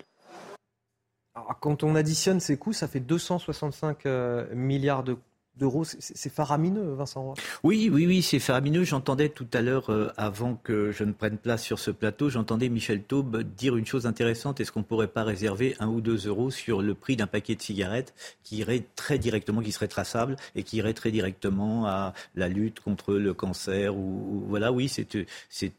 quand on additionne ces coûts, ça fait 265 euh, milliards de d'euros. C'est faramineux, Vincent. Oui, oui, oui, c'est faramineux. J'entendais tout à l'heure, euh, avant que je ne prenne place sur ce plateau, j'entendais Michel Taube dire une chose intéressante. Est-ce qu'on ne pourrait pas réserver un ou deux euros sur le prix d'un paquet de cigarettes qui irait très directement, qui serait traçable et qui irait très directement à la lutte contre le cancer ou, voilà, oui, c'est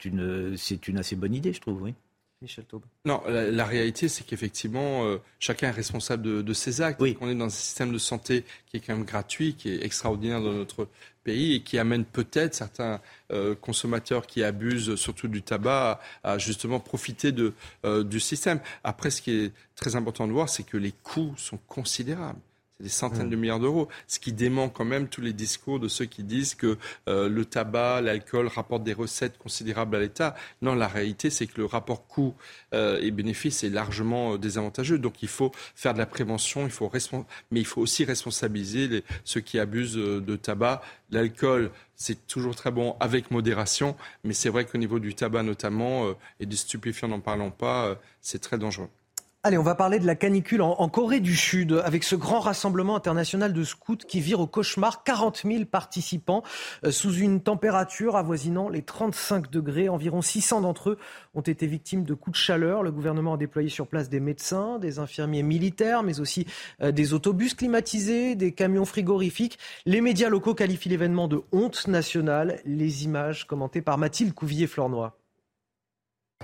une, c'est une assez bonne idée, je trouve, oui. Michel Taube. Non, la, réalité, c'est qu'effectivement, euh, chacun est responsable de, ses actes. Oui. On est dans un système de santé qui est quand même gratuit, qui est extraordinaire dans notre pays et qui amène peut-être certains euh, consommateurs qui abusent surtout du tabac à, justement profiter de, euh, du système. Après, ce qui est très important de voir, c'est que les coûts sont considérables. C'est des centaines de milliards d'euros, ce qui dément quand même tous les discours de ceux qui disent que euh, le tabac, l'alcool rapportent des recettes considérables à l'État. Non, la réalité, c'est que le rapport coût euh, et bénéfice est largement euh, désavantageux. Donc il faut faire de la prévention, il faut mais il faut aussi responsabiliser les... ceux qui abusent de tabac. L'alcool, c'est toujours très bon avec modération, mais c'est vrai qu'au niveau du tabac notamment, et des stupéfiants n'en parlons pas, c'est très dangereux. Allez, on va parler de la canicule en, Corée du Sud avec ce grand rassemblement international de scouts qui vire au cauchemar. 40 000 participants euh, sous une température avoisinant les 35 degrés. Environ 600 d'entre eux ont été victimes de coups de chaleur. Le gouvernement a déployé sur place des médecins, des infirmiers militaires, mais aussi euh, des autobus climatisés, des camions frigorifiques. Les médias locaux qualifient l'événement de honte nationale. Les images commentées par Mathilde Couvillier-Flornois.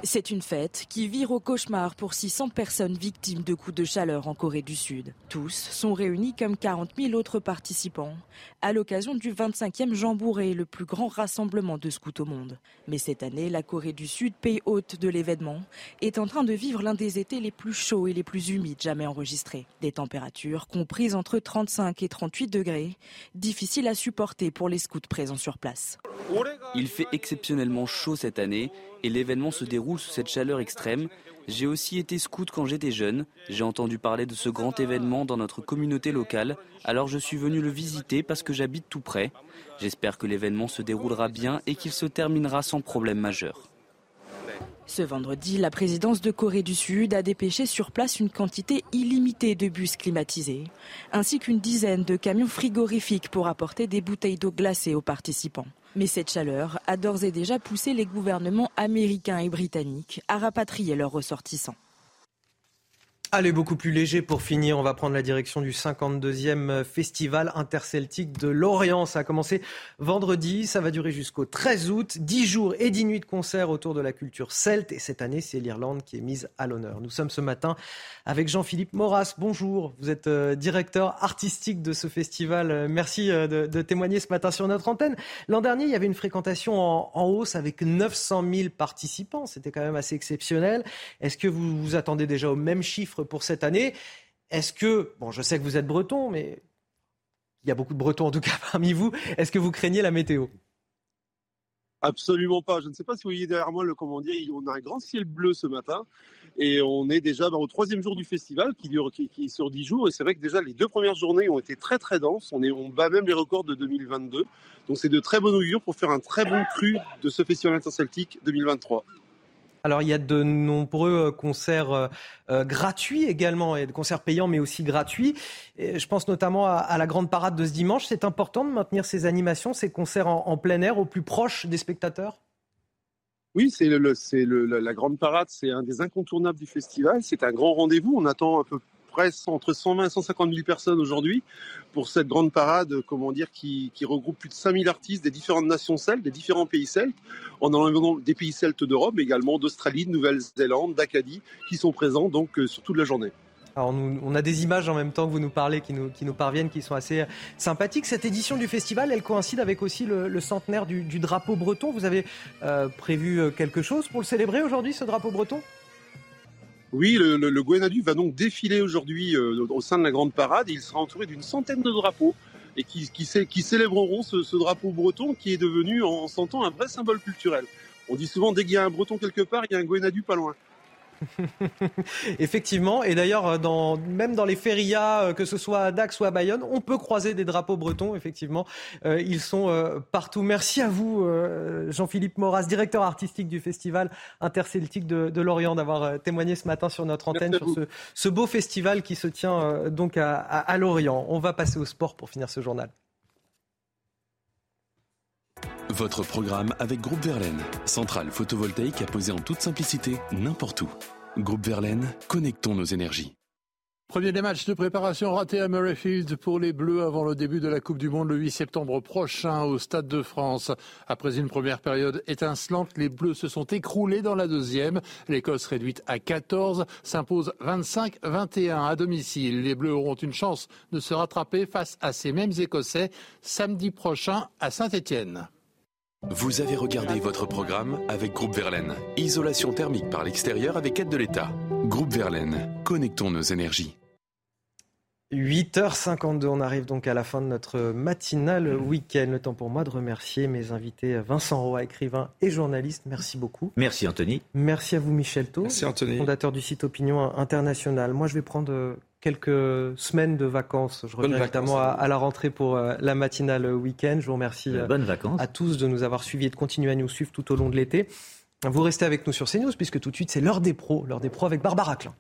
C'est une fête qui vire au cauchemar pour 600 personnes victimes de coups de chaleur en Corée du Sud. Tous sont réunis comme 40 000 autres participants à l'occasion du 25e Jambouré, le plus grand rassemblement de scouts au monde. Mais cette année, la Corée du Sud, pays hôte de l'événement, est en train de vivre l'un des étés les plus chauds et les plus humides jamais enregistrés. Des températures comprises entre 35 et 38 degrés, difficiles à supporter pour les scouts présents sur place. Il fait exceptionnellement chaud cette année et l'événement se déroule sous cette chaleur extrême. J'ai aussi été scout quand j'étais jeune. J'ai entendu parler de ce grand événement dans notre communauté locale, alors je suis venu le visiter parce que j'habite tout près. J'espère que l'événement se déroulera bien et qu'il se terminera sans problème majeur. Ce vendredi, la présidence de Corée du Sud a dépêché sur place une quantité illimitée de bus climatisés, ainsi qu'une dizaine de camions frigorifiques pour apporter des bouteilles d'eau glacée aux participants. Mais cette chaleur a d'ores et déjà poussé les gouvernements américains et britanniques à rapatrier leurs ressortissants. Allez, beaucoup plus léger pour finir. On va prendre la direction du 52e festival interceltique de Lorient. Ça a commencé vendredi. Ça va durer jusqu'au 13 août. 10 jours et 10 nuits de concerts autour de la culture celte. Et cette année, c'est l'Irlande qui est mise à l'honneur. Nous sommes ce matin avec Jean-Philippe Moras. Bonjour. Vous êtes euh, directeur artistique de ce festival. Euh, merci euh, de, témoigner ce matin sur notre antenne. L'an dernier, il y avait une fréquentation en, en hausse avec 900 000 participants. C'était quand même assez exceptionnel. Est-ce que vous vous attendez déjà au même chiffre pour cette année. Est-ce que, bon, je sais que vous êtes breton, mais il y a beaucoup de bretons en tout cas parmi vous. Est-ce que vous craignez la météo? Absolument pas. Je ne sais pas si vous voyez derrière moi le comment dire. On a un grand ciel bleu ce matin et on est déjà au troisième jour du festival qui dure qui, sur dix jours. Et c'est vrai que déjà les deux premières journées ont été très très denses. On, est, on bat même les records de 2022. Donc c'est de très bonnes augures pour faire un très bon cru de ce festival interceltique 2023. Alors il y a de nombreux euh, concerts euh, euh, gratuits également, et de concerts payants mais aussi gratuits. je pense notamment à, la grande parade de ce dimanche. C'est important de maintenir ces animations, ces concerts en, plein air au plus proche des spectateurs? Oui, c'est la grande parade, c'est un des incontournables du festival. C'est un grand rendez-vous. On attend un peu entre 120 et 150 000 personnes aujourd'hui pour cette grande parade, comment dire, qui, regroupe plus de 5000 artistes des différentes nations celtes, des différents pays celtes, en enlevant des pays celtes d'Europe, mais également d'Australie, de Nouvelle-Zélande, d'Acadie, qui sont présents donc euh, sur toute la journée. Alors on a des images en même temps que vous nous parlez qui nous, parviennent, qui sont assez sympathiques. Cette édition du festival, elle coïncide avec aussi le, centenaire du, drapeau breton. Vous avez euh, prévu euh, quelque chose pour le célébrer aujourd'hui, ce drapeau breton? Oui, le, le, va donc défiler aujourd'hui euh, au sein de la grande parade. il sera entouré d'une centaine de drapeaux et qui, qui, célébreront ce, drapeau breton qui est devenu en, en un vrai symbole culturel. On dit souvent dès qu'il y a un breton quelque part, il y a un Gwenadu pas loin. Effectivement, et d'ailleurs, euh, dans, même dans les férias, euh, que ce soit à Dax ou à Bayonne, on peut croiser des drapeaux bretons, effectivement. Euh, ils sont partout. Merci à vous, Jean-Philippe Moras, directeur artistique du Festival interceltique de, Lorient, d'avoir témoigné ce matin sur notre antenne, sur ce, beau festival qui se tient donc à Lorient. On va passer au sport pour finir ce journal. Votre programme avec Groupe Verlaine, centrale photovoltaïque à poser en toute simplicité n'importe où. Groupe Verlaine, connectons nos énergies. Premier des matchs de préparation ratés à Murrayfield pour les Bleus avant le début de la Coupe du Monde le 8 septembre prochain au Stade de France. Après une première période étincelante, les Bleus se sont écroulés dans la deuxième. L'Écosse réduite à 14 s'impose 25-21 à domicile. Les Bleus auront une chance de se rattraper face à ces mêmes Écossais samedi prochain à Saint-Étienne. Vous avez regardé votre programme avec Groupe Verlaine. Isolation thermique par l'extérieur avec aide de l'État. Groupe Verlaine, connectons nos énergies. 8h52, on arrive donc à la fin de notre matinale week-end. Le temps pour moi de remercier mes invités Vincent Roy, écrivain et journaliste. Merci beaucoup. Merci Anthony. Merci à vous Michel Thau, fondateur du site Opinion International. Moi je vais prendre quelques semaines de vacances. Je reviens évidemment à, la rentrée pour euh, la matinale week-end. Je vous remercie euh, à tous de nous avoir suivis et de continuer à nous suivre tout au long de l'été. Vous restez avec nous sur CNews puisque tout de suite c'est l'heure des pros, l'heure des pros avec Barbara Klein.